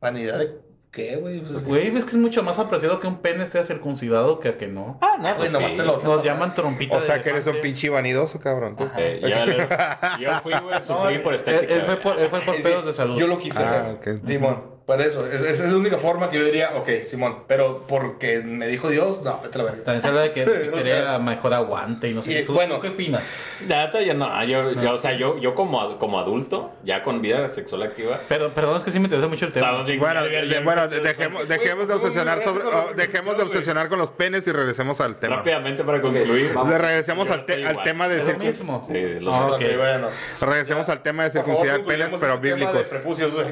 Speaker 6: ¿Vanidad de qué, güey? Pues,
Speaker 3: Güey, ves que es mucho más apreciado que un pene esté circuncidado que a que no.
Speaker 5: Ah, no,
Speaker 6: güey,
Speaker 5: pues
Speaker 6: nomás
Speaker 5: sí.
Speaker 6: te lo-
Speaker 3: Nos llaman trompita
Speaker 7: O
Speaker 3: de
Speaker 7: sea, que eres un pinche vanidoso, cabrón. tú.
Speaker 5: Eh, yo, le- yo fui, güey,
Speaker 3: No,
Speaker 5: sufrí por
Speaker 3: él,
Speaker 5: estética.
Speaker 3: él fue por, él fue por
Speaker 6: Sí,
Speaker 3: pedos de salud.
Speaker 6: Yo lo quise
Speaker 7: Ah,
Speaker 6: hacer.
Speaker 7: ok.
Speaker 6: Simón, para eso. Es- Esa es la única forma que yo diría, ok, Simón. Pero porque me dijo Dios, no, vete a la verga.
Speaker 3: También se habla de que que
Speaker 6: O
Speaker 3: quería
Speaker 6: sea,
Speaker 3: mejor aguante y no sé
Speaker 6: y,
Speaker 3: qué. ¿Tú,
Speaker 6: bueno.
Speaker 3: ¿tú qué opinas?
Speaker 5: La neta, yo no, yo, yo, o sea, yo, yo como, como adulto, ya con vida sexual activa,
Speaker 3: Pero, perdón, es que sí me interesa mucho el tema.
Speaker 5: bien-
Speaker 7: Bueno, bueno, de- dejemos, dejemos de obsesionar sobre, oh, dejemos de obsesionar con los penes y regresemos al tema.
Speaker 5: Rápidamente para concluir.
Speaker 7: Le regresemos al, te- al tema de
Speaker 3: Es lo
Speaker 7: circun-
Speaker 3: mismo.
Speaker 5: Sí, los-
Speaker 3: Ah,
Speaker 6: Ok,
Speaker 3: ok.
Speaker 6: bueno.
Speaker 7: regresemos al tema de
Speaker 6: Por
Speaker 7: circuncidar penes, pero bíblicos.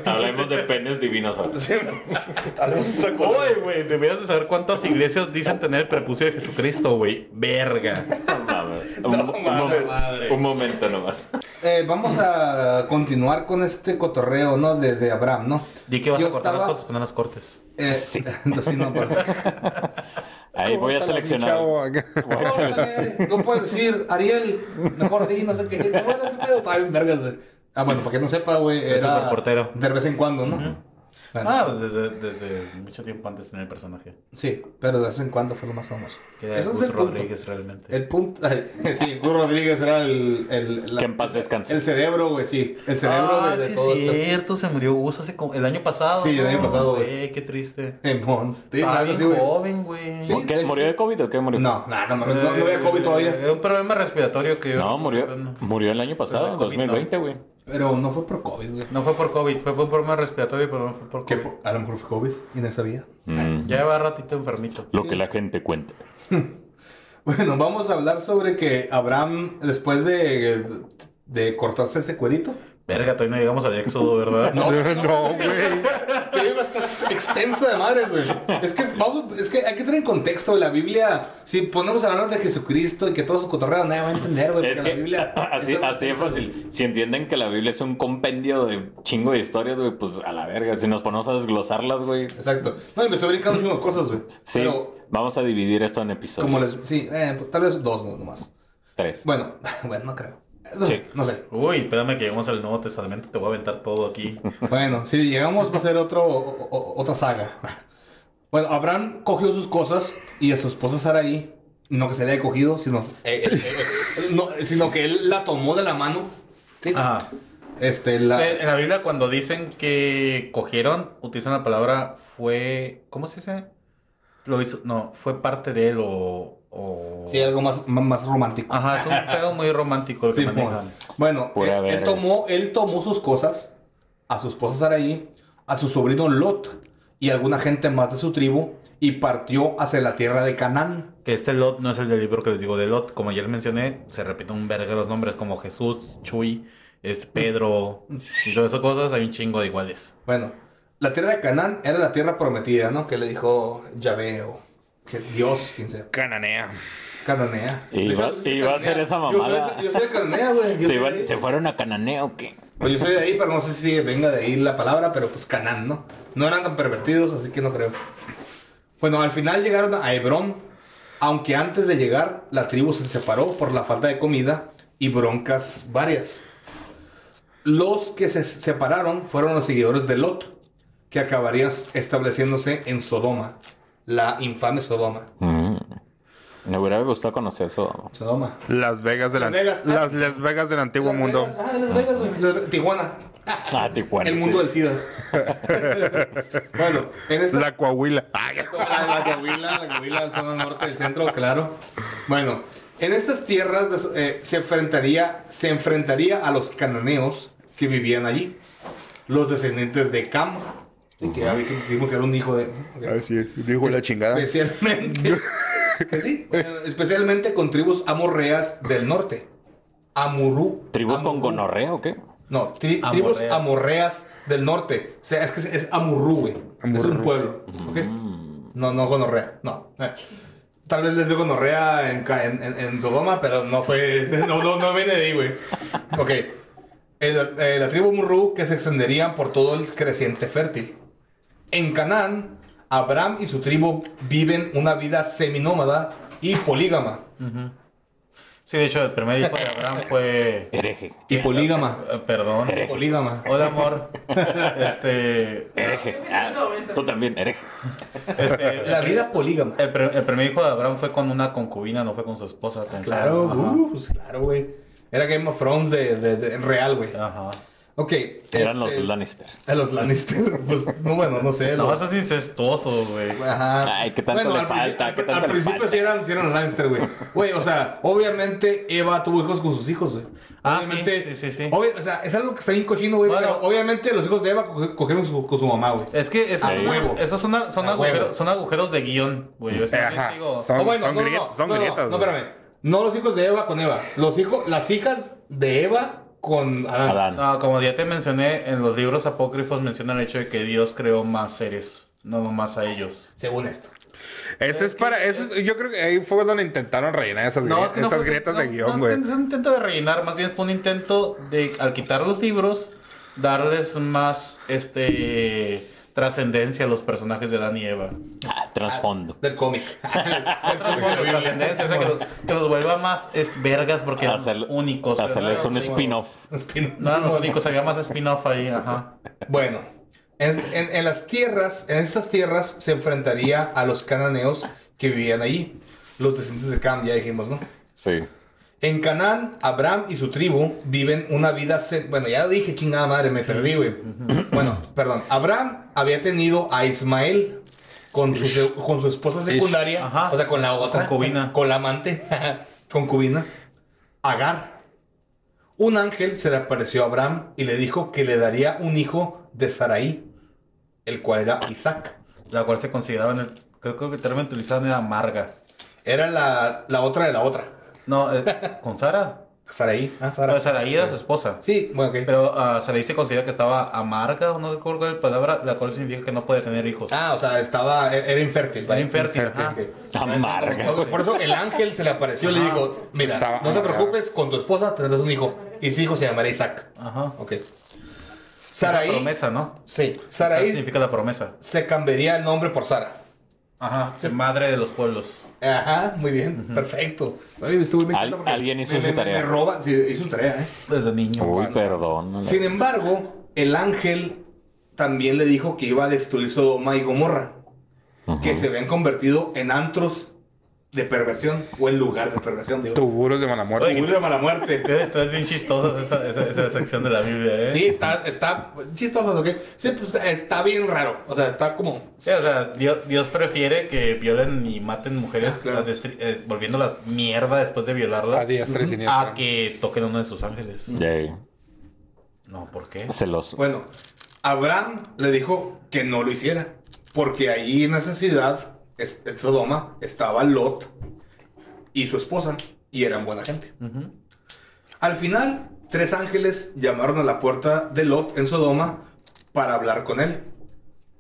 Speaker 5: Hablemos de penes divinos ahora.
Speaker 6: Sí.
Speaker 3: Oye, güey, deberías de saber cuántas iglesias dicen tener el prepucio de Jesucristo, güey. Verga.
Speaker 5: No. Un,
Speaker 6: No
Speaker 5: un- un- un momento nomás.
Speaker 6: Eh, vamos a continuar con este cotorreo, ¿no? De, de Abraham, ¿no?
Speaker 3: Di que vas
Speaker 6: Yo
Speaker 3: a cortar
Speaker 6: estaba-
Speaker 3: las cosas, pero no las cortes.
Speaker 6: Eh, sí. no, pues.
Speaker 5: Ahí voy a seleccionar.
Speaker 6: No, no puedes decir, Ariel, mejor di, no sé qué. ¿Cómo era ese pedo? Está bien, vergas, güey. Ah, bueno, para que no sepa, güey,
Speaker 3: Es
Speaker 6: era
Speaker 3: superportero.
Speaker 6: de vez en cuando, ¿no?
Speaker 3: Ah, pues desde, desde mucho tiempo antes de tener el personaje.
Speaker 6: Sí, pero de vez en cuando fue lo más famoso.
Speaker 3: Que
Speaker 6: Eso es
Speaker 3: Gus
Speaker 6: el punto.
Speaker 3: Rodríguez realmente.
Speaker 6: El punto. sí, Gus Rodríguez era el. el la-
Speaker 5: Que en paz descanse.
Speaker 6: El cerebro, güey, sí. El cerebro
Speaker 3: ah,
Speaker 6: de, de
Speaker 3: sí,
Speaker 6: todo esto.
Speaker 3: cierto, se murió Gus hace como- el año pasado.
Speaker 6: Sí, el año pasado, güey.
Speaker 3: Güey, qué triste.
Speaker 6: En Mons. Sí,
Speaker 3: bien
Speaker 6: sí,
Speaker 3: joven, güey.
Speaker 6: Sí.
Speaker 5: ¿Qué? ¿Murió de COVID o qué murió?
Speaker 6: No, no, no, no, no había COVID todavía.
Speaker 3: Eh, un problema respiratorio que.
Speaker 5: No, murió, murió el año pasado, en
Speaker 3: Pero de COVID,
Speaker 5: 2020, güey.
Speaker 6: Pero no fue por COVID, güey.
Speaker 3: No fue por COVID, fue por un problema respiratorio, pero no fue por
Speaker 6: Que
Speaker 3: COVID.
Speaker 6: por- a lo mejor fue COVID y no sabía.
Speaker 5: Mm,
Speaker 3: Ya va ratito enfermito.
Speaker 5: Lo que la gente cuenta.
Speaker 6: Bueno, vamos a hablar sobre que Abraham, después de, de cortarse ese cuerito,
Speaker 3: Verga, todavía no llegamos al éxodo, ¿verdad?
Speaker 6: No.
Speaker 7: No, güey.
Speaker 6: Te digo, está extenso de madres, güey. Es que, vamos, es que hay que tener en contexto la Biblia. Si ponemos a hablar de Jesucristo y que todo su cotorreo, nadie va a entender, güey.
Speaker 5: Es
Speaker 6: Porque
Speaker 5: que
Speaker 6: la Biblia.
Speaker 5: así,
Speaker 6: está
Speaker 5: así de
Speaker 6: extensa,
Speaker 5: fácil. Si entienden que la Biblia es un compendio de chingo de historias, güey, pues a la verga. Si nos ponemos a desglosarlas, güey.
Speaker 6: Exacto. No, y me estoy brincando un chingo de cosas, güey.
Speaker 5: Sí,
Speaker 6: Pero,
Speaker 5: vamos a dividir esto en episodios.
Speaker 6: como les. Sí, eh, pues, tal vez dos no, nomás.
Speaker 5: Tres.
Speaker 6: Bueno, bueno, no creo. No,
Speaker 5: Sí.
Speaker 6: sé, no sé.
Speaker 3: Uy, espérame que lleguemos al Nuevo Testamento, te voy a aventar todo aquí.
Speaker 6: Bueno, si llegamos va a ser otro, o- o- otra saga. Bueno, Abraham cogió sus cosas y a su esposa Saraí, no que se le haya cogido, sino, eh, eh, eh, no, sino que él la tomó de la mano. Sí.
Speaker 3: Ajá.
Speaker 6: Este, la,
Speaker 3: En la Biblia cuando dicen que cogieron, utilizan la palabra fue... ¿Cómo se dice? Lo hizo... No, fue parte de él o... o-
Speaker 6: sí, algo más, más, más romántico.
Speaker 3: Ajá, es un pedo muy romántico el que
Speaker 6: Sí,
Speaker 3: manejan.
Speaker 6: bueno, él, tomó, él tomó sus cosas, a su esposa Saraí, a su sobrino Lot y alguna gente más de su tribu y partió hacia la tierra de Canaán.
Speaker 3: Que este Lot no es el del libro que les digo de Lot. Como ya les mencioné, se repiten un verga los nombres como Jesús, Chuy, es Pedro y todas esas cosas. Hay un chingo de iguales.
Speaker 6: Bueno, la tierra de Canaán era la tierra prometida, ¿no? Que le dijo Yahvé o que Dios, quien sea.
Speaker 7: Cananea.
Speaker 6: Cananea.
Speaker 5: Y va- a ser esa
Speaker 6: Yo soy,
Speaker 5: mamada.
Speaker 6: yo soy de Cananea, güey.
Speaker 5: ¿Se,
Speaker 6: soy
Speaker 5: iban-
Speaker 6: de ahí.
Speaker 5: ¿Se fueron a Cananea o qué?
Speaker 6: Pues yo soy de ahí, pero no sé si venga de ahí la palabra, pero pues Canaán, ¿no? No eran tan pervertidos, así que no creo. Bueno, al final llegaron a Hebrón, aunque antes de llegar la tribu se separó por la falta de comida y broncas varias. Los que se separaron fueron los seguidores de Lot, que acabarían estableciéndose en Sodoma, la infame Sodoma.
Speaker 5: Mm. Me hubiera gustado conocer eso.
Speaker 6: Sodoma.
Speaker 7: Las Vegas del
Speaker 6: Las
Speaker 7: an-
Speaker 6: Vegas.
Speaker 7: Las Las Vegas del antiguo
Speaker 6: Las
Speaker 7: mundo.
Speaker 6: Vegas, Ah, Las Vegas, güey. Las Tijuana.
Speaker 5: Ah, Tijuana.
Speaker 6: El mundo
Speaker 5: sí.
Speaker 6: del SIDA. bueno, en esta...
Speaker 7: La Coahuila. Ay,
Speaker 6: La, la Coahuila, la Coahuila, la zona norte del centro, claro. Bueno, en estas tierras eh, se, enfrentaría, se enfrentaría a los cananeos que vivían allí. Los descendientes de Cam. Y que dijimos que era un hijo de...
Speaker 7: Así es, dijo la chingada.
Speaker 6: Especialmente... que sí, eh, especialmente con tribus amorreas del norte. Amurú.
Speaker 5: ¿Tribus con
Speaker 6: Amurú.
Speaker 5: gonorrea o qué?
Speaker 6: No, tri- tribus
Speaker 3: Amorreas.
Speaker 6: del norte. O sea, es que es, es Amurrú, güey. Es un pueblo. ¿ok? No, no gonorrea. No. Eh, Tal vez les dio gonorrea en, ca- en, en- en Sodoma, pero no fue. No, no, no viene de ahí, güey. Ok. El- eh, la tribu Murrú que se extendería por todo el creciente fértil. En Canaán, Abraham y su tribu viven una vida seminómada y polígama.
Speaker 3: Sí, de hecho, el primer hijo de Abraham fue...
Speaker 5: Hereje.
Speaker 6: Y polígama.
Speaker 3: Eh, perdón.
Speaker 6: Polígama.
Speaker 3: Hola, amor. Este...
Speaker 5: Hereje. Ah, tú también, hereje.
Speaker 3: este
Speaker 6: La vida polígama.
Speaker 3: El, pre- el primer hijo de Abraham fue con una concubina, no fue con su esposa. con
Speaker 6: Claro, uh, pues claro, güey. Era Game of Thrones de, de- de- real, güey.
Speaker 3: Ajá.
Speaker 6: Ok.
Speaker 5: Eran los
Speaker 6: este,
Speaker 5: Lannister.
Speaker 6: A los Lannister. Pues, no, bueno, no sé.
Speaker 3: No,
Speaker 6: los-
Speaker 3: vas a incestuoso, güey.
Speaker 6: Ajá.
Speaker 5: Ay, ¿qué tanto le
Speaker 6: al
Speaker 5: falta?
Speaker 6: princi-
Speaker 5: ¿Qué
Speaker 6: al-
Speaker 5: tanto
Speaker 6: al
Speaker 5: le
Speaker 6: principio
Speaker 5: falta?
Speaker 6: sí eran, sí eran los Lannister, güey. Güey, o sea, obviamente Eva tuvo hijos con sus hijos, güey.
Speaker 3: Ah,
Speaker 6: obviamente,
Speaker 3: sí, sí, sí, sí.
Speaker 6: obvia- o sea, es algo que está bien cochino, güey.
Speaker 3: Bueno.
Speaker 6: pero obviamente los hijos de Eva co- cogieron su- con su mamá, güey.
Speaker 3: Es que eso,
Speaker 6: A
Speaker 3: es una-
Speaker 6: huevo.
Speaker 3: esos son, a- son,
Speaker 6: A
Speaker 3: agujeros,
Speaker 6: huevo.
Speaker 3: son agujeros de guion, güey.
Speaker 7: Ajá.
Speaker 3: digo,
Speaker 7: Son-
Speaker 6: Oh, bueno,
Speaker 7: son
Speaker 6: no, no,
Speaker 7: griet-
Speaker 6: no,
Speaker 7: son
Speaker 6: no, no,
Speaker 7: grietas,
Speaker 6: No, espérame. No los hijos de Eva con Eva. Los hijos, las hijas de Eva con Adán.
Speaker 5: Adán.
Speaker 3: No, como ya te mencioné, en los libros apócrifos mencionan el hecho de que Dios creó más seres, no nomás a ellos.
Speaker 6: Según esto.
Speaker 7: Ese es para. Ese es- yo creo que ahí fue donde intentaron rellenar esas,
Speaker 3: No, es que no
Speaker 7: esas
Speaker 3: fue-
Speaker 7: grietas
Speaker 3: no,
Speaker 7: de guion,
Speaker 3: no,
Speaker 7: güey.
Speaker 3: es un intento de rellenar, más bien fue un intento de, al quitar los libros, darles más este trascendencia a los personajes de Adán y Eva.
Speaker 5: Trasfondo.
Speaker 6: Del cómic.
Speaker 3: Que los, que los vuelva más es vergas porque eran los únicos.
Speaker 5: Hacerles un spin-off.
Speaker 6: Spin-
Speaker 3: No eran los únicos, había más spin-off ahí, ajá.
Speaker 6: Bueno, En, en- en las tierras, en estas tierras se enfrentaría a los cananeos que vivían allí. Los descendientes de Cam, ya dijimos, ¿no?
Speaker 5: Sí.
Speaker 6: En Canaán, Abraham y su tribu viven una vida... se- Bueno, ya dije, chingada madre, me perdí, güey. Bueno, perdón. Abraham había tenido a Ismael con su, con su esposa secundaria.
Speaker 3: Ajá.
Speaker 6: O sea, con la otra.
Speaker 3: Concubina.
Speaker 6: Con la amante. concubina. Agar. Un ángel se le apareció a Abraham y le dijo que le daría un hijo de Saraí, el cual era Isaac.
Speaker 3: La cual se consideraba en el. Creo, creo que el término utilizado era amarga.
Speaker 6: Era la, la otra de la otra.
Speaker 3: No, eh, con Sara.
Speaker 6: Saraí. Ah, Sara.
Speaker 3: Pero Saraí era su esposa.
Speaker 6: Sí, bueno, ok.
Speaker 3: Pero ah, Saraí se considera que estaba amarga, o no recuerdo cuál es la palabra, la cual significa que no puede tener hijos.
Speaker 6: Ah, o sea, estaba, era infértil.
Speaker 3: Era infértil,
Speaker 6: ok.
Speaker 5: Amarga.
Speaker 6: Por- Por eso el ángel se le apareció y le dijo, mira,
Speaker 7: Estaba
Speaker 6: no te preocupes, con tu esposa tendrás un hijo. Y su hijo se llamará Isaac.
Speaker 3: Ajá.
Speaker 6: Ok.
Speaker 3: La
Speaker 6: Saraí.
Speaker 3: promesa, ¿no?
Speaker 6: Sí.
Speaker 3: Sara
Speaker 6: Saraí
Speaker 3: significa la promesa.
Speaker 6: se cambiaría el nombre por Sara.
Speaker 3: Ajá. Madre de los pueblos.
Speaker 6: Ajá, muy bien, perfecto. Ay, estuvo bien
Speaker 5: Al-
Speaker 6: claro porque
Speaker 5: alguien hizo
Speaker 6: me-
Speaker 5: su
Speaker 6: me-
Speaker 5: tarea.
Speaker 6: Me roba, sí, hizo su tarea, ¿eh?
Speaker 3: Desde niño.
Speaker 5: Uy, perdón.
Speaker 6: Sin embargo, el ángel también le dijo que iba a destruir Sodoma y Gomorra, que se habían convertido en antros de perversión o en lugares de perversión, digo.
Speaker 7: Tuburos de mala muerte.
Speaker 6: Tugurio de mala muerte.
Speaker 3: Estás bien chistosa esa, esa, esa sección de la Biblia, ¿eh?
Speaker 6: Sí, está, está chistoso, ¿ok? Sí, pues está bien raro. O sea, está como.
Speaker 3: Sí, o sea, Dios, Dios prefiere que violen y maten mujeres,
Speaker 6: Ah, claro.
Speaker 3: las destri- eh, volviéndolas mierda después de violarlas,
Speaker 7: A diestra y siniestra.
Speaker 3: a que toquen a uno de sus ángeles.
Speaker 5: Yay.
Speaker 3: No, ¿por qué?
Speaker 5: Celoso.
Speaker 6: Bueno, Abraham le dijo que no lo hiciera. Porque ahí en esa ciudad, es- en Sodoma, estaba Lot y su esposa. Y eran buena gente. Al final, tres ángeles llamaron a la puerta de Lot en Sodoma para hablar con él.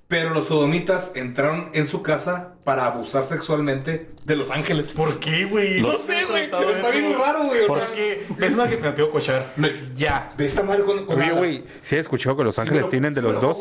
Speaker 6: Pero los sodomitas entraron en su casa para abusar sexualmente de los ángeles.
Speaker 3: ¿Por qué, güey?
Speaker 6: No sé, güey, pero está bien raro, güey. o
Speaker 3: ¿Por
Speaker 6: sea,
Speaker 3: qué? Es una que me quiero cochar. Ya.
Speaker 6: De esta madre con, con
Speaker 7: Oye, güey, ¿sí has escuchado que los ángeles tienen de los
Speaker 6: lo
Speaker 7: dos?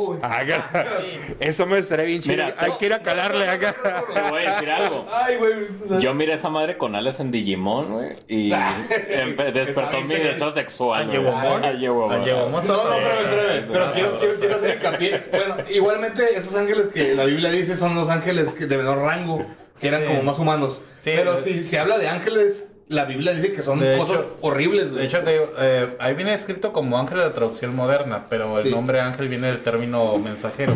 Speaker 7: Eso me estaría bien chido.
Speaker 5: Mira,
Speaker 7: Hay que ir a calarle acá.
Speaker 5: Te voy a decir algo.
Speaker 6: Ay, güey.
Speaker 5: Yo miré a esa madre con alas en Digimon, güey, y despertó mi deseo sexual.
Speaker 3: Ayewomon.
Speaker 5: Ayewomon.
Speaker 6: No, no, espérame, Pero quiero,
Speaker 5: eso.
Speaker 6: quiero, quiero hacer hincapié. Bueno, igualmente, estos ángeles que la Biblia dice son los ángeles de menor rango, que eran
Speaker 3: Sí.
Speaker 6: como más humanos.
Speaker 3: Sí,
Speaker 6: Pero si se habla de ángeles, la Biblia dice que son
Speaker 3: De
Speaker 6: cosas
Speaker 3: hecho-
Speaker 6: horribles,
Speaker 3: De hecho, te eh, ahí viene escrito como ángel de la traducción moderna, pero el
Speaker 6: Sí.
Speaker 3: nombre ángel viene del término mensajero.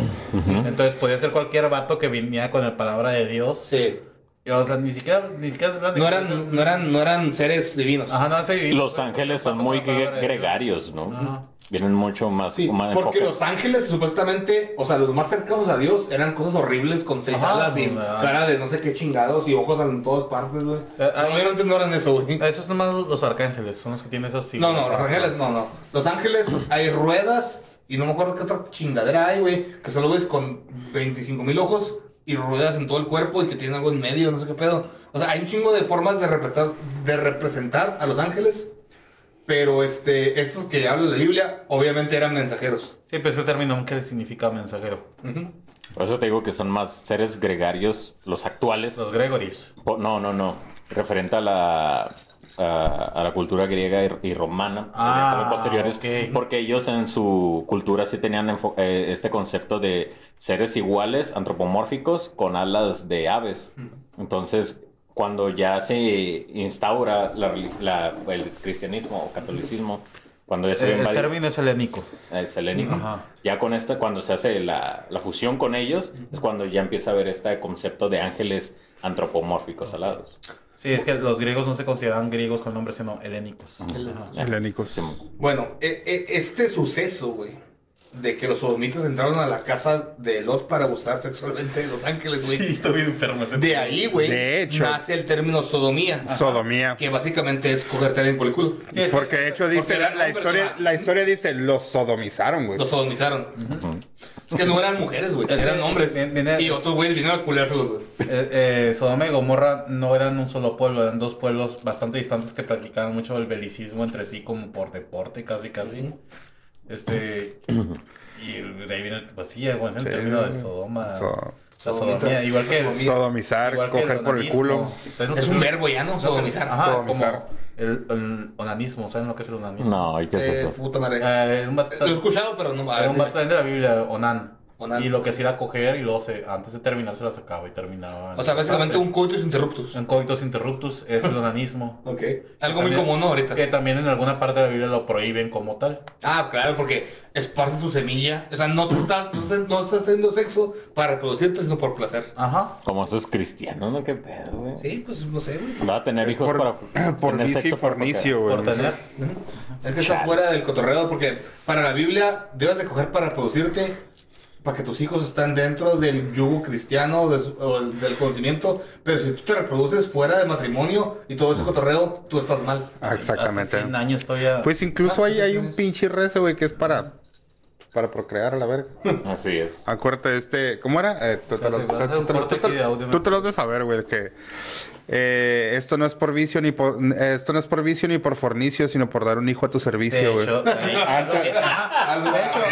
Speaker 3: Entonces podía ser cualquier vato que viniera con la palabra de Dios.
Speaker 6: Sí.
Speaker 3: Y, O sea, ni siquiera, ni siquiera
Speaker 6: No eran, no, eran, no eran seres divinos.
Speaker 3: Ajá, no.
Speaker 5: Los ángeles son muy gregarios, ¿no?
Speaker 3: Ajá.
Speaker 5: Vienen mucho más,
Speaker 6: Sí,
Speaker 5: más
Speaker 6: porque
Speaker 5: enfoque.
Speaker 6: los ángeles supuestamente, o sea, los más cercanos a Dios eran cosas horribles con seis
Speaker 3: Ajá,
Speaker 6: alas y cara de no sé qué chingados y ojos en todas partes, güey.
Speaker 3: Eh,
Speaker 6: No,
Speaker 3: ahí-
Speaker 6: obviamente no eran eso, güey.
Speaker 3: Esos son más los arcángeles, son los que tienen esas
Speaker 6: No,
Speaker 3: figuras.
Speaker 6: no, los ángeles, no, no. Los ángeles hay ruedas y no me acuerdo qué otra chingadera hay, güey. Que solo ves con 25 mil ojos y ruedas en todo el cuerpo y que tienen algo en medio, no sé qué pedo. O sea, hay un chingo de formas de representar, de representar a los ángeles. Pero este, estos que habla la Biblia, obviamente eran mensajeros.
Speaker 3: Sí, pues el término ángel significa mensajero.
Speaker 5: Por eso te digo que son más seres gregarios, los actuales.
Speaker 3: Los Gregoris.
Speaker 5: Po- No, no, no. Referente a la, a, a la cultura griega y, y romana,
Speaker 3: Ah,
Speaker 5: eh, posteriores,
Speaker 3: ok.
Speaker 5: porque ellos en su cultura sí tenían enfo- eh, este concepto de seres iguales, antropomórficos, con alas de aves. Entonces, cuando ya se instaura la la- el cristianismo o catolicismo, cuando ya se
Speaker 3: El,
Speaker 5: ve
Speaker 3: el
Speaker 5: invadi-
Speaker 3: término es helénico.
Speaker 5: es helénico.
Speaker 3: Ajá.
Speaker 5: Ya con esta, cuando se hace la, la fusión con ellos, es cuando ya empieza a haber este concepto de ángeles antropomórficos alados.
Speaker 3: Sí, es que los griegos no se consideraban griegos con nombre, sino helénicos. Ajá.
Speaker 7: Helénicos.
Speaker 6: Bueno, e- e- este suceso, güey, de que los sodomitas entraron a la casa de Lot para abusar sexualmente de los ángeles, güey.
Speaker 3: está bien enfermo ese
Speaker 6: De ahí, güey,
Speaker 7: De hecho.
Speaker 6: nace el término sodomía.
Speaker 7: Sodomía.
Speaker 6: Que básicamente es cogerte a alguien por el culo.
Speaker 3: Sí,
Speaker 7: Porque de hecho dice, la, historia, la historia dice, los sodomizaron, güey.
Speaker 6: Los sodomizaron. Es que no eran mujeres, güey. Eran hombres.
Speaker 3: viene- viene-
Speaker 6: Y otros güeyes vinieron a culiárselos, güey.
Speaker 3: Eh, eh, Sodoma y Gomorra no eran un solo pueblo, eran dos pueblos bastante distantes que practicaban mucho el belicismo entre sí como por deporte, casi casi. Este y de ahí viene pues sí, güey, es el
Speaker 7: Sí.
Speaker 3: término de Sodoma.
Speaker 7: So-
Speaker 3: la sodomía, igual que el,
Speaker 7: sodomizar,
Speaker 3: igual que
Speaker 7: coger por el culo.
Speaker 3: ¿Sabes lo que
Speaker 6: Es un
Speaker 3: el-
Speaker 6: verbo ya, ¿no? Sodomizar.
Speaker 3: Ajá,
Speaker 7: Sodomizar.
Speaker 3: como el, el onanismo, ¿saben lo que es el onanismo?
Speaker 5: No, ¿y qué es
Speaker 6: Eh,
Speaker 5: eso?
Speaker 6: puta madre.
Speaker 3: Eh, un vato,
Speaker 6: Lo he escuchado, pero no. ver,
Speaker 3: un vato de la Biblia, Onan. Y lo que hacía era coger y luego se, antes de terminar se la sacaba y terminaba.
Speaker 6: O sea, básicamente un coitus interruptus.
Speaker 3: Un coitus interruptus es el onanismo.
Speaker 6: Ok. Algo muy común ¿no? ahorita.
Speaker 3: Que también en alguna parte de la Biblia lo prohíben como tal.
Speaker 6: Ah, claro, porque esparce tu semilla. O sea, no te estás, no estás, no estás teniendo sexo para reproducirte, sino por placer.
Speaker 3: Ajá.
Speaker 5: Como esos cristianos, ¿no? ¿Qué pedo, güey?
Speaker 6: Sí, pues no sé, güey.
Speaker 5: Va a tener hijos
Speaker 7: Por,
Speaker 5: para.
Speaker 7: por
Speaker 5: tener
Speaker 7: vicio y fornicio, güey.
Speaker 3: Por tener.
Speaker 6: Es que está fuera del cotorreo porque para la Biblia debes de coger para reproducirte para que tus hijos estén dentro del yugo cristiano de su- o del conocimiento, pero si tú te reproduces fuera del matrimonio y todo ese cotorreo, tú estás mal.
Speaker 7: Ah, exactamente.
Speaker 3: Hace 100 años todavía.
Speaker 7: Pues incluso hay, hay un pinche rezo, güey, que es para, para procrear a la verga.
Speaker 5: Así es.
Speaker 7: Acuérdate de este. ¿Cómo era? Eh, tú, te lo, tú- te lo has de saber, güey, que eh, esto no es por vicio ni por esto no es por vicio ni por fornicio, sino por dar un hijo a tu servicio, güey.
Speaker 3: de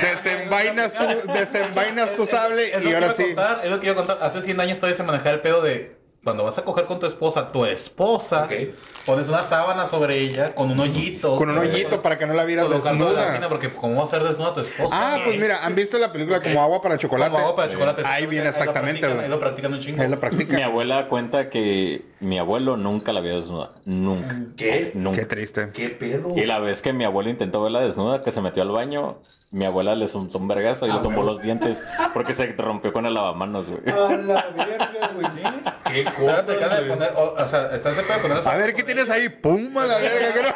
Speaker 7: Desenvainas tu, desenvainas tu sable y ahora sí.
Speaker 3: contar, es lo que contar. Hace 100 años todavía se manejaba el pedo de cuando vas a coger con tu esposa, tu esposa, pones una sábana sobre ella con un hoyito.
Speaker 7: Con un hoyito para que no la vieras
Speaker 3: la
Speaker 7: desnuda.
Speaker 3: máquina, porque ¿cómo va a ser desnuda tu esposa?
Speaker 7: Ah, pues mira, ¿han visto la película como agua para chocolate?
Speaker 3: Como agua para chocolate.
Speaker 7: Ahí viene
Speaker 3: lo
Speaker 7: exactamente,
Speaker 3: practican,
Speaker 7: güey.
Speaker 3: Ahí lo practican un chingo.
Speaker 7: Ahí lo practica.
Speaker 5: Mi abuela cuenta que mi abuelo nunca la vio desnuda. Nunca.
Speaker 6: ¿Qué?
Speaker 5: Nunca.
Speaker 7: Qué triste.
Speaker 6: ¿Qué pedo?
Speaker 5: Y la vez que mi abuelo intentó verla desnuda, que se metió al baño, mi abuela le soltó un vergazo y
Speaker 6: Ah,
Speaker 5: le tumbó los dientes porque se rompió con el lavamanos, güey.
Speaker 6: A la verga, güey. ¿Qué
Speaker 3: Claro,
Speaker 6: cosas,
Speaker 3: te acaba de poner, o, o sea, está ese pedo de poner la
Speaker 7: A ver, ¿qué tienes ahí? ¡Pum! A la verga, creo.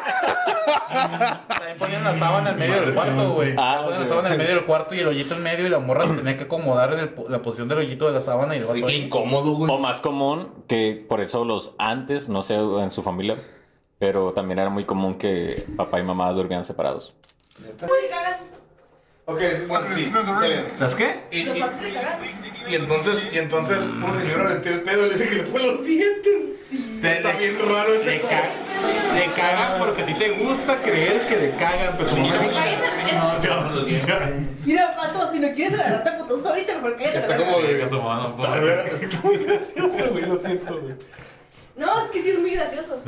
Speaker 3: También ponían la sábana en medio del cuarto, güey.
Speaker 5: Ah,
Speaker 3: ponían la
Speaker 5: sí.
Speaker 3: sábana en medio del cuarto y el hoyito en medio y la morra se tenía que acomodar en el la posición del hoyito de la sábana y el vato
Speaker 6: Qué incómodo,
Speaker 5: O
Speaker 6: güey.
Speaker 5: más común, que por eso los antes, no sé en su familia, pero también era muy común que papá y mamá durmieran separados.
Speaker 2: Cagar.
Speaker 6: Ok, bueno, sí. está bien.
Speaker 3: ¿Las qué?
Speaker 6: Y, entonces, y entonces una señora le tira el pedo y le dice que le pone los dientes. Está bien raro ese
Speaker 3: Le, ca- le cagan porque a ti te gusta creer que le cagan, pero como no
Speaker 2: Mira, pato, si no quieres agarrarte a putos ahorita, mejor cállate.
Speaker 6: Está
Speaker 2: la
Speaker 6: como de.
Speaker 3: Está
Speaker 6: Está muy gracioso, güey, lo siento, güey.
Speaker 2: No, es que sí es muy gracioso.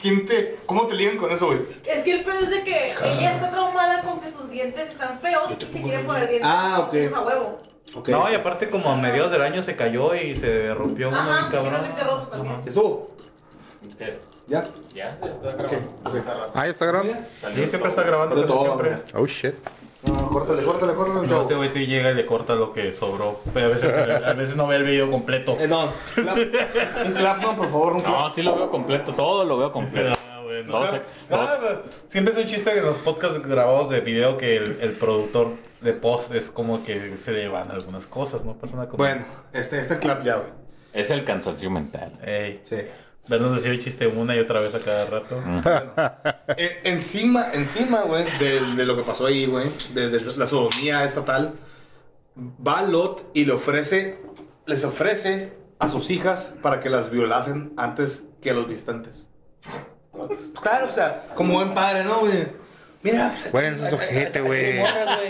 Speaker 6: ¿Quién te, ¿Cómo te ligan con eso, güey?
Speaker 2: Es que el pedo es de que ella está traumada con que sus dientes están feos y se quiere poner dientes.
Speaker 6: Ah, ok.
Speaker 2: Es a huevo.
Speaker 3: No, y aparte como a mediados del año se cayó y se rompió uno
Speaker 2: Ajá,
Speaker 3: bien
Speaker 2: se tiró
Speaker 3: cabrón.
Speaker 2: el diente roto también.
Speaker 6: ¿Estuvo? ¿Ya?
Speaker 3: Ya,
Speaker 7: Ahí está grabando.
Speaker 3: Sí, siempre está grabando.
Speaker 6: Todo,
Speaker 3: siempre.
Speaker 7: Oh shit.
Speaker 6: No, córtale, córtale, córtale.
Speaker 3: No, este güey te llega y le corta lo que sobró. Pero a veces, a veces no ve el video completo.
Speaker 6: Eh, no, un clap, no, por favor, un clap.
Speaker 5: No, sí lo veo completo, todo lo veo completo.
Speaker 3: Ah, bueno.
Speaker 5: Dos,
Speaker 3: Ah, Siempre es un chiste en los podcasts grabados de video que el, el productor de post es como que se le van algunas cosas, ¿no? Pasa nada como...
Speaker 6: Bueno, este, este clap ya, güey.
Speaker 5: Es el cansancio mental.
Speaker 3: Ey,
Speaker 6: Sí.
Speaker 3: Vernos decir el chiste una y otra vez a cada rato.
Speaker 6: En- encima, encima, güey, de, de lo que pasó ahí, güey, de, de la sodomía estatal, va Lot y le ofrece, les ofrece a sus hijas para que las violasen antes que a los visitantes. Claro, o sea, como buen padre, ¿no, güey? Mira, pues,
Speaker 7: Bueno, eso es ojete, güey.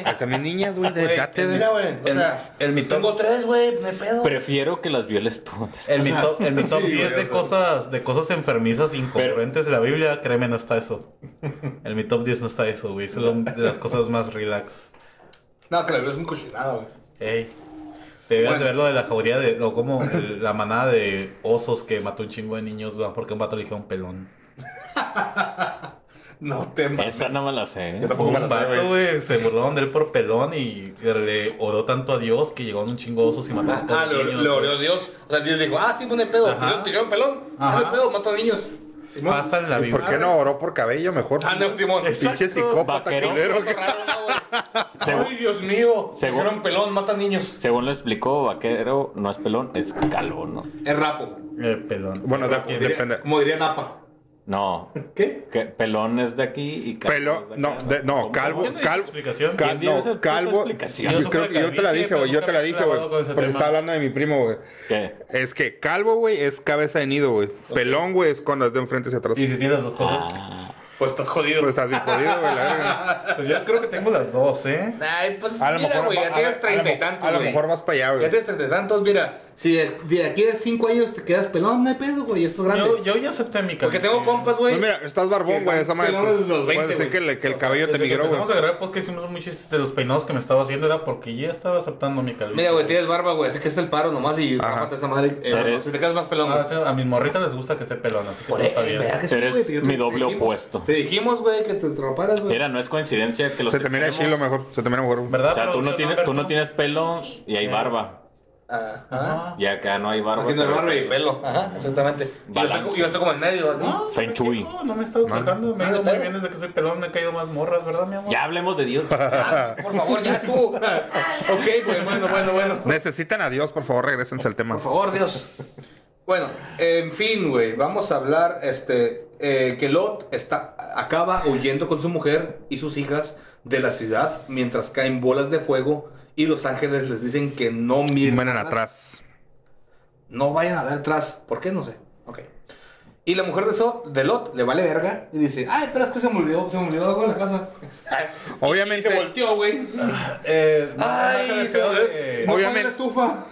Speaker 7: Hasta mis niñas, güey,
Speaker 6: Güey,
Speaker 7: date, güey.
Speaker 6: Mira, güey, o
Speaker 3: El-
Speaker 6: sea,
Speaker 3: el mito-
Speaker 6: tengo tres, güey, me pedo.
Speaker 5: Prefiero que las violes tú.
Speaker 3: En mi
Speaker 6: O sea,
Speaker 3: top, mi top
Speaker 6: sí,
Speaker 3: 10
Speaker 6: güey,
Speaker 3: de
Speaker 6: o sea.
Speaker 3: cosas, de cosas enfermizas incongruentes de la Biblia, créeme, no está eso. En mi top 10 no está eso, güey. Es de las cosas más relax.
Speaker 6: No, que la verdad es un cochinada, güey.
Speaker 3: Ey. Debías
Speaker 6: Bueno.
Speaker 3: de ver lo de la jauría de. O como el- la manada de osos que mató un chingo de niños, ¿va? porque un vato le dijeron pelón.
Speaker 6: No te mames.
Speaker 5: Esa no me la sé.
Speaker 6: Yo tampoco me
Speaker 3: Un
Speaker 6: la sé,
Speaker 3: vato,
Speaker 6: güey.
Speaker 3: se burlaron de él por pelón y le oró tanto a Dios que llegaron un chingo de osos y mataron a todos
Speaker 6: Ah,
Speaker 3: los
Speaker 6: le,
Speaker 3: niños,
Speaker 6: le oró Dios. O sea, Dios le dijo, ah, sí, pone pedo.
Speaker 3: Ajá.
Speaker 6: Yo te quiero pelón.
Speaker 3: Ajá.
Speaker 6: Dale pedo, mato a niños. Simón.
Speaker 3: Pasa en la
Speaker 7: ¿Y
Speaker 3: Biblia.
Speaker 7: por qué no oró por cabello mejor?
Speaker 6: Ah, no, Simón.
Speaker 7: Pinche psicópata
Speaker 5: Vaquero.
Speaker 7: culero.
Speaker 6: Qué raro, ¿no, güey?
Speaker 5: Según-
Speaker 6: Ay, Dios mío.
Speaker 5: Según-
Speaker 6: Dijeron pelón, mata niños.
Speaker 5: Según lo explicó, vaquero no es pelón, es calvo, ¿no?
Speaker 6: Es rapo.
Speaker 3: Eh, pelón.
Speaker 7: Bueno, de-
Speaker 6: Como diría-
Speaker 7: depende.
Speaker 6: Como diría Napa.
Speaker 5: No.
Speaker 6: ¿Qué?
Speaker 5: Que pelón es de aquí y calvo es de
Speaker 7: no, de- no,
Speaker 5: ¿Cómo?
Speaker 7: calvo,
Speaker 3: ¿Quién dice
Speaker 7: calvo,
Speaker 3: explicación?
Speaker 7: cal-
Speaker 5: ¿Quién dio esa
Speaker 7: no, calvo,
Speaker 5: explicación?
Speaker 7: yo, creo te la dije, güey, yo te la dije, güey,
Speaker 3: con
Speaker 7: porque
Speaker 3: tema.
Speaker 7: estaba hablando de mi primo, güey.
Speaker 5: ¿Qué?
Speaker 7: Es que calvo, güey, es cabeza de nido, güey. Pelón, güey, es cuando es de enfrente hacia atrás.
Speaker 3: Y si tienes las dos cosas.
Speaker 5: Ah,
Speaker 6: Pues estás jodido.
Speaker 7: Pues estás bien jodido, güey.
Speaker 3: Pues yo creo que tengo las dos, ¿eh?
Speaker 6: Ay, pues
Speaker 7: A lo
Speaker 6: mira,
Speaker 7: mejor,
Speaker 6: güey, ya tienes treinta y tantos,
Speaker 7: A lo mejor vas para allá,
Speaker 6: Ya
Speaker 7: güey.
Speaker 6: tienes treinta y tantos, mira. Si de, de aquí a cinco años te quedas pelón, no hay pedo, güey, estás grande.
Speaker 3: Yo, yo ya acepté mi
Speaker 6: Porque
Speaker 3: calificación.
Speaker 6: tengo compas, güey.
Speaker 7: Pues mira, estás barbón, güey. Esa madre. Pues,
Speaker 6: desde los 20,
Speaker 7: puede ser que, le- que el
Speaker 3: O sea,
Speaker 7: cabello te migró, güey.
Speaker 3: empezamos a grabar porque hicimos muy chistes de los peinados que me estaba haciendo, era porque yo ya estaba aceptando mi calvicie.
Speaker 6: Mira, güey, tienes barba, güey, así que está el paro nomás y rápate esa madre. Eh, si te quedas más pelón,
Speaker 3: Ah, a mis morritas les gusta que esté pelón, así que
Speaker 6: Por
Speaker 3: está bien.
Speaker 6: sí,
Speaker 5: Eres
Speaker 6: te-
Speaker 5: mi doble
Speaker 6: dijimos-
Speaker 5: opuesto.
Speaker 6: Te dijimos, güey, que te raparas, güey.
Speaker 5: Mira, no es coincidencia que los
Speaker 7: Se te mira chilo mejor. Se te mira mejor.
Speaker 3: ¿Verdad?
Speaker 5: O sea, tú no, tienes, tú no tienes pelo y hay barba.
Speaker 6: Ajá.
Speaker 3: Ajá.
Speaker 5: Y acá no hay barba.
Speaker 6: Aquí no hay barba y pelo. Ajá, exactamente. Y yo, estoy,
Speaker 5: Balance.
Speaker 6: yo estoy como en medio, así.
Speaker 3: No,
Speaker 5: Feng.
Speaker 3: No, no me he estado quejando. Me ha
Speaker 6: No,
Speaker 3: ido muy bien desde que soy pelón. Me he caído más morras, ¿verdad, mi amor?
Speaker 5: Ya hablemos de Dios.
Speaker 6: Ah, por favor, ya estuvo. ok, pues bueno, bueno, bueno.
Speaker 7: Necesitan a Dios, por favor, regresense al tema.
Speaker 6: Por favor, Dios. Bueno, en fin, güey, vamos a hablar, este, eh, que Lot está, acaba huyendo con su mujer y sus hijas de la ciudad mientras caen bolas de fuego y los ángeles les dicen que no miren
Speaker 7: Miren atrás.
Speaker 6: No vayan a ver atrás. ¿Por qué? No sé. Ok. Y la mujer de, so, de Lot le vale verga y dice, ay, pero es que se me olvidó, se me olvidó algo en la casa.
Speaker 7: Obviamente-
Speaker 6: Y se volteó, güey.
Speaker 3: Eh, no,
Speaker 6: Ay, se
Speaker 3: de-
Speaker 6: olvidó. No
Speaker 7: Obviamente-
Speaker 6: la estufa.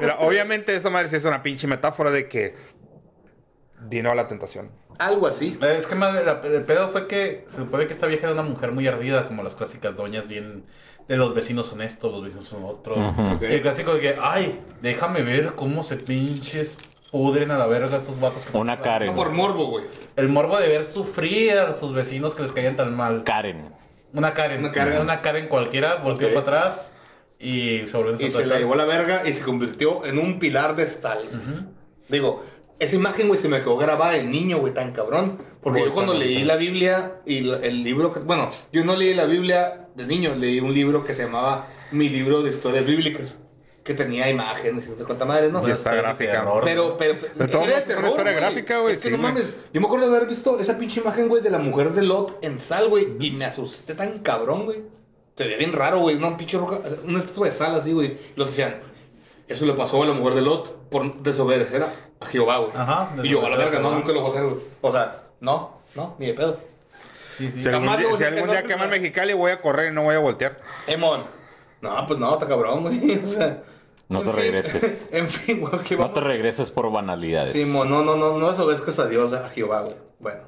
Speaker 7: Mira, obviamente esa madre sí es una pinche metáfora de que vino a la tentación.
Speaker 6: Algo así.
Speaker 3: Eh, Es que la- el pedo fue que se supone que esta vieja era una mujer muy ardida, como las clásicas doñas bien de los vecinos son esto, los vecinos son otro.
Speaker 5: Ujú.
Speaker 3: Y el clásico de que, ay, déjame ver cómo se pinches pudren a la verga estos vatos. que-
Speaker 5: Una Karen.
Speaker 6: Por morbo, güey.
Speaker 3: El morbo de ver sufrir a sus vecinos que les caían tan mal.
Speaker 5: Karen.
Speaker 3: Una Karen.
Speaker 6: Una Karen.
Speaker 3: Una Karen cualquiera, volteó para atrás y se volvió a
Speaker 6: Y se la llevó a la verga y se convirtió en un pilar de stal. Digo, esa imagen, güey, se me quedó grabada de niño, güey, tan cabrón. Porque yo cuando leí la Biblia y el libro, que- bueno, yo no leí la Biblia de niño, leí un libro que se llamaba Mi libro de historias bíblicas, que tenía imágenes y no sé cuánta madre, ¿no?
Speaker 7: Y está gráfica.
Speaker 3: terror.
Speaker 6: Pero, pero,
Speaker 7: De todos
Speaker 6: era
Speaker 7: es una historia gráfica, güey,
Speaker 6: Es que
Speaker 7: sí,
Speaker 6: no mames. Yo me acuerdo de haber visto esa pinche imagen, güey, de la mujer de Lot en sal, güey. Y me asusté tan cabrón, güey. Se veía bien raro, güey. Una pinche roca, una estatua de sal así, güey. Lo decían, eso le pasó a la mujer de Lot por desobedecer a, Jehová, güey.
Speaker 3: Ajá,
Speaker 6: Y yo, a la verga, no, nunca lo voy a hacer, güey. O sea, no, no, ni de pedo.
Speaker 3: Sí, sí.
Speaker 7: Si algún día, si algún día quema. Mexicali, voy a correr y no voy a voltear.
Speaker 6: Emon. No, pues no, está cabrón, güey. O sea.
Speaker 5: No te
Speaker 6: fin.
Speaker 5: regreses.
Speaker 6: En fin, güey, que
Speaker 5: No
Speaker 6: vamos.
Speaker 5: te regreses por banalidades.
Speaker 6: Sí, no, no, no, no desobedezcas a Dios, a Jehová, güey. Bueno.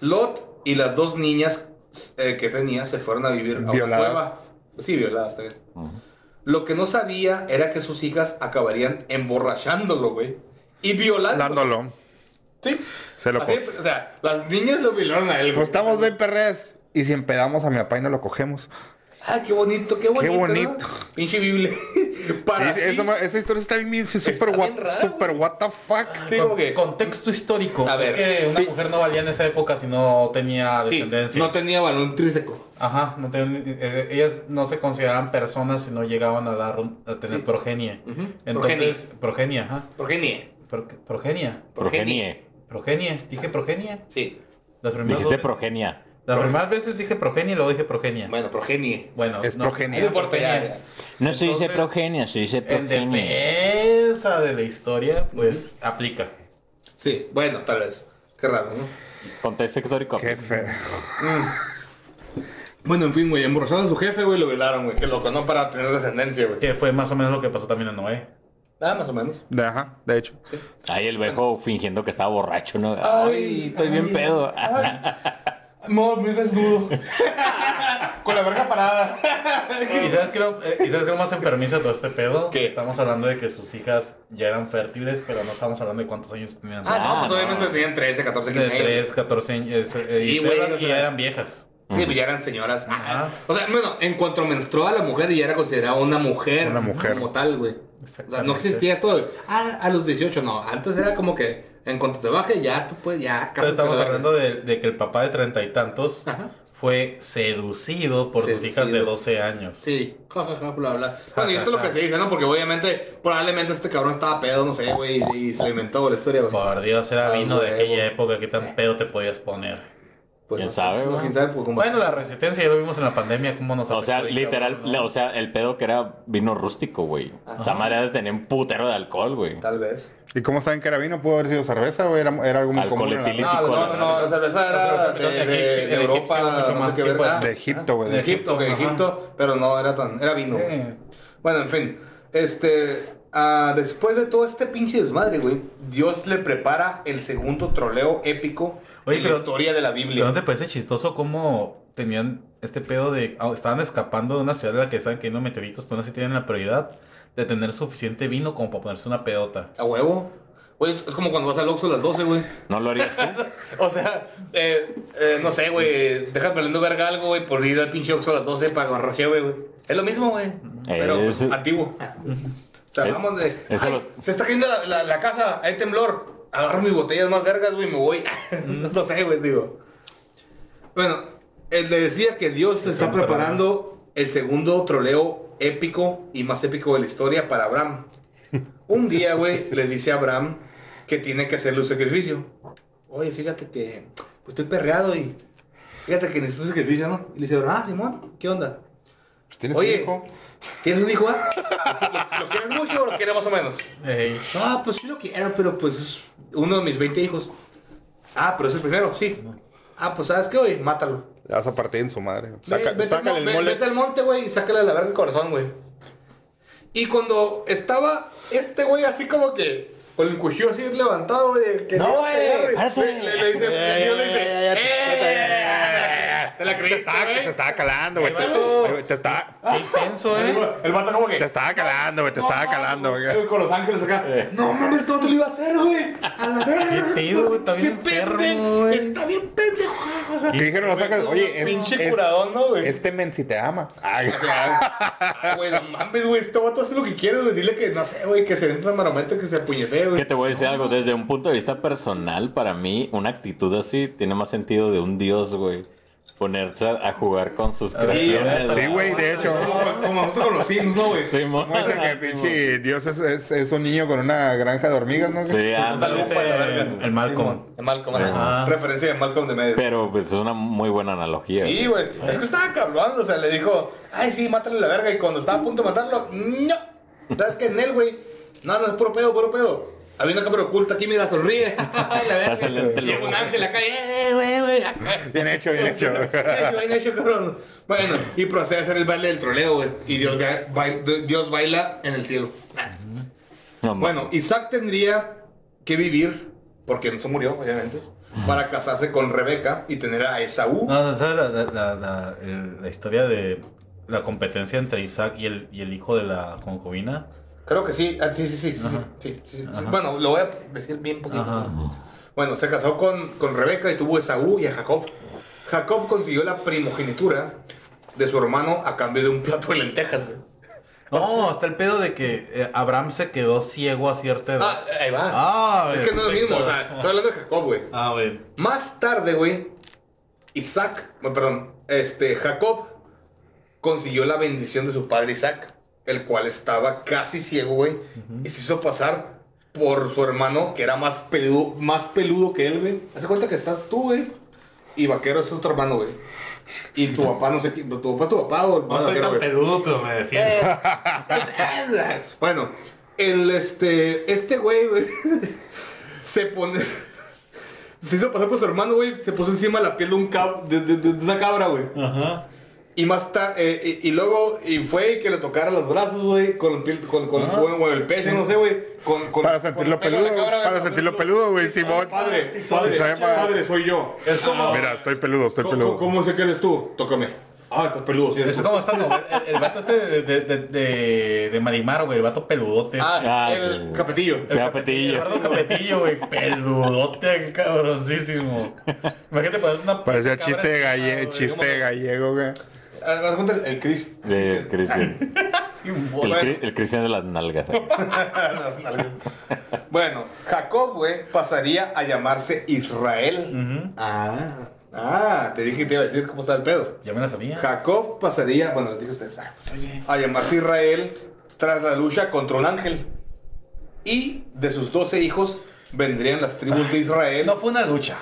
Speaker 6: Lot y las dos niñas eh, que tenía se fueron a vivir a una cueva. Sí, violadas.
Speaker 5: Ujú.
Speaker 6: Lo que no sabía era que sus hijas acabarían emborrachándolo, güey. Y violándolo. Sí.
Speaker 7: Se lo
Speaker 6: Así, o sea, las niñas lo violaron a él, güey.
Speaker 7: Pues estamos bien perres. Y si empedamos a mi papá y no lo cogemos.
Speaker 6: Ah, qué bonito, qué bonito. ¿no?
Speaker 7: bonito.
Speaker 6: Pinche Biblia. Para
Speaker 7: Sí,
Speaker 6: sí.
Speaker 7: esa, esa historia está bien, bien what,
Speaker 6: rara,
Speaker 7: super what the fuck.
Speaker 6: Sí, como que.
Speaker 3: Contexto histórico.
Speaker 6: A ver.
Speaker 3: Es que una
Speaker 6: Sí.
Speaker 3: mujer no valía en esa época si no tenía
Speaker 6: Sí,
Speaker 3: descendencia.
Speaker 6: no tenía balón intrínseco.
Speaker 3: Ajá, no ten- eh, ellas no se consideraban personas si no llegaban a, dar, a tener
Speaker 6: Sí.
Speaker 3: progenie.
Speaker 6: Ujú.
Speaker 3: Entonces, progenia, ajá.
Speaker 6: ¿Por qué ni?
Speaker 3: Pro- progenia.
Speaker 5: Progenie.
Speaker 3: Progenie. Dije progenia.
Speaker 6: Sí.
Speaker 5: Dijiste
Speaker 3: dos-
Speaker 5: progenia.
Speaker 3: Las primeras veces dije progenia y luego dije progenia.
Speaker 6: Bueno, progenie.
Speaker 3: Bueno,
Speaker 7: Es progenia.
Speaker 6: No importa ya. ya.
Speaker 5: No se dice progenia, se dice
Speaker 3: En
Speaker 5: progenia.
Speaker 3: defensa de la historia, pues aplica.
Speaker 6: Sí, bueno, tal vez. Qué raro, ¿no?
Speaker 5: Contexto histórico.
Speaker 7: Qué feo.
Speaker 6: Bueno, en fin, güey, emborracharon a su jefe, güey, lo violaron, güey. Qué loco, ¿no? Para tener descendencia, güey.
Speaker 3: Que fue más o menos lo que pasó también a Noé.
Speaker 6: Ah, más o menos.
Speaker 7: De- Ajá, de hecho.
Speaker 5: Ahí el viejo fingiendo que estaba borracho, ¿no?
Speaker 6: Ay,
Speaker 5: Ay, estoy bien
Speaker 6: ay, Amor, muy desnudo. Con la verga parada.
Speaker 3: ¿Y sabes qué lo, eh, ¿y sabes qué lo más enfermizo de todo este pedo?
Speaker 6: ¿Qué?
Speaker 3: Estamos hablando de que sus hijas ya eran fértiles, pero no estamos hablando de cuántos años tenían.
Speaker 6: Ah, no,
Speaker 5: Ah,
Speaker 6: pues
Speaker 5: no.
Speaker 6: obviamente tenían 13, 14, 15
Speaker 3: de
Speaker 6: años.
Speaker 3: 3, 14 años. eh,
Speaker 6: Sí,
Speaker 3: y estoy
Speaker 6: güey,
Speaker 3: hablando
Speaker 6: o
Speaker 3: que
Speaker 6: sea-
Speaker 3: ya eran viejas.
Speaker 6: Sí, pues ya eran señoras.
Speaker 3: Ajá.
Speaker 6: O sea, bueno, en cuanto menstruaba la mujer, ya era considerada una mujer.
Speaker 7: Una mujer.
Speaker 6: Como tal, güey. O sea,
Speaker 3: Exactamente.
Speaker 6: no existía esto de, ah, a los 18, no. Antes era como que, en cuanto te baje, ya tú puedes, ya
Speaker 3: Entonces
Speaker 6: cásate,
Speaker 3: estamos
Speaker 6: la
Speaker 3: hablando de, de que el papá de treinta y tantos
Speaker 6: Ajá.
Speaker 3: fue seducido por sus hijas de
Speaker 6: Seducido.
Speaker 3: 12 años.
Speaker 6: Sí, jajaja, bla, bla. Bueno, y esto es lo que se dice, ¿no? Porque obviamente, probablemente este cabrón estaba pedo, no sé, güey, y se le inventó la historia, güey.
Speaker 3: Por Dios, era
Speaker 6: Ah,
Speaker 3: vino de aquella época, ¿qué tan pedo te podías poner?
Speaker 6: Pues,
Speaker 5: ¿Quién
Speaker 6: no,
Speaker 5: sabe,
Speaker 6: no,
Speaker 5: güey?
Speaker 6: ¿Quién sabe? Pues,
Speaker 3: Bueno, la resistencia ya lo vimos en la pandemia, cómo nos
Speaker 5: O sea, literal,
Speaker 3: cabrón, ¿no?
Speaker 5: o sea, el pedo que era vino rústico, güey. O sea, madre de tener un putero de alcohol, güey.
Speaker 6: Tal vez.
Speaker 7: ¿Y cómo saben que era vino? ¿Pudo haber sido cerveza o era, era algo muy
Speaker 5: Alcohol
Speaker 7: común? en la-
Speaker 5: etílico.
Speaker 3: No,
Speaker 6: No, no, no, la cerveza era de, de, de
Speaker 3: egipcio,
Speaker 6: Europa, no sé qué.
Speaker 7: De Egipto, güey.
Speaker 6: De Egipto, de
Speaker 3: Ajá.
Speaker 6: Egipto, pero no era tan, era vino.
Speaker 3: Sí.
Speaker 6: Bueno, en fin, este, ah, después de todo este pinche desmadre, güey, Dios le prepara el segundo troleo épico
Speaker 3: Oye,
Speaker 6: en la historia de la
Speaker 3: ¿Pero
Speaker 6: Biblia.
Speaker 3: no te parece chistoso cómo tenían este pedo de... ah, estaban escapando de una ciudad de la que estaban cayendo meteoritos, pero no se tienen la prioridad de tener suficiente vino como para ponerse una pedota.
Speaker 6: A huevo. Güey, es como cuando vas al Oxxo a las 12, güey.
Speaker 5: ¿No lo harías tú?
Speaker 6: O sea, eh, eh, no sé, güey. Déjame valiendo verga algo, güey, por ir al pinche Oxxo a las 12 para agarrar güey. Es lo mismo, güey. Pero pues,
Speaker 5: Es-
Speaker 6: antiguo. O sea,
Speaker 5: Eh,
Speaker 6: vamos de.
Speaker 5: eso
Speaker 6: "Ay,
Speaker 5: los-
Speaker 6: Se está cayendo la, la- la casa, hay temblor. Agarro mis botellas más vergas, güey, y me voy. no sé, güey, digo. Bueno, él le decía que Dios le está preparando el segundo troleo épico y más épico de la historia para Abraham. Un día, güey, le dice a Abraham que tiene que hacerle un sacrificio. Oye, fíjate que pues, estoy perreado y fíjate que necesito un sacrificio, ¿no? Y le dice, ah, Simón, ¿qué onda?
Speaker 7: Pues tienes
Speaker 6: Oye,
Speaker 7: un hijo.
Speaker 6: ¿Tienes un hijo, ah? ¿Lo, lo quieres mucho o lo quieres más o menos?
Speaker 3: Ey,
Speaker 6: No, pues sí lo quiero, pero pues es uno de mis 20 hijos. Ah, pero es el primero, sí. Ah, pues ¿sabes qué, güey? Mátalo.
Speaker 7: Le vas a partir en su madre.
Speaker 6: Ve-
Speaker 7: Saca,
Speaker 6: vete, al
Speaker 7: sácale el
Speaker 6: ve-
Speaker 7: mole.
Speaker 6: vete al monte, güey, y sácale la verga el corazón, güey. Y cuando estaba este güey así como que con el cuchillo así levantado, güey, que
Speaker 5: No,
Speaker 6: a
Speaker 5: güey,
Speaker 6: le, le- le dice, Dios le dice, "Eh, ¿Te la
Speaker 7: Te
Speaker 6: creíste,
Speaker 7: estaba, te
Speaker 6: güey?
Speaker 7: estaba calando, güey. Te,
Speaker 3: Ay, vato.
Speaker 7: ay, güey, te estaba,
Speaker 3: qué intenso,
Speaker 6: El
Speaker 3: eh.
Speaker 6: El vato como que...
Speaker 7: te estaba calando, güey. Te estaba calando, güey.
Speaker 6: Con los ángeles acá. No mames, esto te lo iba a hacer, güey. A la verga.
Speaker 3: ¿Qué pedo, güey? Está bien enfermo,
Speaker 6: pendejo.
Speaker 3: güey.
Speaker 6: Está bien pendejo.
Speaker 7: ¿Qué dijeron los ángeles? Oye, es,
Speaker 6: Pinche
Speaker 7: es-
Speaker 6: curadón, ¿no, güey?
Speaker 7: este men si te ama. Ay,
Speaker 6: Ah, güey, no mames, güey. Este vato hace lo que quiere, güey. Dile que, no sé, güey, que se vente una marometa que se apuñetee, güey.
Speaker 5: Que te voy a decir algo, desde un punto de vista personal, para mí, una actitud así tiene más sentido de un dios, güey. Ponerse a jugar con sus creaciones.
Speaker 7: Sí, güey, de hecho.
Speaker 6: Como, nosotros con los Sims, ¿no, güey?
Speaker 5: Sí, mo-
Speaker 7: ¿Cómo dice que
Speaker 5: Sí,
Speaker 7: pinche Dios es, es, es un niño con una granja de hormigas, no?
Speaker 5: Sí.
Speaker 6: Lupa, la verga.
Speaker 3: El- el Malcolm.
Speaker 6: El Malcolm. Ajá. Referencia de Malcolm de medio.
Speaker 5: Pero pues es una muy buena analogía.
Speaker 6: Sí, güey. Es que estaba cabrón. O sea, le dijo, ay, sí, mátale la verga. Y cuando estaba a punto de matarlo, no. ¿Sabes qué? En él, güey. No, no, es puro pedo, puro pedo. Había una cámara oculta aquí, mira, sonríe. La
Speaker 5: loco.
Speaker 6: un ángel acá, eh, güey, güey.
Speaker 7: Bien hecho, bien hecho.
Speaker 6: Bien hecho, bien hecho, cabrón. Bueno, y procede a hacer el baile del troleo, güey. Y Dios, ga- bail- Dios baila en el cielo.
Speaker 5: No,
Speaker 6: Bueno, Isaac tendría que vivir, porque no se murió, obviamente, para casarse con Rebeca y tener a Esaú.
Speaker 3: No, no, ¿sabes la, la, la, la- el- la historia de la competencia entre Isaac y el, y el hijo de la concubina?
Speaker 6: Creo que sí. Ah, sí, sí, sí. sí, sí, sí, sí, sí.
Speaker 3: Ajá.
Speaker 6: Bueno, lo voy a decir bien poquito.
Speaker 3: Ajá.
Speaker 6: Bueno, se casó con, con Rebeca y tuvo a Esaú y a Jacob. Jacob consiguió la primogenitura de su hermano a cambio de un plato de lentejas.
Speaker 3: No, hasta el pedo de que eh, Abraham se quedó ciego a cierta edad.
Speaker 6: Ah, ahí va.
Speaker 3: Ah,
Speaker 6: es que no es lo mismo. O sea, estoy hablando de Jacob, güey.
Speaker 3: Ah, güey.
Speaker 6: Más tarde, güey, Isaac, perdón, este, Jacob consiguió la bendición de su padre Isaac, el cual estaba casi ciego, güey, y se hizo pasar por su hermano, que era más peludo, más peludo que él, güey. Hace cuenta que estás tú, güey, y Vaquero es otro hermano, güey. Y tu papá, no sé, quién- tu papá es tu papá o
Speaker 3: No estoy tan peludo, pero me defiendo.
Speaker 6: Bueno, el este, este güey, güey, se pone, se hizo pasar por su hermano, güey, se puso encima la piel de un cab, de, de- de- de una cabra, güey.
Speaker 3: Ajá.
Speaker 6: Y más tarde, y, y luego, y fue que le tocara los brazos, güey, con, el piel- con, con, con- con el pecho, no sé, güey, con, con-
Speaker 7: Para
Speaker 6: con
Speaker 7: sentirlo
Speaker 6: el la
Speaker 7: peludo,
Speaker 6: cabra, güey,
Speaker 7: para
Speaker 6: con-
Speaker 7: sentirlo peludo, güey, Simón.
Speaker 6: Padre,
Speaker 7: Sí,
Speaker 6: padre,
Speaker 7: soy-
Speaker 6: padre, soy yo.
Speaker 3: Es como,
Speaker 7: Mira, estoy peludo, estoy
Speaker 6: ¿Cómo,
Speaker 7: peludo.
Speaker 6: cómo sé que eres tú? Tócame. Ah, estás peludo, sí.
Speaker 3: como novela, el, el vato este de, de, de, Marimar, güey, el vato peludote.
Speaker 6: Ah,
Speaker 5: Ah,
Speaker 6: el
Speaker 5: sí.
Speaker 6: capetillo.
Speaker 5: Sí, Capetillo.
Speaker 3: Eduardo Capetillo, güey, peludote, cabroncísimo. Imagínate poner una
Speaker 7: Parecía chiste, galle chiste gallego, güey.
Speaker 6: El- el Chris.
Speaker 5: De Cristian.
Speaker 3: Simón.
Speaker 5: El, cri- el Cristian de las nalgas.
Speaker 6: Bueno, Jacob, güey, pasaría a llamarse Israel. Ah, ah, te dije que te iba a decir cómo está el pedo.
Speaker 3: Ya me la sabía.
Speaker 6: Jacob pasaría, bueno, les dije a ustedes, ah, pues, a llamarse Israel tras la lucha contra un ángel. Y de sus 12 hijos vendrían las tribus de Israel.
Speaker 3: No fue una lucha.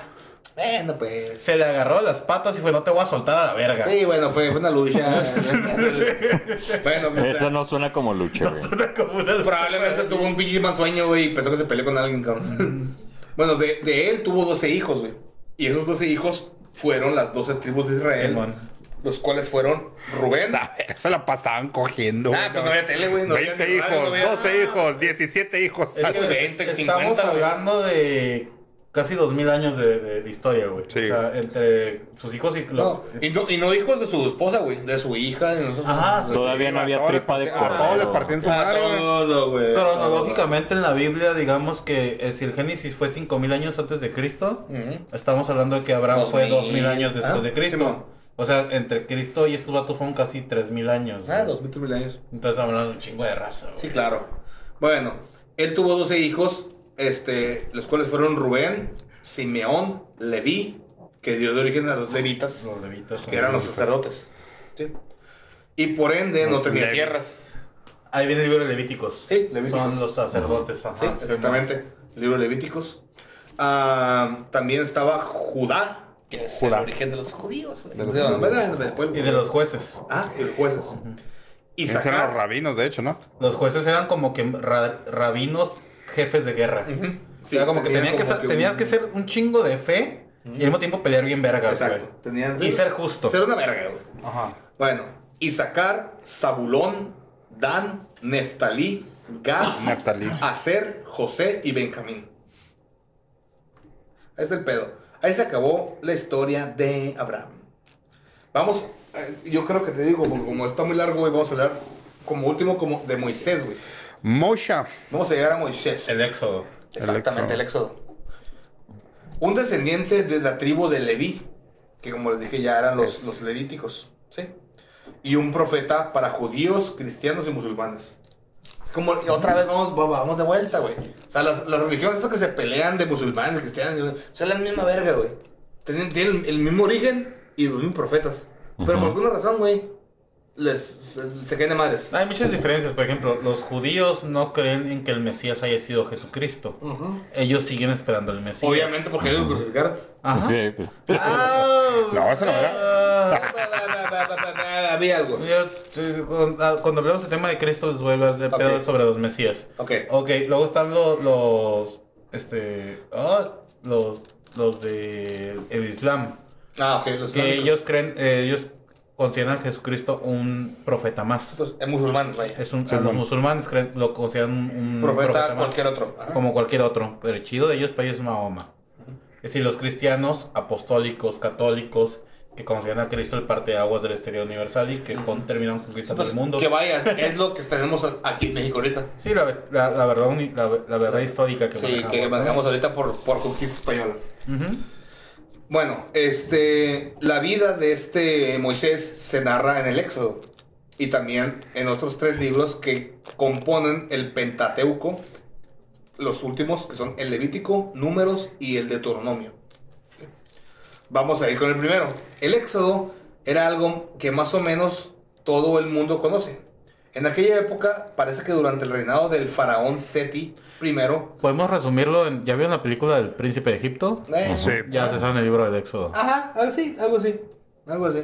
Speaker 6: Bueno, pues.
Speaker 3: Se le agarró las patas y fue, no te voy a soltar a la verga.
Speaker 6: Sí, bueno, fue, fue una lucha. bueno, sea,
Speaker 5: Eso no suena como lucha, güey.
Speaker 3: Como una lucha.
Speaker 6: Probablemente tuvo un pinche mal sueño, güey, y pensó que se peleó con alguien, cabrón. bueno, de, de él tuvo 12 hijos, güey. Y esos 12 hijos fueron las 12 tribus de Israel.
Speaker 3: Simón.
Speaker 6: los cuales fueron Rubén.
Speaker 7: A ver, se la pasaban cogiendo.
Speaker 6: Ah, pues no había tele, güey. no había
Speaker 7: 20
Speaker 6: ni radio,
Speaker 7: hijos,
Speaker 6: no había
Speaker 7: 12
Speaker 6: nada.
Speaker 7: hijos, 17 hijos.
Speaker 6: Es que, güey, 20,
Speaker 3: Estamos
Speaker 6: 50, güey.
Speaker 3: hablando de casi 2000 años de, de- de historia, güey.
Speaker 7: Sí.
Speaker 3: O sea, entre sus hijos y...
Speaker 6: No, y no, y no hijos de su esposa, güey, de su hija. De nosotros.
Speaker 3: Ajá, sí.
Speaker 5: Todavía no había tripa de
Speaker 7: partí- A todos les
Speaker 5: cordero.
Speaker 7: partían su
Speaker 6: A
Speaker 7: madre, güey.
Speaker 6: todo, güey.
Speaker 3: Cronológicamente en la Biblia, digamos que eh, si el Génesis fue 5000 años antes de Cristo, estamos hablando de que Abraham fue
Speaker 6: 2000.
Speaker 3: 2000 años después
Speaker 6: Ah,
Speaker 3: de Cristo. O sea, entre Cristo y estos vatos fueron casi 3000 años.
Speaker 6: Ah,
Speaker 3: güey.
Speaker 6: dos mil, tres mil años.
Speaker 3: Entonces hablando de un chingo de raza, güey.
Speaker 6: Sí, claro. Bueno, él tuvo 12 hijos, este, los cuales fueron Rubén, Simeón, Leví, que dio de origen a los levitas,
Speaker 3: Los levitas.
Speaker 6: que eran los sacerdotes. ¿sí? Y por ende no tenía
Speaker 7: Levi.
Speaker 6: tierras.
Speaker 3: Ahí viene el libro de Levíticos.
Speaker 6: Sí, Levíticos.
Speaker 3: Son los sacerdotes. ajá.
Speaker 6: Sí, exactamente. Libro de Levíticos. Ah, también estaba Judá, que es
Speaker 7: Judá.
Speaker 6: el origen de los judíos.
Speaker 7: De los
Speaker 6: De-
Speaker 7: judíos.
Speaker 3: Y de los jueces.
Speaker 6: Ah, y los jueces. Y
Speaker 7: Esos eran los rabinos, de hecho, ¿no?
Speaker 3: Los jueces eran como que ra- rabinos jefes de guerra.
Speaker 6: Sí,
Speaker 3: o sea, como que,
Speaker 6: tenían
Speaker 3: tenías
Speaker 6: un-
Speaker 3: que ser un chingo de fe y al mismo tiempo pelear bien vergas,
Speaker 6: Exacto. Tenían,
Speaker 3: Y ser justo.
Speaker 6: Ser una verga, güey.
Speaker 3: Ajá.
Speaker 6: Bueno, Isaacar, Zabulón, Dan, Neftalí, Gad,
Speaker 7: Neftalí.
Speaker 6: Aser, José y Benjamín. Ahí está el pedo. Ahí se acabó la historia de Abraham. Vamos, eh, yo creo que te digo, como, como está muy largo, güey, vamos a hablar como último como de Moisés, güey.
Speaker 7: Mosha.
Speaker 6: Vamos a llegar a Moisés.
Speaker 3: El éxodo.
Speaker 6: Exactamente, el éxodo. Un descendiente de la tribu de Leví, que como les dije ya eran los, los levíticos, ¿sí? Y un profeta para judíos, cristianos y musulmanes. Es como, otra vez vamos, va- vamos de vuelta, güey. O sea, las, las religiones estas que se pelean de musulmanes, cristianos, güey, son la misma verga, güey. Tienen, tienen el mismo origen y los mismos profetas. Pero por alguna razón, güey, les, se, caen de madres.
Speaker 3: Hay muchas diferencias. Por ejemplo, los judíos no creen en que el Mesías haya sido Jesucristo. Ellos siguen esperando el Mesías.
Speaker 6: Obviamente porque ellos lo crucificaron.
Speaker 3: Ajá.
Speaker 5: Sí, pues.
Speaker 3: Ah,
Speaker 7: No, eso no
Speaker 3: ah,
Speaker 6: Había algo.
Speaker 3: yo, cuando ah, cuando hablemos del tema de Cristo les voy a hablar de pedo sobre los Mesías.
Speaker 6: Ok.
Speaker 3: Ok, luego están los, los este, ah, los, los de el Islam,
Speaker 6: Ah, ok, los
Speaker 3: que
Speaker 6: islámicos.
Speaker 3: ellos creen, eh, ellos consideran a Jesucristo un profeta más.
Speaker 6: Entonces, es musulmanes, vaya.
Speaker 3: Es un, a los musulmanes creen, lo consideran un, un
Speaker 6: Profeta,
Speaker 3: más,
Speaker 6: cualquier otro. Ajá.
Speaker 3: como cualquier otro, pero el chido de ellos para ellos es Mahoma. Es decir, los cristianos, apostólicos, católicos, que consideran a Cristo el parteaguas del exterior universal y que con, terminaron conquistando
Speaker 6: Pues,
Speaker 3: el mundo.
Speaker 6: que vayas, es lo que tenemos aquí en México ahorita.
Speaker 3: Sí, la, la, la verdad, uni- la, la verdad histórica que
Speaker 6: Sí,
Speaker 3: manejamos,
Speaker 6: que
Speaker 3: ¿no?
Speaker 6: manejamos ahorita por, por conquista española.
Speaker 3: Ujú.
Speaker 6: Bueno, este, la vida de este Moisés se narra en el Éxodo y también en otros tres libros que componen el Pentateuco, los últimos que son el Levítico, Números y el Deuteronomio. Vamos a ir con el primero. El Éxodo era algo que más o menos todo el mundo conoce. En aquella época parece que durante el reinado del faraón Seti I,
Speaker 3: Podemos resumirlo, en, ¿ya vieron la película del Príncipe de Egipto?
Speaker 6: eh,
Speaker 7: Sí.
Speaker 3: Ya se sabe en el libro del Éxodo.
Speaker 6: Ajá, algo así, algo así. Algo así.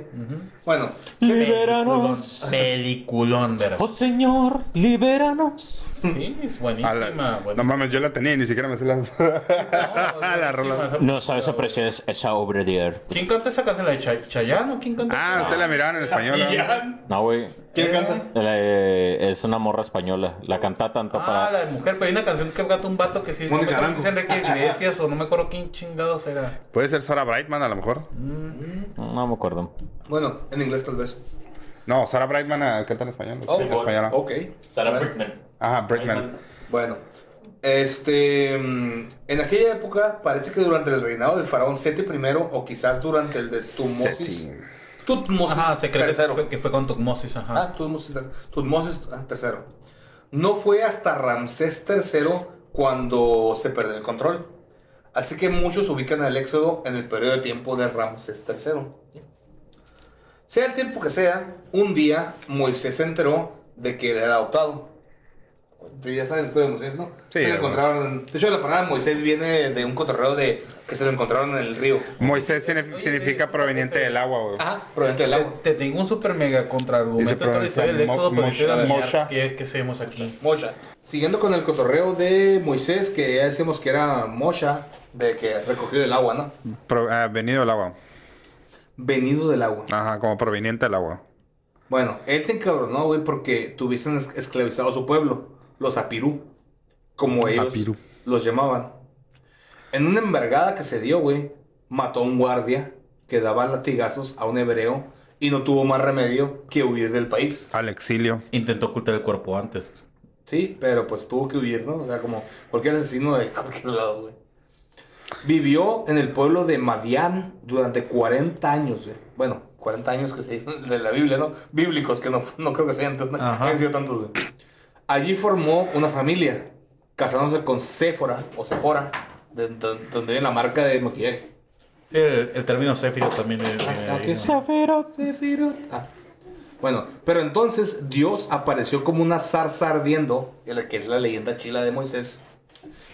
Speaker 6: Bueno,
Speaker 5: Libéranos.
Speaker 3: Peliculón, verga.
Speaker 5: Oh Señor, libéranos.
Speaker 3: Sí, es buenísima.
Speaker 7: la- no mames, yo la tenía y ni siquiera me sé la,
Speaker 3: No,
Speaker 7: la rola.
Speaker 5: No sabes apreciar es- esa obra de arte.
Speaker 3: ¿Quién canta esa canción? ¿La de Chay- Chayanne o quién canta?
Speaker 7: Ah, usted la miraron en español. ¿no?
Speaker 5: No, güey.
Speaker 6: ¿quién canta?
Speaker 5: Eh, es una morra española. La canta tanto
Speaker 3: Ah,
Speaker 5: para.
Speaker 3: la de mujer, pero hay una canción que canta un vato que sí es
Speaker 6: Mónica
Speaker 3: no me acuerdo si. Enrique Iglesias o no me acuerdo quién chingados era.
Speaker 7: Puede ser Sarah Brightman a lo mejor.
Speaker 5: No me acuerdo.
Speaker 6: Bueno, en inglés tal vez.
Speaker 7: No, Sarah Brightman eh, canta en español.
Speaker 6: Oh,
Speaker 7: sí, en española.
Speaker 6: Ok.
Speaker 5: Sarah. Brightman.
Speaker 7: Ajá, Brightman.
Speaker 6: Bueno, este, mm, en aquella época parece que durante el reinado del faraón Seti I o quizás durante el de Tutmosis,
Speaker 7: Seti.
Speaker 6: Tutmosis
Speaker 3: Ajá, se cree que
Speaker 6: tercero.
Speaker 3: fue, que fue con Tutmosis, ajá.
Speaker 6: Ah, Tutmosis, Tutmosis ah, tercero. No fue hasta Ramsés III cuando se perdió el control. Así que muchos ubican el éxodo en el periodo de tiempo de Ramsés III. Sea el tiempo que sea, un día Moisés se enteró de que él era adoptado. Sí, Ya saben la historia de Moisés, ¿no?
Speaker 7: Sí,
Speaker 6: Se lo encontraron en- De hecho, la palabra Moisés viene de un cotorreo de que se lo encontraron en el río.
Speaker 7: Moisés signi- significa proveniente del agua, güey.
Speaker 6: Ajá, proveniente del agua.
Speaker 3: Te, te tengo un super mega contraargumento con la historia del
Speaker 7: Mo-
Speaker 3: Éxodo, pero. ¿qué, ¿qué hacemos aquí?
Speaker 6: Mosha. Siguiendo con el cotorreo de Moisés, que ya decimos que era Mosha, de que recogió el agua, ¿no?
Speaker 7: Pro- ah, venido del agua.
Speaker 6: venido del agua.
Speaker 7: Ajá, como proveniente del agua.
Speaker 6: Bueno, él se encabronó, güey, porque tuviesen es- esclavizado a su pueblo, los apirú, como ellos
Speaker 7: Apirú.
Speaker 6: los llamaban. En una envergada que se dio, güey, mató a un guardia que daba latigazos a un hebreo y no tuvo más remedio que huir del país.
Speaker 7: Al exilio.
Speaker 3: Intentó ocultar el cuerpo antes.
Speaker 6: Sí, pero pues tuvo que huir, ¿no? O sea, como cualquier asesino de cualquier lado, güey. Vivió en el pueblo de Madián durante 40 años, güey. Bueno, 40 años que se de la Biblia, ¿no? Bíblicos, que no, no creo que sean, tantos-
Speaker 3: Ajá.
Speaker 6: hayan sido tantos, güey. Allí formó una familia, casándose con Séfora, o Sephora, de, de- donde viene la marca de maquillaje.
Speaker 3: Sí, el, el término Sephiroth también.
Speaker 6: Ah, ¿qué
Speaker 3: eh.
Speaker 6: Ah. Bueno, pero entonces Dios apareció como una zarza ardiendo, que es la leyenda chila de Moisés,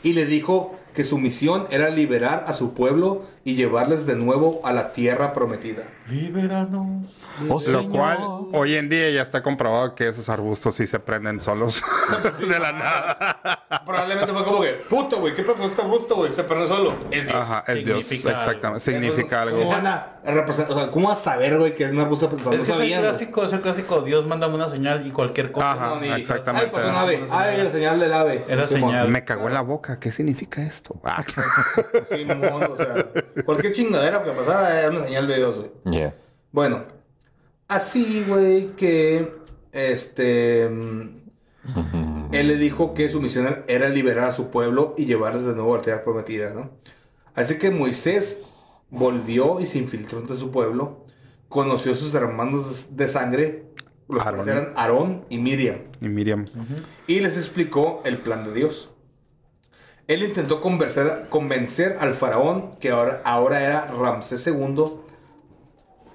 Speaker 6: y le dijo que su misión era liberar a su pueblo y llevarles de nuevo a la tierra prometida.
Speaker 3: Libéranos.
Speaker 5: Oh,
Speaker 7: Lo cual hoy en día ya está comprobado que esos arbustos sí se prenden solos de la nada.
Speaker 6: Probablemente fue como que, puto, güey, ¿qué pasó con este gusto, güey? Se perdió solo. Es Dios.
Speaker 7: Ajá, es Dios,
Speaker 3: Significa
Speaker 7: exactamente.
Speaker 6: algo.
Speaker 7: Significa
Speaker 6: ¿Cómo
Speaker 7: algo.
Speaker 6: van a representar- o sea, ¿cómo vas a saber, güey, que es un arbusto? No
Speaker 3: Es, que es el clásico, es el clásico. Dios mándame una señal y cualquier cosa.
Speaker 7: Ajá.
Speaker 6: No, ni-
Speaker 7: exactamente.
Speaker 6: Ay, pasó un ave. Ay, la señal del ave.
Speaker 3: Era
Speaker 6: Simón.
Speaker 3: señal.
Speaker 7: Me cagó en la boca. ¿Qué significa esto? Ah.
Speaker 6: Simón, o sea, cualquier chingadera que pasara era una señal de Dios, güey.
Speaker 5: Yeah.
Speaker 6: Bueno, así, güey, que este. Él le dijo que su misión era liberar a su pueblo y llevarles de nuevo a la tierra prometida, ¿no? Así que Moisés volvió y se infiltró entre su pueblo, conoció a sus hermanos de sangre, los
Speaker 7: Aarón.
Speaker 6: cuales eran Aarón y Miriam,
Speaker 7: Y Miriam.
Speaker 6: y les explicó el plan de Dios. Él intentó convencer, convencer al faraón, que ahora, ahora era Ramsés II,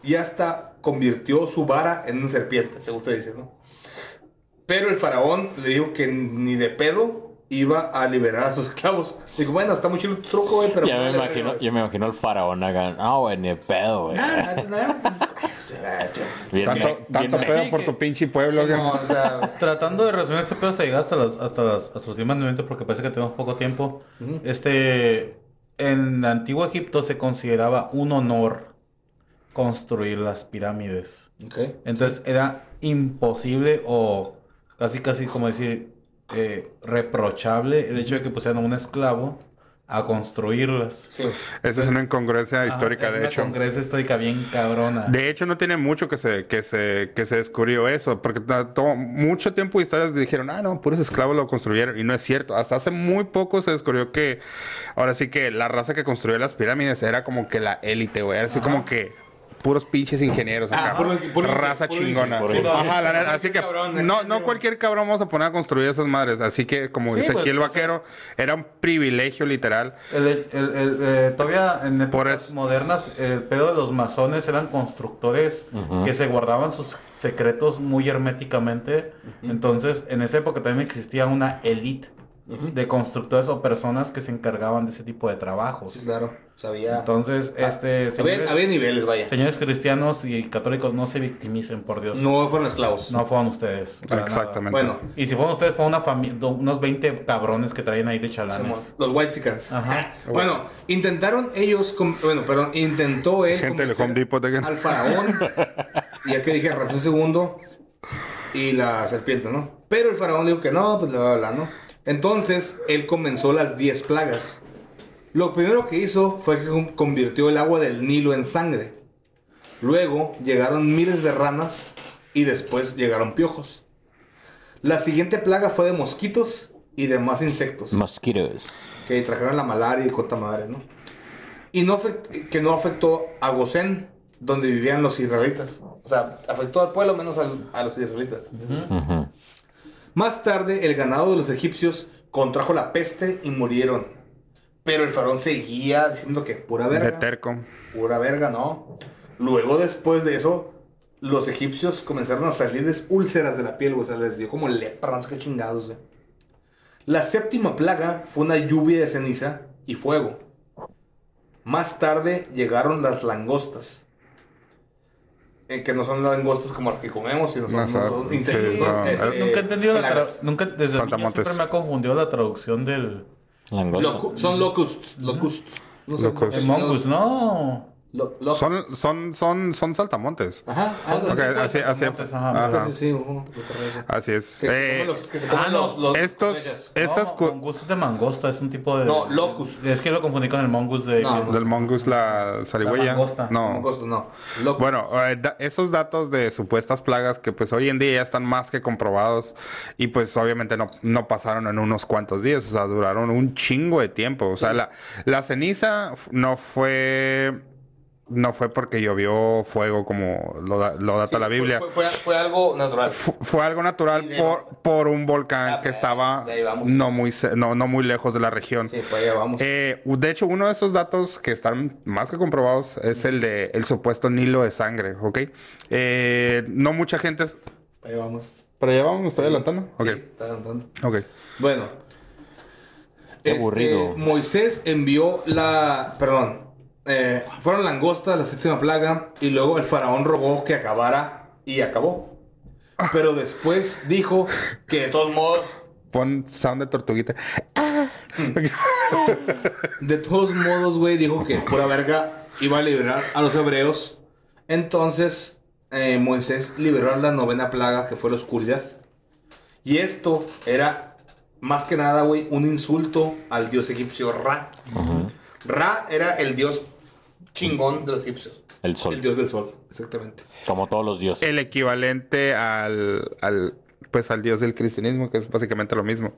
Speaker 6: y hasta convirtió su vara en una serpiente, según se dice, ¿no? Pero el faraón le dijo que ni de pedo iba a liberar a sus esclavos. Dijo, bueno, está muy chido tu truco, güey, pero...
Speaker 5: ya, me imagino,
Speaker 6: verga, güey".
Speaker 5: ya me imagino al faraón acá. Ah, güey, ni pedo, güey.
Speaker 6: No, no,
Speaker 5: Bien,
Speaker 7: Tanto,
Speaker 5: bien,
Speaker 7: tanto
Speaker 5: bien-
Speaker 7: pedo por tu pinche pueblo. que-
Speaker 6: no, o sea,
Speaker 3: Tratando de resumir este pedo, se llega hasta, las, hasta, las, hasta los 10 mandamientos porque parece que tenemos poco tiempo. Este, en antiguo Egipto se consideraba un honor construir las pirámides.
Speaker 6: ok.
Speaker 3: Entonces era imposible o casi casi como decir eh, reprochable el hecho de que pusieran a un esclavo a construirlas.
Speaker 6: Sí.
Speaker 7: Esa es una incongruencia histórica,
Speaker 3: Ajá, es
Speaker 7: de
Speaker 3: una
Speaker 7: hecho.
Speaker 3: congresia histórica bien cabrona.
Speaker 7: De hecho, no tiene mucho que se, que se, que se descubrió eso, porque todo- mucho tiempo historias dijeron, ah, no, puros esclavos lo construyeron, y no es cierto. Hasta hace muy poco se descubrió que, ahora sí que la raza que construyó las pirámides era como que la élite, güey, era así como que puros pinches ingenieros acá.
Speaker 6: Ah,
Speaker 7: raza chingona. Sí, ajá, la así que
Speaker 6: cabrón,
Speaker 7: no, no cualquier cabrón vamos a poner a construir esas madres, así que como
Speaker 3: Sí,
Speaker 7: dice
Speaker 3: pues,
Speaker 7: aquí el
Speaker 3: o sea-
Speaker 7: vaquero, era un privilegio literal.
Speaker 3: El- el- el- eh, todavía en épocas
Speaker 7: Por
Speaker 3: modernas, el pedo de los masones eran constructores que se guardaban sus secretos muy herméticamente. Entonces, en esa época también existía una élite de constructores o personas que se encargaban de ese tipo de trabajos.
Speaker 6: Sí, claro. Sabía.
Speaker 3: Entonces, este,
Speaker 6: había,
Speaker 3: señores,
Speaker 6: había niveles, vaya.
Speaker 3: señores cristianos y católicos, no se victimicen, por Dios. No,
Speaker 6: No fueron esclavos.
Speaker 3: fueron ustedes.
Speaker 7: Exactamente.
Speaker 6: Bueno.
Speaker 3: Y si fueron ustedes, fue una familia, unos 20 cabrones que traían ahí de chalanes.
Speaker 6: los White Chickens.
Speaker 3: Ajá.
Speaker 6: Bueno, intentaron ellos, bueno, perdón, intentó él
Speaker 7: Gente del Home Depot de que-
Speaker 6: al faraón, y ya que dije Ramsés II y la serpiente, ¿no? Pero el faraón dijo que no, pues le va a hablar, ¿no? Entonces, él comenzó las 10 plagas. Lo primero que hizo fue que con- convirtió el agua del Nilo en sangre. Luego llegaron miles de ranas y después llegaron piojos. La siguiente plaga fue de mosquitos y demás insectos
Speaker 5: Mosquitos.
Speaker 6: que trajeron la malaria y cuanta madre, ¿no? Y no que no afectó a Gosén, donde vivían los israelitas. O sea, afectó al pueblo menos al- a los israelitas. Más tarde, el ganado de los egipcios contrajo la peste y murieron. Pero el faraón seguía diciendo que pura
Speaker 7: De
Speaker 6: verga.
Speaker 7: terco.
Speaker 6: Pura verga, no. Luego, después de eso, los egipcios comenzaron a salirles úlceras de la piel, güey. O sea, les dio como lepra, no sé qué chingados, güey. La séptima plaga fue una lluvia de ceniza y fuego. Más tarde llegaron las langostas. Eh, que no son langostas como las que comemos, sino son
Speaker 7: No, son-
Speaker 6: unos insectos.
Speaker 7: sí, son-
Speaker 6: este,
Speaker 3: Nunca he entendido la tra- nunca desde
Speaker 7: Santa
Speaker 3: niño siempre me ha confundido la traducción del.
Speaker 6: Locu- son locusts, locusts. No sé
Speaker 3: el mongoose, ¿no?
Speaker 6: Lo- lo-
Speaker 7: Son, son, son, son saltamontes.
Speaker 6: Ajá, algo así.
Speaker 7: así,
Speaker 3: ajá.
Speaker 7: ajá.
Speaker 6: Sí, sí.
Speaker 7: Así es.
Speaker 6: Que
Speaker 7: Eh,
Speaker 6: los- que se
Speaker 3: ah,
Speaker 6: los-
Speaker 3: no,
Speaker 6: los-
Speaker 7: estos, estas
Speaker 3: no, de mangosta, es un tipo de.
Speaker 6: No, locust.
Speaker 3: Es que lo confundí con el mongoose de.
Speaker 6: No, no.
Speaker 7: del mongoose, la zarigüeya.
Speaker 3: La mangosta.
Speaker 7: No.
Speaker 6: No. Locust.
Speaker 7: Bueno, eh, da- esos datos de supuestas plagas que pues hoy en día ya están más que comprobados y pues obviamente no, no pasaron en unos cuantos días, o sea, duraron un chingo de tiempo. O sea, la, la ceniza no fue... No fue porque llovió fuego como lo, da- lo data
Speaker 6: Sí,
Speaker 7: la Biblia.
Speaker 6: Fue, fue- fue algo natural.
Speaker 7: Fu- Fue algo natural por, por un volcán
Speaker 6: Ah,
Speaker 7: que
Speaker 6: pues,
Speaker 7: estaba
Speaker 6: ahí
Speaker 7: no muy, no, no muy lejos de la región.
Speaker 6: Sí, pues allá vamos.
Speaker 7: Eh, de hecho, uno de estos datos que están más que comprobados es el de el supuesto Nilo de sangre, ¿ok? Eh, no mucha gente... es-
Speaker 6: allá vamos.
Speaker 7: ¿Pero ya vamos? ¿Estoy adelantando? Ok,
Speaker 6: Sí, está adelantando.
Speaker 7: ok.
Speaker 6: Bueno.
Speaker 5: Qué
Speaker 6: Este,
Speaker 5: aburrido.
Speaker 6: Moisés envió la. Perdón. Eh, fueron langostas, la séptima plaga. Y luego el faraón rogó que acabara. Y acabó. Pero después dijo que de todos modos.
Speaker 7: Pon sound de tortuguita.
Speaker 6: De todos modos, güey, dijo que pura verga iba a liberar a los hebreos. Entonces, eh, Moisés liberó la novena plaga, que fue la oscuridad. Y esto era, más que nada, güey, un insulto al dios egipcio Ra. Ra era el dios chingón de los egipcios.
Speaker 5: El sol.
Speaker 6: El dios del sol, exactamente.
Speaker 5: Como todos los dioses.
Speaker 7: El equivalente al, al, pues, al dios del cristianismo, que es básicamente lo mismo.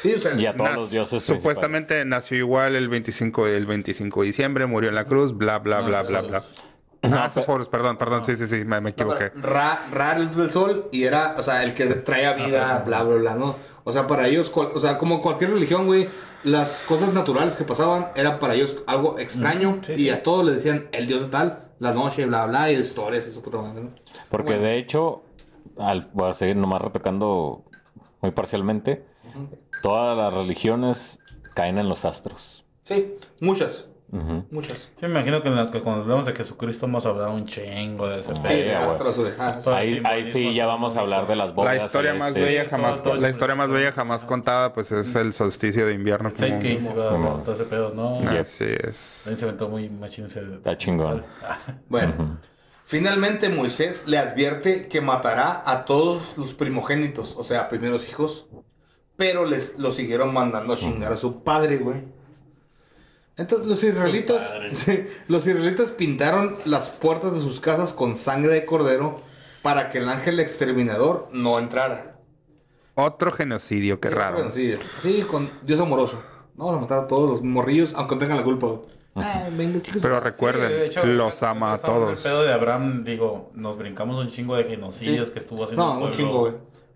Speaker 6: Sí, o sea,
Speaker 5: Y a todos
Speaker 7: Nas-
Speaker 5: los dioses.
Speaker 7: Supuestamente nació igual el 25, el 25 de diciembre, murió en la cruz, bla, bla,
Speaker 3: No,
Speaker 7: bla, bla, bla.
Speaker 3: los-
Speaker 7: Ah, esos foros, perdón, perdón, sí, sí, sí, me, me
Speaker 6: No,
Speaker 7: equivoqué.
Speaker 6: Ra, Ra era el dios del sol y era, o sea, el que traía vida, bla, bla, bla, ¿no? O sea, para ellos, cual- o sea, como cualquier religión, güey, las cosas naturales que pasaban eran para ellos algo extraño
Speaker 3: sí,
Speaker 6: y
Speaker 3: sí.
Speaker 6: a todos les decían el dios de tal, la noche, bla, bla, y historias y su puta madre, ¿no?
Speaker 5: Porque
Speaker 6: Bueno.
Speaker 5: de hecho, al, voy a seguir nomás retocando muy parcialmente, todas las religiones caen en los astros.
Speaker 6: Sí, muchas,
Speaker 5: Ujú.
Speaker 6: muchas.
Speaker 3: Sí, me imagino que, en la- que cuando hablamos de Jesucristo hemos hablado un chingo de ese
Speaker 6: Sí,
Speaker 3: pedo.
Speaker 6: de astros, güey. Ah,
Speaker 5: Ahí,
Speaker 3: el
Speaker 5: ahí sí ya vamos a hablar de las bodas.
Speaker 7: La historia más bella jamás,
Speaker 3: todo- todo
Speaker 7: la historia más bella jamás contada, pues es el solsticio de invierno. como-
Speaker 5: Como-
Speaker 3: ¿verdad? todo ese pedo, ¿no?
Speaker 7: Así es.
Speaker 3: También se inventó muy machín ese...
Speaker 5: Está chingón.
Speaker 6: Bueno, finalmente Moisés le advierte que matará a todos los primogénitos, o sea, primeros hijos, pero les lo siguieron mandando a chingar a su padre, güey. Entonces los israelitas, sí, los israelitas pintaron las puertas de sus casas con sangre de cordero para que el ángel exterminador no entrara.
Speaker 7: Otro genocidio, qué
Speaker 6: Sí,
Speaker 7: raro.
Speaker 6: bueno, sí, sí, con Dios amoroso. Vamos a matar a todos los morrillos, aunque tengan la culpa. Ah, venga.
Speaker 7: Pero recuerden,
Speaker 3: hecho,
Speaker 7: los ama a todos.
Speaker 3: El pedo de Abraham, digo, nos brincamos un chingo de genocidios
Speaker 6: Sí.
Speaker 3: que estuvo haciendo
Speaker 6: No,
Speaker 3: el
Speaker 6: un
Speaker 3: pueblo.
Speaker 6: chingo, güey.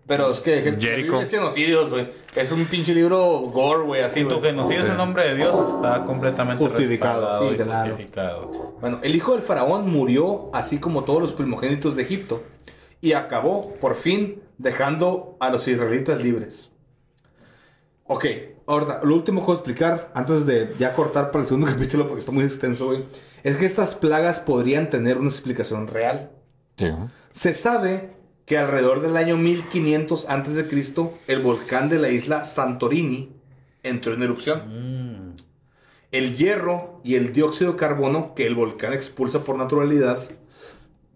Speaker 6: Pero es que
Speaker 7: Jericho.
Speaker 6: es genocidios, güey. Es un pinche libro gore, güey, así,
Speaker 3: Si tu genocidio es en nombre de Dios, está completamente
Speaker 6: Justificado, sí, claro.
Speaker 3: justificado.
Speaker 6: Bueno, el hijo del faraón murió, así como todos los primogénitos de Egipto, y acabó, por fin, dejando a los israelitas libres. Ok, ahora, lo último que voy a explicar, antes de ya cortar para el segundo capítulo, porque está muy extenso, güey, es que estas plagas podrían tener una explicación real.
Speaker 5: Sí.
Speaker 6: Se sabe que alrededor del año 1500 antes de Cristo, el volcán de la isla Santorini entró en erupción. El hierro y el dióxido de carbono que el volcán expulsa por naturalidad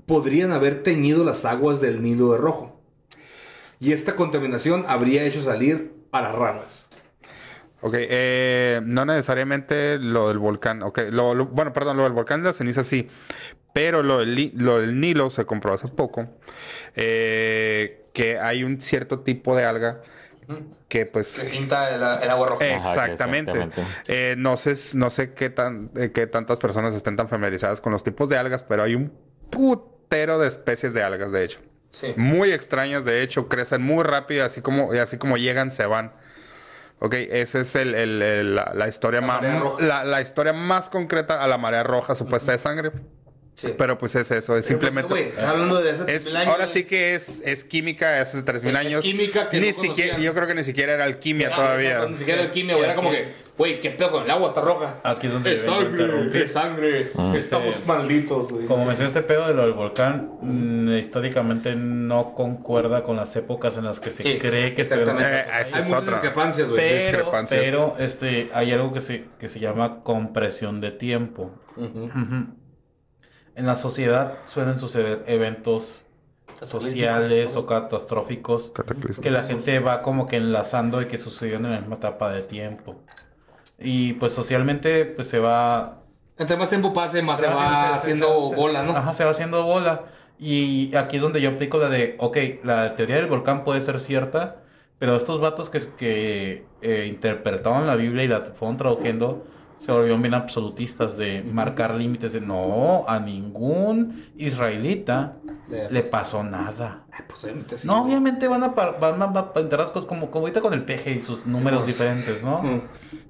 Speaker 6: podrían haber teñido las aguas del Nilo de rojo. Y esta contaminación habría hecho salir a las ranas.
Speaker 7: Ok, eh, no necesariamente lo del volcán. Ok, lo, lo- bueno, perdón, lo del volcán de la ceniza sí. Pero lo del, Li- lo del Nilo se comprobó hace poco. eh, que hay un cierto tipo de alga que pues...
Speaker 6: pinta el, agua roja.
Speaker 7: Exactamente.
Speaker 5: exactamente.
Speaker 7: Eh, no sé, no sé qué, tan, eh, qué tantas personas estén tan familiarizadas con los tipos de algas, pero hay un putero de especies de algas, de hecho.
Speaker 6: Sí.
Speaker 7: Muy extrañas, de hecho, crecen muy rápido, así como, y así como llegan, se van. Ok, esa es el, el- el- la, la historia
Speaker 6: La
Speaker 7: más la historia más concreta a la marea roja supuesta de sangre.
Speaker 6: Sí.
Speaker 7: Pero pues es eso, es
Speaker 6: Pero, pues,
Speaker 7: simplemente.
Speaker 6: hablando de hace
Speaker 7: es,
Speaker 6: 3000 años,
Speaker 7: ahora sí que es, es química hace 3000
Speaker 6: Es
Speaker 7: años.
Speaker 6: química que
Speaker 7: ni
Speaker 6: no
Speaker 7: siquiera,
Speaker 6: conocían.
Speaker 7: yo creo que ni siquiera era alquimia
Speaker 6: Ah,
Speaker 7: todavía.
Speaker 6: exacto, Ni siquiera el quimio, güey. Era como que, güey, ¿qué pedo con el agua? Está roja.
Speaker 3: Aquí es donde
Speaker 6: Es sangre, es sangre. Estamos malditos, güey.
Speaker 3: Como mencioné este pedo de lo del volcán, mm, históricamente no concuerda con las épocas en las que se
Speaker 6: Sí,
Speaker 3: cree que se.
Speaker 7: Eh,
Speaker 6: Hay
Speaker 7: es
Speaker 6: muchas
Speaker 7: otra.
Speaker 6: discrepancias, güey.
Speaker 3: Pero,
Speaker 7: discrepancias.
Speaker 3: pero este, hay algo que se, que se llama compresión de tiempo. Ujú. En la sociedad suelen suceder eventos sociales o catastróficos que la gente va como que enlazando de que sucedieron en la misma etapa de tiempo. Y pues socialmente pues se va
Speaker 6: Entre más tiempo pase, más se va haciendo
Speaker 3: se-
Speaker 6: bola, ¿no?
Speaker 3: Ajá, se va haciendo bola. Y aquí es donde yo aplico la de, ok, la teoría del volcán puede ser cierta, pero estos vatos que, que eh, interpretaban la Biblia y la fueron traduciendo, se volvieron bien absolutistas de marcar límites de, no, a ningún israelita
Speaker 6: Le-
Speaker 3: le pasó nada.
Speaker 6: Ay, pues obviamente sí.
Speaker 3: No, obviamente van a, par- van a, van a enterar las cosas como, como ahorita con el peje y sus números diferentes, ¿no?
Speaker 6: Mm.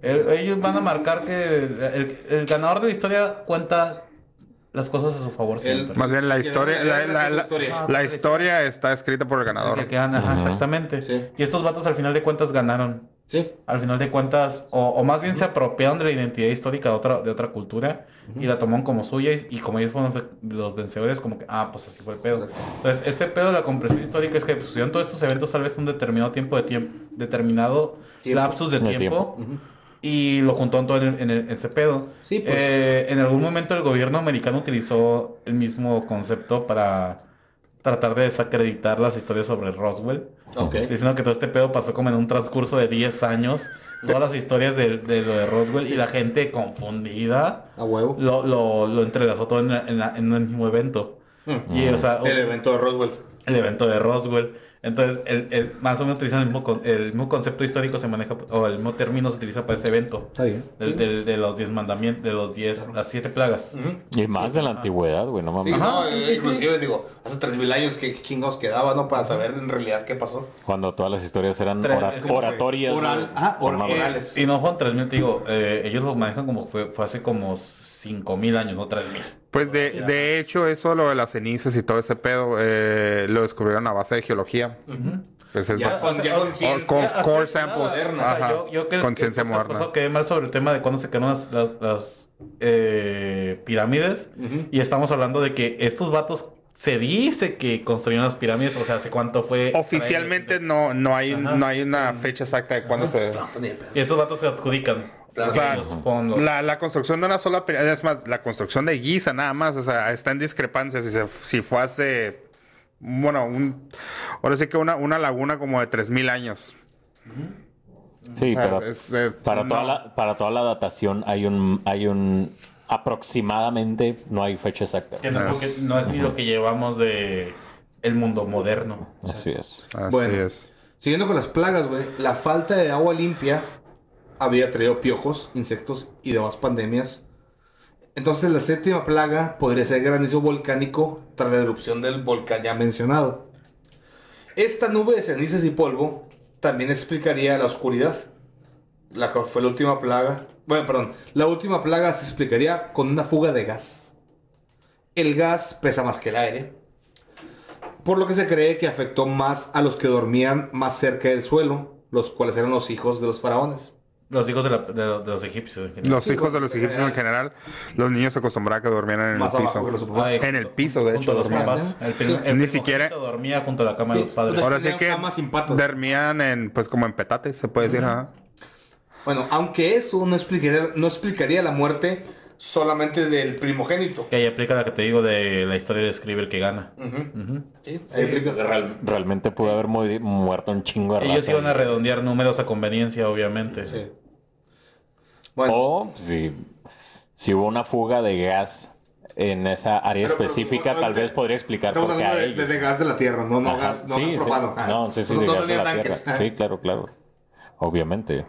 Speaker 3: El- ellos van a marcar que el, el ganador de la historia cuenta las cosas a su favor siempre.
Speaker 7: Más bien la historia, la,
Speaker 6: la-
Speaker 7: la-
Speaker 6: la
Speaker 7: la-
Speaker 6: historia.
Speaker 7: la historia está escrita por el
Speaker 3: El
Speaker 7: ganador.
Speaker 3: que gana, exactamente.
Speaker 6: Sí.
Speaker 3: Y estos vatos al final de cuentas ganaron.
Speaker 6: Sí.
Speaker 3: Al final de cuentas, o, o más bien se apropiaron de la identidad histórica de otra, de otra cultura y la tomaron como suya y, y como ellos fueron los vencedores, como que, ah, pues así fue el pedo.
Speaker 6: Exacto.
Speaker 3: Entonces, este pedo de la compresión histórica es que pues, sucedieron todos estos eventos tal vez un determinado tiempo de tiempo, determinado
Speaker 6: Tiempo.
Speaker 3: lapsus de
Speaker 5: De
Speaker 3: tiempo, y lo juntó todo en, el- en el- este pedo.
Speaker 6: Sí, pues.
Speaker 3: Eh, en algún momento el gobierno americano utilizó el mismo concepto para tratar de desacreditar las historias sobre Roswell.
Speaker 6: Ok.
Speaker 3: Diciendo que todo este pedo pasó como en un transcurso de 10 años. Todas las historias de, de lo de Roswell y la gente confundida
Speaker 6: A huevo.
Speaker 3: lo, lo, lo entrelazó todo en, la- en, la- en un mismo evento.
Speaker 6: Mm.
Speaker 3: Y, o sea,
Speaker 6: El evento de Roswell.
Speaker 3: el evento de Roswell. Entonces, el, el- más o menos utilizan el mismo, con- el mismo concepto histórico se maneja, o el mismo término se utiliza para este evento.
Speaker 6: Está bien.
Speaker 3: Del- del- de los 10 mandamientos, de los 10, las 7 plagas.
Speaker 5: Y más de la antigüedad, güey, no mames.
Speaker 6: Sí, no,
Speaker 3: sí,
Speaker 6: eh,
Speaker 3: sí,
Speaker 6: inclusive digo, hace 3000 años que chingos quedaba, ¿no? Para saber en realidad qué pasó.
Speaker 5: Cuando todas las historias eran
Speaker 3: Tres-
Speaker 5: oratorias.
Speaker 6: oral-
Speaker 5: mames.
Speaker 6: orales.
Speaker 3: Y no fueron 3000, te digo, eh, ellos lo manejan como fue, fue hace como 5000 años, no 3000.
Speaker 7: Pues de, de hecho, eso, lo de las cenizas y todo ese pedo, eh, lo descubrieron a base de geología. Pues es
Speaker 6: Ya con- ya con
Speaker 7: o-
Speaker 6: ciencia.
Speaker 7: con
Speaker 3: Así
Speaker 7: core
Speaker 3: es,
Speaker 7: samples.
Speaker 3: o sea, yo- yo que-
Speaker 7: con
Speaker 3: que
Speaker 7: ciencia moderna.
Speaker 3: quedé mal sobre el tema de cuándo se quedaron las, las, las, eh, pirámides. Y estamos hablando de que estos vatos se dice que construyeron las pirámides, o sea, ¿hace cuánto fue?
Speaker 7: Oficialmente no, no, hay,
Speaker 3: Ajá.
Speaker 7: no hay una fecha exacta de cuándo se...
Speaker 3: Y estos vatos se adjudican.
Speaker 6: Claro.
Speaker 7: O sea, La, la construcción de una sola pirámide, es más, la construcción de Giza nada más, o sea, está en discrepancia si, se- si fue hace, bueno, un, ahora sí que una, una laguna como de 3.000 años.
Speaker 5: Sí,
Speaker 7: O sea,
Speaker 5: pero
Speaker 7: es, eh,
Speaker 5: para, toda
Speaker 7: no.
Speaker 5: la, para toda la datación hay un, hay un aproximadamente, no hay fecha exacta.
Speaker 3: que no,
Speaker 7: es-
Speaker 3: no es ni lo que llevamos de el mundo moderno.
Speaker 5: Así es.
Speaker 7: Así
Speaker 6: Bueno.
Speaker 7: es.
Speaker 6: Siguiendo con las plagas, güey, la falta de agua limpia había traído piojos, insectos y demás pandemias. Entonces la séptima plaga podría ser granizo volcánico tras la erupción del volcán ya mencionado. Esta nube de cenizas y polvo también explicaría la oscuridad. La que fue la última plaga. Bueno, perdón. La última plaga se explicaría con una fuga de gas. El gas pesa más que el aire. Por lo que se cree que afectó más a los que dormían más cerca del suelo, los cuales eran los hijos de los faraones.
Speaker 3: Los hijos de, la- de- de los egipcios. en general.
Speaker 7: Los hijos de los egipcios en general, los niños se acostumbraban a que durmieran en
Speaker 6: Más
Speaker 7: el
Speaker 6: abajo
Speaker 7: piso.
Speaker 6: que los papás.
Speaker 3: Ay,
Speaker 7: En el piso, de
Speaker 3: junto
Speaker 7: hecho,
Speaker 3: a los
Speaker 7: dormían.
Speaker 3: papás. El, prim- el
Speaker 7: Ni
Speaker 3: primogénito
Speaker 7: siquiera-
Speaker 3: dormía junto a la cama de
Speaker 6: Sí,
Speaker 3: los padres.
Speaker 6: pues,
Speaker 7: Ahora sí que
Speaker 6: sin patas.
Speaker 7: dormían en, pues como en petates, se puede decir. ajá.
Speaker 6: Bueno, aunque eso no explicaría, no explicaría la muerte solamente del primogénito.
Speaker 3: Que ahí aplica la que te digo de la historia de escribir que gana.
Speaker 6: Ujú. Sí, ahí aplica.
Speaker 5: Real- realmente pudo haber mu- muerto un chingo de
Speaker 3: Ellos
Speaker 5: raza.
Speaker 3: iban a redondear números a conveniencia, obviamente.
Speaker 6: Sí. Bueno,
Speaker 5: O si, si hubo una fuga de gas en esa área
Speaker 6: Pero, pero,
Speaker 5: específica, tal vez podría explicar
Speaker 6: estamos
Speaker 5: por qué
Speaker 6: hablando
Speaker 5: a
Speaker 6: de, de- gas de la tierra, no, no
Speaker 5: Ajá,
Speaker 6: gas, no
Speaker 5: sí, sí.
Speaker 6: propano.
Speaker 5: No, sí, sí,
Speaker 6: no,
Speaker 5: de
Speaker 6: no
Speaker 5: la
Speaker 6: tanques.
Speaker 5: tierra. Sí, claro, claro. Obviamente.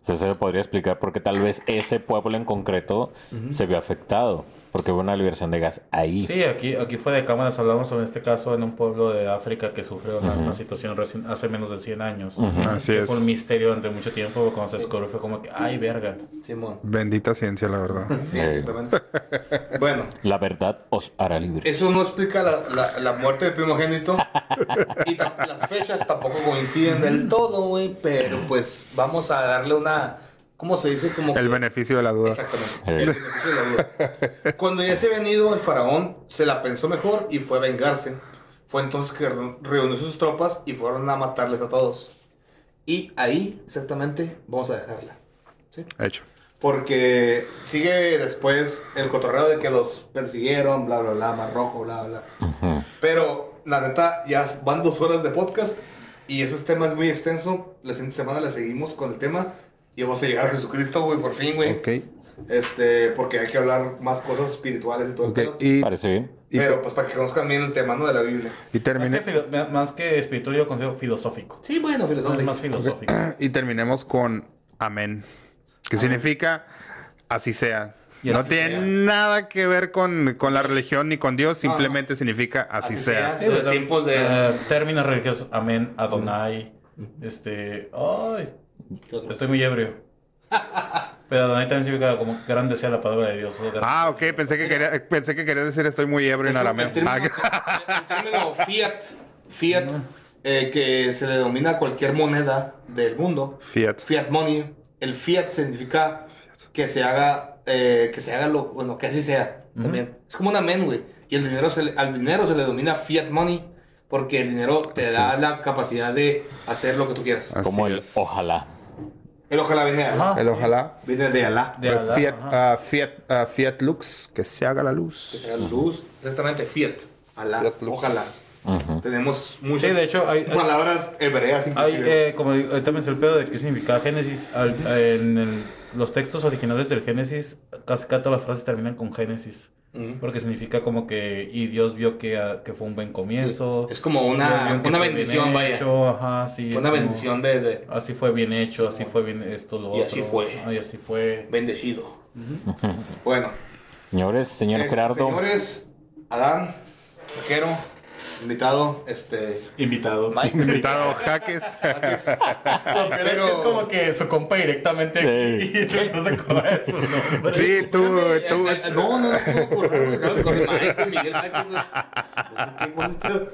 Speaker 5: Entonces se podría explicar por qué tal vez ese pueblo en concreto se vio afectado. Porque hubo una liberación de gas ahí.
Speaker 3: Sí, aquí, aquí fue de cámaras, hablamos sobre este caso en un pueblo de África que sufrió una, una situación recién- hace menos de 100 años.
Speaker 7: Así
Speaker 3: Que
Speaker 7: es.
Speaker 3: Fue un misterio durante mucho tiempo, cuando se descubrió fue como que, ay, verga.
Speaker 6: Simón.
Speaker 7: Bendita ciencia, la verdad.
Speaker 6: Sí, exactamente. bueno,
Speaker 5: La verdad os hará libre.
Speaker 6: eso no explica la, la- la muerte del primogénito. y las fechas tampoco coinciden del todo, güey. Pero pues vamos a darle una. ¿Cómo se dice? Como
Speaker 7: El
Speaker 6: que-
Speaker 7: beneficio de la duda.
Speaker 6: Exactamente. El beneficio de la duda. Cuando ya se había ido, el faraón se la pensó mejor y fue a vengarse. Fue entonces que re- reunió sus tropas y fueron a matarles a todos. Y ahí, exactamente, vamos a dejarla. ¿Sí?
Speaker 7: Hecho.
Speaker 6: Porque sigue después el cotorreo de que los persiguieron, bla, bla, bla, más rojo, bla, bla. Pero la neta, ya van dos horas de podcast y ese tema es muy extenso. La siguiente semana le seguimos con el tema y vamos a llegar a Jesucristo, güey, por fin, güey.
Speaker 7: Ok.
Speaker 6: Este, porque hay que hablar más cosas espirituales y todo
Speaker 7: Ok.
Speaker 6: el pedo.
Speaker 7: Y,
Speaker 5: Parece bien.
Speaker 7: y-
Speaker 6: Pero pues para que conozcan bien el tema, ¿no? De la Biblia.
Speaker 7: y
Speaker 3: Más
Speaker 7: termine-
Speaker 3: que, filo- más que espiritual, yo considero filosófico.
Speaker 6: Sí, bueno, filosófico.
Speaker 3: más filosófico.
Speaker 7: y terminemos con amén. Que significa así sea.
Speaker 3: Y
Speaker 7: no
Speaker 3: así
Speaker 7: tiene
Speaker 3: sea.
Speaker 7: nada que ver con, con la religión ni con Dios, simplemente significa así,
Speaker 6: Así
Speaker 7: sea.
Speaker 6: sea. En los tiempos de-
Speaker 3: eh, términos religiosos. Amén, Adonai. Este. Ay. Estoy muy ebrio. Pero Adonai también significa como grande sea la palabra de Dios.
Speaker 7: Ah, ok, pensé que quería, pensé que querías decir estoy muy ebrio en arameo.
Speaker 6: El término,
Speaker 7: Ah,
Speaker 6: el término fiat, fiat eh, que se le denomina a cualquier moneda del mundo,
Speaker 7: Fiat.
Speaker 6: fiat money, el fiat significa que se haga, eh, que se haga lo, bueno, que así sea, también. Es como un amén, güey. Y el dinero se le- al dinero se le denomina fiat money porque el dinero te
Speaker 7: Así
Speaker 6: da
Speaker 7: es.
Speaker 6: la capacidad de hacer lo que tú quieras.
Speaker 7: Así
Speaker 5: Como el
Speaker 7: es.
Speaker 5: ojalá.
Speaker 6: El ojalá viene de Alá.
Speaker 3: Ajá.
Speaker 7: El ojalá.
Speaker 6: Viene de Alá.
Speaker 3: De Alá,
Speaker 7: Fiat, ah, Fiat, ah, Fiat Lux, que se haga la
Speaker 6: Que
Speaker 7: luz.
Speaker 6: sea luz. Exactamente, fiat. Alá.
Speaker 7: Fiat lux.
Speaker 6: Ojalá. Tenemos muchas
Speaker 3: Sí, de hecho, hay- hay-
Speaker 6: palabras hebreas
Speaker 3: Hay,
Speaker 6: inclusive.
Speaker 3: eh, como digo, ahorita mencioné el pedo de qué significaba Génesis. Al- en el- los textos originales del Génesis, casi casi todas las frases terminan con Génesis. Porque significa como que, y Dios vio que, ah, que fue un buen comienzo.
Speaker 6: Es como una- una bendición, vaya.
Speaker 3: Ajá, sí.
Speaker 6: Una
Speaker 3: como,
Speaker 6: bendición de, de
Speaker 3: Así fue bien hecho, así fue bien esto, lo
Speaker 6: Y
Speaker 3: otro.
Speaker 6: así fue.
Speaker 3: Ah, y así fue.
Speaker 6: bendecido. Bueno,
Speaker 5: Señores, señor
Speaker 6: este,
Speaker 5: Gerardo.
Speaker 6: señores, Adán, vaquero, invitado, este,
Speaker 3: Invitado.
Speaker 6: Mike.
Speaker 7: Invitado Jaques.
Speaker 3: Lo peor es que
Speaker 6: Pero-
Speaker 3: es como que su compa directamente aquí y no se acuerda de su nombre.
Speaker 7: Sí, tú, tú.
Speaker 6: Eh, eh, No, no, no claro, con Mike, Miguel Jaques, ¿qué bonito.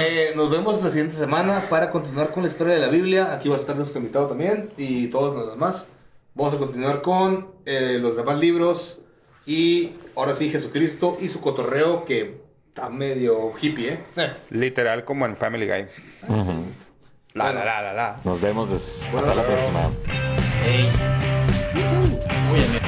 Speaker 6: Eh, nos vemos la siguiente semana para continuar con la historia de la Biblia. Aquí va a estar nuestro invitado también y todos los demás. Vamos a continuar con eh, los demás libros y ahora sí Jesucristo y su cotorreo que está medio hippie, ¿eh?
Speaker 7: Literal como en Family Guy. La, la, la, la, la.
Speaker 5: Nos vemos hasta la próxima.
Speaker 3: Muy bien.